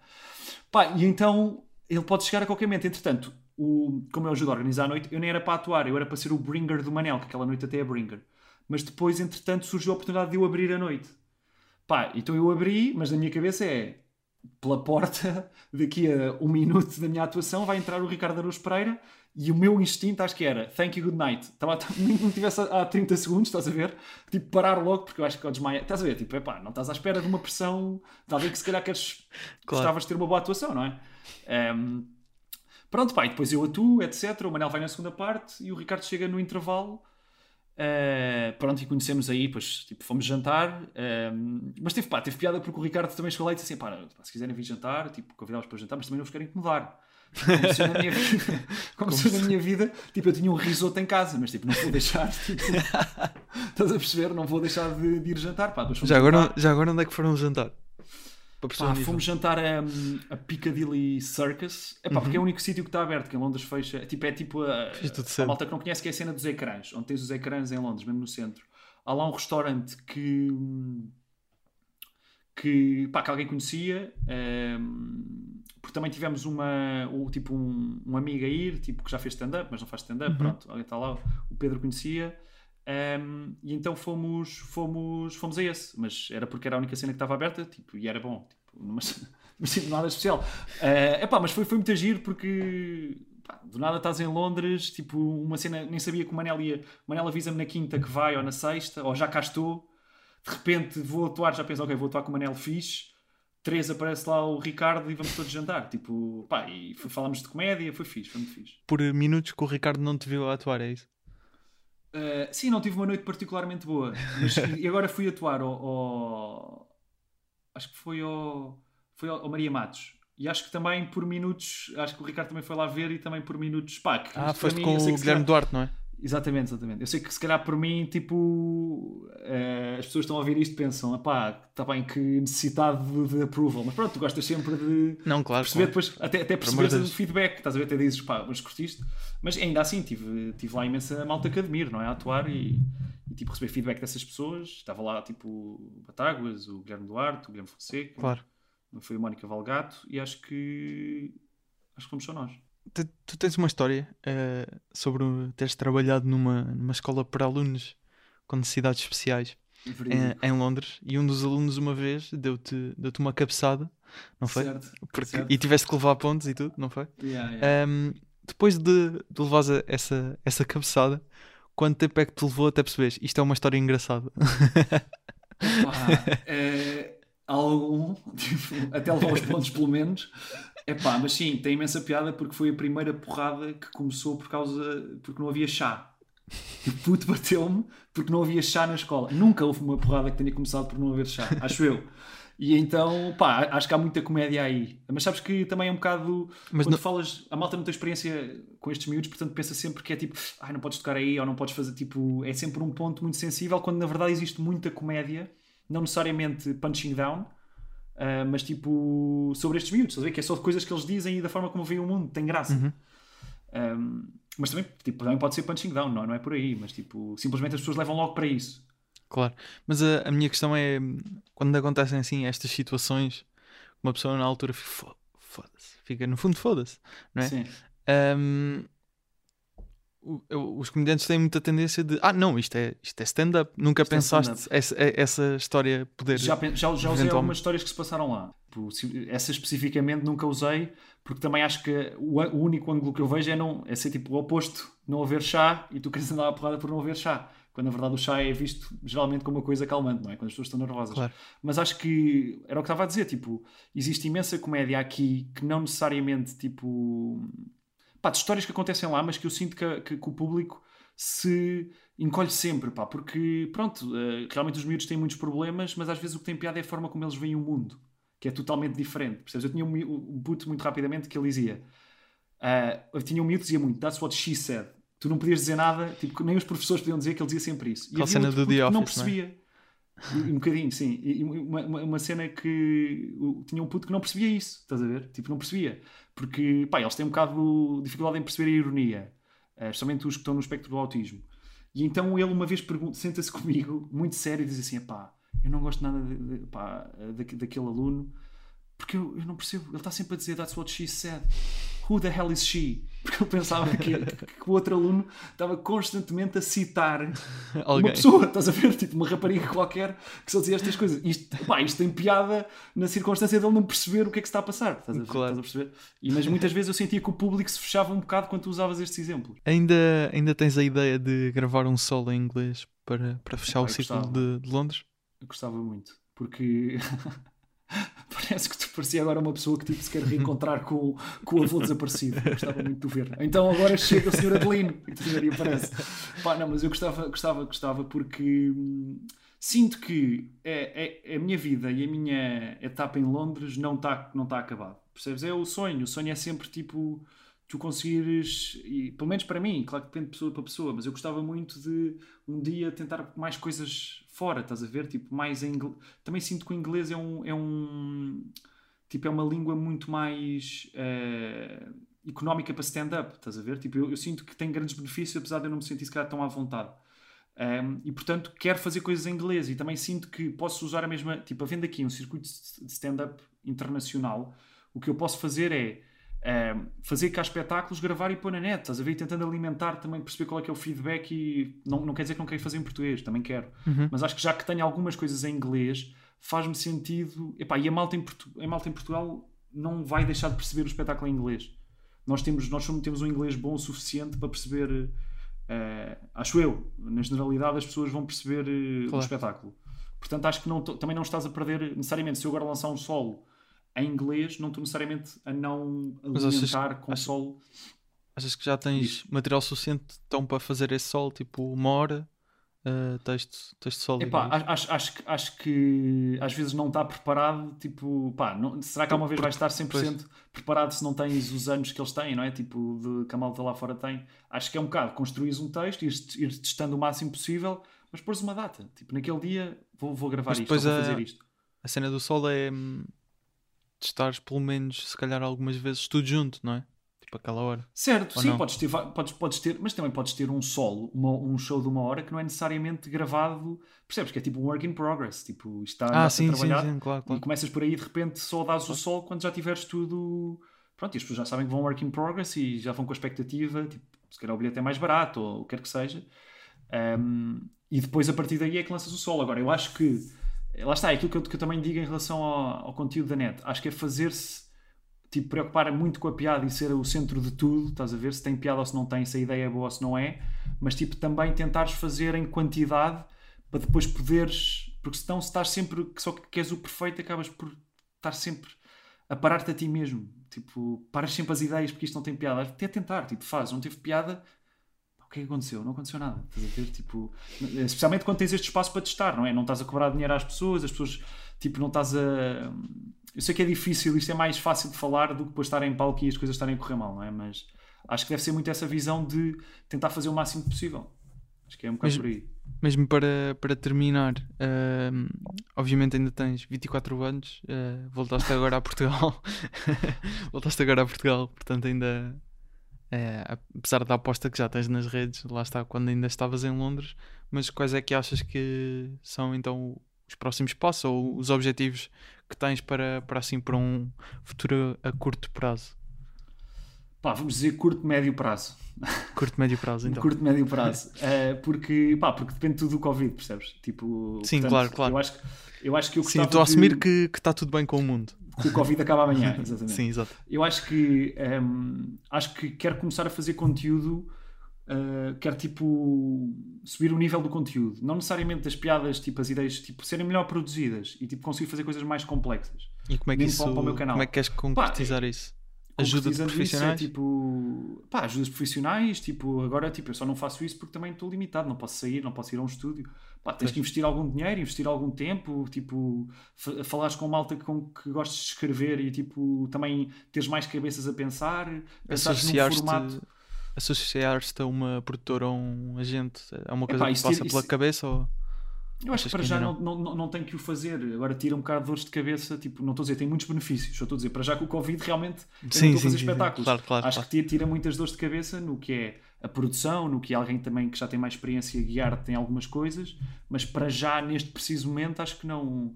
Pá, e então ele pode chegar a qualquer momento. Entretanto, o, como eu ajudo a organizar a noite, eu nem era para atuar, eu era para ser o bringer do Manel, que aquela noite até é bringer. Mas depois, entretanto, surgiu a oportunidade de eu abrir a noite. Pá, então eu abri, mas na minha cabeça é pela porta, daqui a um minuto da minha atuação, vai entrar o Ricardo Araújo Pereira e o meu instinto acho que era thank you, good night. Estava, não tivesse há 30 segundos, estás a ver? Tipo, parar logo, porque eu acho que eu desmaia. Estás a ver? Tipo, epá, não estás à espera de uma pressão, talvez que se calhar queres, Claro. gostavas de ter uma boa atuação, não é? Ehm, pronto, pá, e depois eu atuo, etc. O Manel vai na segunda parte e o Ricardo chega no intervalo. Uh, pronto, e conhecemos aí, depois tipo, fomos jantar. um, mas teve, pá, teve piada porque o Ricardo também chegou lá e disse assim: pá, se quiserem vir jantar, tipo, convidá-los para jantar, mas também não vos quero incomodar. Como se na minha vida, como se eu na minha vida, tipo, eu tinha um risoto em casa, mas tipo, não vou deixar, tipo, estás a perceber? Não vou deixar de, de ir jantar, pá. Já agora, jantar. já agora onde é que foram jantar? Para Pá, fomos jantar a, a Piccadilly Circus. É pá, porque é Uhum. o único sítio que está aberto, que em Londres fecha. É tipo, é tipo a, a malta que não conhece, que é a cena dos ecrãs, onde tens os ecrãs em Londres, mesmo no centro. Há lá um restaurante que. que, pá, que alguém conhecia. ehm, porque também tivemos uma, o, tipo um, um amigo a ir, tipo, que já fez stand-up, mas não faz stand-up, Uhum. pronto, alguém está lá, o Pedro conhecia. Ehm, e então fomos, fomos, fomos a esse, mas era porque era a única cena que estava aberta, tipo, e era bom, tipo, mas, mas nada especial. É epá, mas foi, foi muito agir porque pá, do nada estás em Londres, tipo, uma cena, nem sabia que o Manel ia. O Manel avisa-me na quinta que vai ou na sexta, ou já cá estou. De repente vou atuar, já penso, ok, vou atuar com o Manel fixe. Três aparece lá o Ricardo e vamos todos jantar. Tipo, pá, e falámos de comédia, foi fixe, foi muito fixe. Por minutos que o Ricardo não te viu atuar, é isso? Uh, sim, não tive uma noite particularmente boa. Mas, e agora fui atuar ao, ao- Acho que foi ao. Foi ao, ao Maria Matos. E acho que também por minutos. Acho que o Ricardo também foi lá ver e também por minutos. Pá, que Ah, foste mim, com o Guilherme calhar- Duarte, não é? Exatamente, exatamente. Eu sei que se calhar por mim, tipo, eh, as pessoas estão a ouvir isto e pensam, pá, está bem que necessidade de, de approval, mas pronto, tu gostas sempre de Não, claro. perceber claro. depois, até, até perceberes o feedback, estás a ver, até dizes, pá, mas curtiste, mas ainda assim tive, tive lá imensa malta que admiro, não é, a atuar e, e, tipo, receber feedback dessas pessoas, estava lá, tipo, o Batáguas, o Guilherme Duarte, o Guilherme Fonseca, Claro. foi a Mónica Valgato e acho que, acho que fomos só nós. Tu, tu tens uma história eh, sobre teres trabalhado numa, numa escola para alunos com necessidades especiais em, em Londres e um dos alunos uma vez deu-te deu uma cabeçada, não foi? Certo, Porque- certo. e tiveste que levar pontos e tudo, não foi? Yeah, yeah. Ahm, depois de, de levares a- essa, essa cabeçada, quanto tempo é que te levou até perceberes? Isto é uma história engraçada. É, algum, tipo, até levar os pontos pelo menos. É pá, mas sim, tem imensa piada porque foi a primeira porrada que começou por causa. porque não havia chá. O puto bateu-me porque não havia chá na escola. Nunca houve uma porrada que tenha começado por não haver chá, acho eu. E então, pá, acho que há muita comédia aí. Mas sabes que também é um bocado. Mas quando não- falas, a malta não tem experiência com estes miúdos, portanto pensa sempre que é tipo, ai, não podes tocar aí, ou não podes fazer tipo. É sempre um ponto muito sensível, quando na verdade existe muita comédia, não necessariamente punching down, ah, mas tipo, sobre estes miúdos, estás a ver? Que é só de coisas que eles dizem e da forma como veem o mundo, tem graça. Uhum. Um, mas também, tipo, também pode ser punching down, não, não é por aí, mas tipo, simplesmente as pessoas levam logo para isso. Claro. Mas a, a minha questão é quando acontecem assim estas situações, uma pessoa na altura fica "Fo- foda-se, fica no fundo foda-se, não é? Sim. Eu- os comediantes têm muita tendência de ah, não, isto é, isto é stand-up. Nunca Isto é pensaste stand-up. essa, essa história poder. Já, já, já usei algumas histórias que se passaram lá. Tipo, Essa especificamente nunca usei, porque também acho que o, o único ângulo que eu vejo é, não, é ser tipo o oposto, não haver chá e tu queres andar à porrada por não haver chá. Quando na verdade o chá é visto geralmente como uma coisa calmante, não é? Quando as pessoas estão nervosas. Claro. Mas acho que era o que estava a dizer, tipo, existe imensa comédia aqui que não necessariamente, tipo, pá, de histórias que acontecem lá, mas que eu sinto que, que- que o público se encolhe sempre, pá, porque, pronto, eh, realmente os miúdos têm muitos problemas, mas às vezes o que tem piada é a forma como eles veem o mundo. que é totalmente diferente. Percebes? Eu tinha um, um puto muito rapidamente que ele dizia. ah, eu tinha um miúdo que dizia muito, that's what she said. Tu não podias dizer nada, tipo, nem os professores podiam dizer que ele dizia sempre isso. E havia cena do The não Office, não é? percebia. Um bocadinho, sim. E uma, uma, uma cena que tinha um puto que não percebia isso, estás a ver? Tipo, não percebia. Porque, pá, eles têm um bocado de dificuldade em perceber a ironia, eh, especialmente os que estão no espectro do autismo. E então ele uma vez senta-se comigo, muito sério, e diz assim: pá, eu não gosto nada de, de- pá, daque- daquele aluno, porque eu, eu não percebo. Ele está sempre a dizer that's what she said. Who the hell is she? Porque eu pensava que, que o outro aluno estava constantemente a citar uma Alguém. pessoa, estás a ver? Tipo uma rapariga qualquer que só dizia estas coisas. Isto, pá, isto tem piada na circunstância dele não perceber o que é que se está a passar. Estás a, Claro. estás a perceber? E, mas muitas vezes eu sentia que o público se fechava um bocado quando tu usavas estes exemplos. Ainda, ainda tens a ideia de gravar um solo em inglês para, para fechar o gostava. de, de Londres? Eu gostava muito, porque parece que tu parecia agora uma pessoa que tipo, se quer reencontrar com, com o avô desaparecido. Gostava muito de o ver. Então agora chega o Sr. Adelino e aparece. Pá, não, mas eu gostava, gostava, gostava porque hum, sinto que é, é, a minha vida e a minha etapa em Londres não está não tá acabado. Percebes? É o sonho. O sonho é sempre tipo tu conseguires, e, pelo menos para mim, claro que depende de pessoa para pessoa, mas eu gostava muito de um dia tentar mais coisas fora, estás a ver? Tipo, mais em. Também sinto que o inglês é um. É um tipo, é uma língua muito mais eh, económica para stand-up, estás a ver? Tipo, eu, eu sinto que tem grandes benefícios, apesar de eu não me sentir se calhar tão à vontade. Um, e portanto quero fazer coisas em inglês e também sinto que posso usar a mesma, tipo, havendo aqui um circuito de stand-up internacional, o que eu posso fazer é um, fazer cá espetáculos, gravar e pôr na net, estás a ver? E tentando alimentar também, perceber qual é que é o feedback e não, não quer dizer que não quero fazer em português, também quero. Mas acho que já que tenho algumas coisas em inglês, faz-me sentido. Epá, e a malta, em Portu- a malta em Portugal não vai deixar de perceber o espetáculo em inglês. Nós temos, nós temos um inglês bom o suficiente para perceber. eh, acho eu, na generalidade, as pessoas vão perceber o Claro. espetáculo. Portanto, acho que não também não estás a perder necessariamente. Se eu agora lançar um solo em inglês, não estou necessariamente a não Mas achas- alimentar com achas- solo. Achas que já tens material suficiente então para fazer esse solo, tipo uma hora, uh, texto, texto solo? Epá, a- acho, acho, que- acho que às vezes não está preparado, tipo, pá, não- será que alguma vez vais estar 100% preparado se não tens os anos que eles têm, não é? Tipo, de, que a malta lá fora tem. Acho que é um bocado, construís um texto, ir, ir testando o máximo possível, mas pôres uma data. Tipo, naquele dia vou, vou gravar Mas isto, vou a- fazer isto. A cena do solo é hum, testares pelo menos, se calhar, algumas vezes tudo junto, não é? Tipo aquela hora. Certo, Ou sim, não? podes ter, podes, podes ter, mas também podes ter um solo, uma- um show de uma hora que não é necessariamente gravado, percebes? Que é tipo um work in progress, tipo, está Ah, a sim, sim, trabalhar sim, claro, e claro. começas por aí e de repente só dás o sol quando já tiveres tudo. Pronto, e as pessoas já sabem que vão work in progress e já vão com a expectativa, tipo, se calhar o bilhete é mais barato ou o que quer que seja. Um, e depois a partir daí é que lanças o solo. Agora, eu acho que lá está, é aquilo que eu, que eu também digo em relação ao, ao conteúdo da net. Acho que é fazer-se tipo, preocupar muito com a piada e ser o centro de tudo, estás a ver? Se tem piada ou se não tem, se a ideia é boa ou se não é, mas tipo, também tentares fazer em quantidade para depois poderes, porque senão se estás sempre, que só que queres o perfeito, acabas por estar sempre a parar-te a ti mesmo, tipo, paras sempre as ideias porque isto não tem piada, até tentar, tipo, faz, não teve piada, que é que aconteceu? Não aconteceu nada, estás a ver? Tipo, especialmente quando tens este espaço para testar, não é? Não estás a cobrar dinheiro às pessoas, as pessoas, tipo, não estás a. Eu sei que é difícil, isto é mais fácil de falar do que depois estar em palco e as coisas estarem a correr mal, não é? Mas acho que deve ser muito essa visão de tentar fazer o máximo possível. Acho que é um bocado Mas- por aí. Mesmo para, para terminar, hum, obviamente ainda tens 24 anos, uh, voltaste agora a Portugal, voltaste agora a Portugal, portanto ainda, eh, apesar da aposta que já tens nas redes, lá está, quando ainda estavas em Londres, mas quais é que achas que são então os próximos passos ou os objetivos que tens para, para assim, para um futuro a curto prazo? Pá, vamos dizer curto, médio prazo. Curto, médio prazo, então. Curto, médio prazo. Eh, porque, pá, porque depende tudo do Covid, percebes? Tipo, Sim, portanto, claro, claro. Eu acho, eu acho que eu Sim, estou a de- assumir que que está tudo bem com o mundo. Que o Covid acaba amanhã, exatamente. Sim, exato. Eu acho que hum, acho que quero começar a fazer conteúdo, uh, quero tipo subir o nível do conteúdo, não necessariamente das piadas, tipo as ideias, tipo serem melhor produzidas e tipo conseguir fazer coisas mais complexas. E como é que Mesmo isso, para o meu canal. como é que queres concretizar isso? Ajuda de concretizando isso, profissionais? É, tipo, pá, ajudas profissionais, tipo, agora tipo, eu só não faço isso porque também estou limitado, não posso sair, não posso ir a um estúdio. Pá, tens que investir algum dinheiro, investir algum tempo, tipo, fa- falares com malta com que gostes de escrever e tipo, também teres mais cabeças a pensar, pensares num Associar-te formato. associar-te a uma produtora ou um agente é uma coisa Epá, que isso passa tira- pela isso- cabeça ou Eu acho Achas que para que já não, não, não tenho que o fazer. Agora tira um bocado de dores de cabeça. Tipo, não estou a dizer, tem muitos benefícios. Só estou a dizer, para já com o Covid realmente Sim, não estou a sim, fazer sim, sim. espetáculos. Claro, claro, acho claro. que tira, tira muitas dores de cabeça no que é a produção, no que alguém também que já tem mais experiência a guiar tem algumas coisas, mas para já, neste preciso momento, acho que não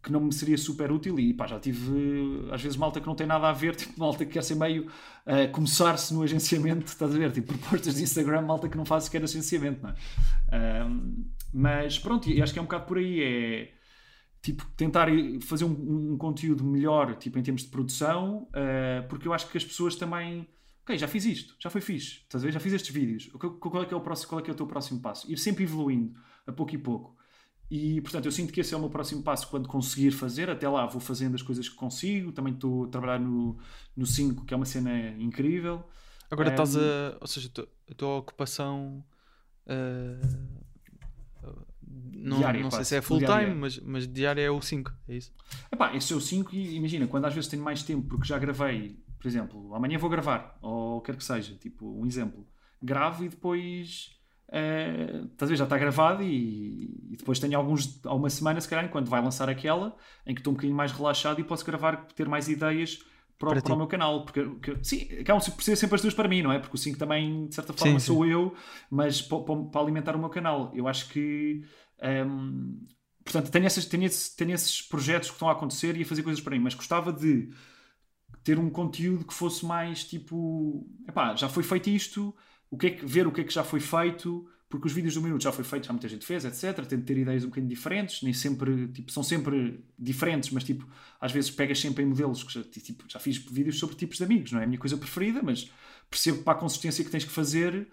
que não me seria super útil e pá, já tive às vezes malta que não tem nada a ver, tipo malta que quer ser meio eh, começar-se no agenciamento, estás a ver? Tipo propostas de Instagram, malta que não faz sequer agenciamento, não é? Mas pronto, e acho que é um bocado por aí, é tipo tentar fazer um, um conteúdo melhor, tipo em termos de produção, eh, porque eu acho que as pessoas também ok, já fiz isto, já foi fixe, estás a ver? Já fiz estes vídeos, qual é que é o próximo, qual é que é o teu próximo passo? Ir sempre evoluindo, a pouco e pouco. E, portanto, eu sinto que esse é o meu próximo passo quando conseguir fazer. Até lá vou fazendo as coisas que consigo. Também estou a trabalhar no, no 5, que é uma cena incrível. Agora estás a. Ou seja, a tua- ocupação. eh, não, Diária, não sei se é full Diária. time, mas, mas diária é o 5, é isso? Epá, esse é o 5 e imagina, quando às vezes tenho mais tempo, porque já gravei, por exemplo, amanhã vou gravar, ou quer que seja, tipo, um exemplo. Gravo e depois. eh, estás a ver, já está gravado e, e depois tenho alguns, há uma semana, se calhar, enquanto vai lançar aquela, em que estou um bocadinho mais relaxado e posso gravar, ter mais ideias para, o- Para para o meu canal. Porque, porque- sim, acabam por ser sempre as duas para mim, não é? Porque o 5 também, de certa forma, Sim, sou eu, mas pa- pa- para, alimentar o meu canal. Eu acho que. ehm, portanto, tenho, essas, tenho, esse- tenho esses projetos que estão a acontecer e a fazer coisas para mim, mas gostava de ter um conteúdo que fosse mais tipo, epá, já foi feito isto, o que é que, ver o que é que já foi feito, porque os vídeos do minuto já foi feito, já muita gente fez, etc. Tento ter ideias um bocadinho diferentes, nem sempre, tipo, são sempre diferentes, mas tipo, às vezes pegas sempre em modelos que já, tipo, já fiz vídeos sobre tipos de amigos, não é a minha coisa preferida, mas percebo para a consistência que tens que fazer.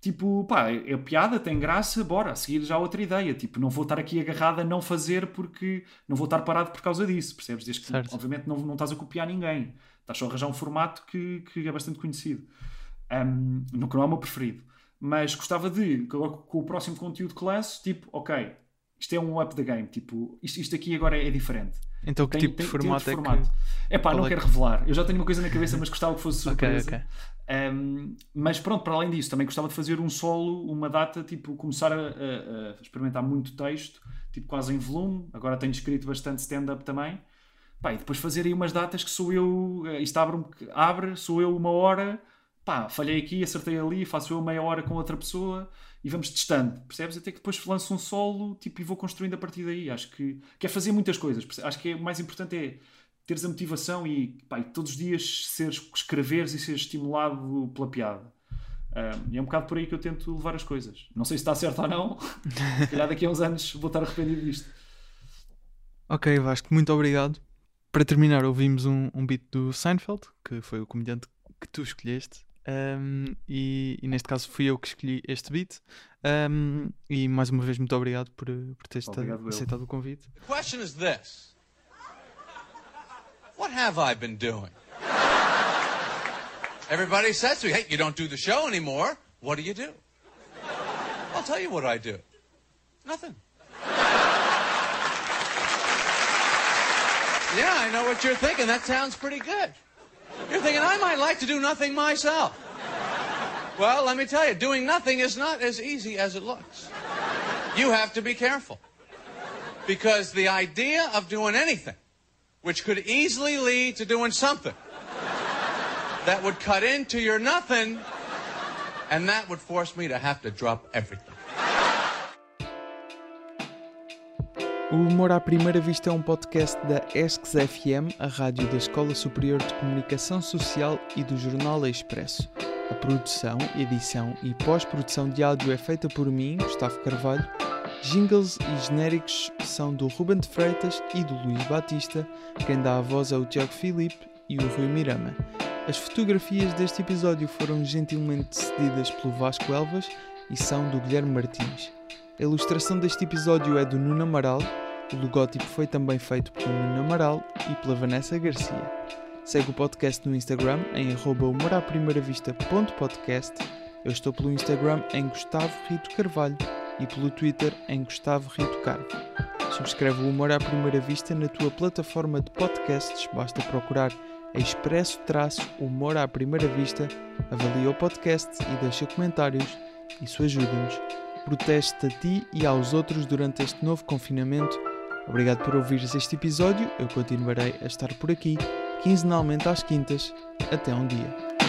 Tipo, pá, é é piada, tem graça, bora, a seguir já outra ideia. Tipo, não vou estar aqui agarrado a não fazer porque não vou estar parado por causa disso, percebes? Desde que, Certo. obviamente, não, não estás a copiar ninguém. Estás só a arranjar um formato que, que é bastante conhecido. Um, no que não é o meu preferido. Mas gostava de, com o próximo conteúdo que lanço, tipo, ok, isto é um up the game. Tipo, isto, isto aqui agora é diferente. Então que Tem- tipo tem- de tem formato é formato. que. É pá, Qual não é quero que- revelar. Eu já tenho uma coisa na cabeça, mas gostava que fosse surpresa. ok. Um, mas pronto, para além disso, também gostava de fazer um solo, uma data, tipo, começar a, a- a experimentar muito texto, tipo, quase em volume. Agora tenho escrito bastante stand-up também. Pá, e depois fazer aí umas datas que sou eu, eh, isto abre, abre, sou eu uma hora, pá, falhei aqui, acertei ali, faço eu meia hora com outra pessoa e vamos testando, percebes? Até que depois lanço um solo, tipo, e vou construindo a partir daí. Acho que, que é fazer muitas coisas. perce- Acho que é, o mais importante é teres a motivação e, pá, e todos os dias seres, escreveres e seres estimulado pela piada. Um, e é um bocado por aí que eu tento levar as coisas. Não sei se está certo ou não. se calhar daqui a uns anos vou estar arrependido disto. Ok, Vasco, muito obrigado. Para terminar, ouvimos um, um beat do Seinfeld, que foi o comediante que tu escolheste. Um, e, e neste caso fui eu que escolhi este beat. Um, e mais uma vez, muito obrigado por, por teres Obrigado, eu. aceitado o convite. The question is this What have I been doing? Everybody says to me, hey, you don't do the show anymore. What do you do? I'll tell you what I do nothing. Yeah, I know what you're thinking. That sounds pretty good. You're thinking, I might like to do nothing myself. Well, let me tell you, doing nothing is not as easy as it looks. You have to be careful. Because the idea of doing anything, which could easily lead to doing something, that would cut into your nothing, and that would force me to have to drop everything. O Humor à Primeira Vista é um podcast da ESCS FM, a rádio da Escola Superior de Comunicação Social e do Jornal Expresso. A produção, edição e pós-produção de áudio é feita por mim, Gustavo Carvalho. Jingles e genéricos são do Ruben de Freitas e do Luís Batista. Quem dá a voz é o Tiago Filipe e o Rui Mirama. As fotografias deste episódio foram gentilmente cedidas pelo Vasco Elvas e são do Guilherme Martins. A ilustração deste episódio é do Nuno Amaral, o logótipo foi também feito pelo Nuno Amaral e pela Vanessa Garcia. Segue o podcast no Instagram em humoraprimeira-vista.podcast. Eu estou pelo Instagram em Gustavo Rito Carvalho e pelo Twitter em Gustavo Rito Carvo. Subscreve o Humor à Primeira Vista na tua plataforma de podcasts, basta procurar Expresso Traço Humor à Primeira Vista, avalia o podcast e deixa comentários. Isso ajuda-nos. Proteste a ti e aos outros durante este novo confinamento. Obrigado por ouvires este episódio. Eu continuarei a estar por aqui, quinzenalmente às quintas. Até um dia.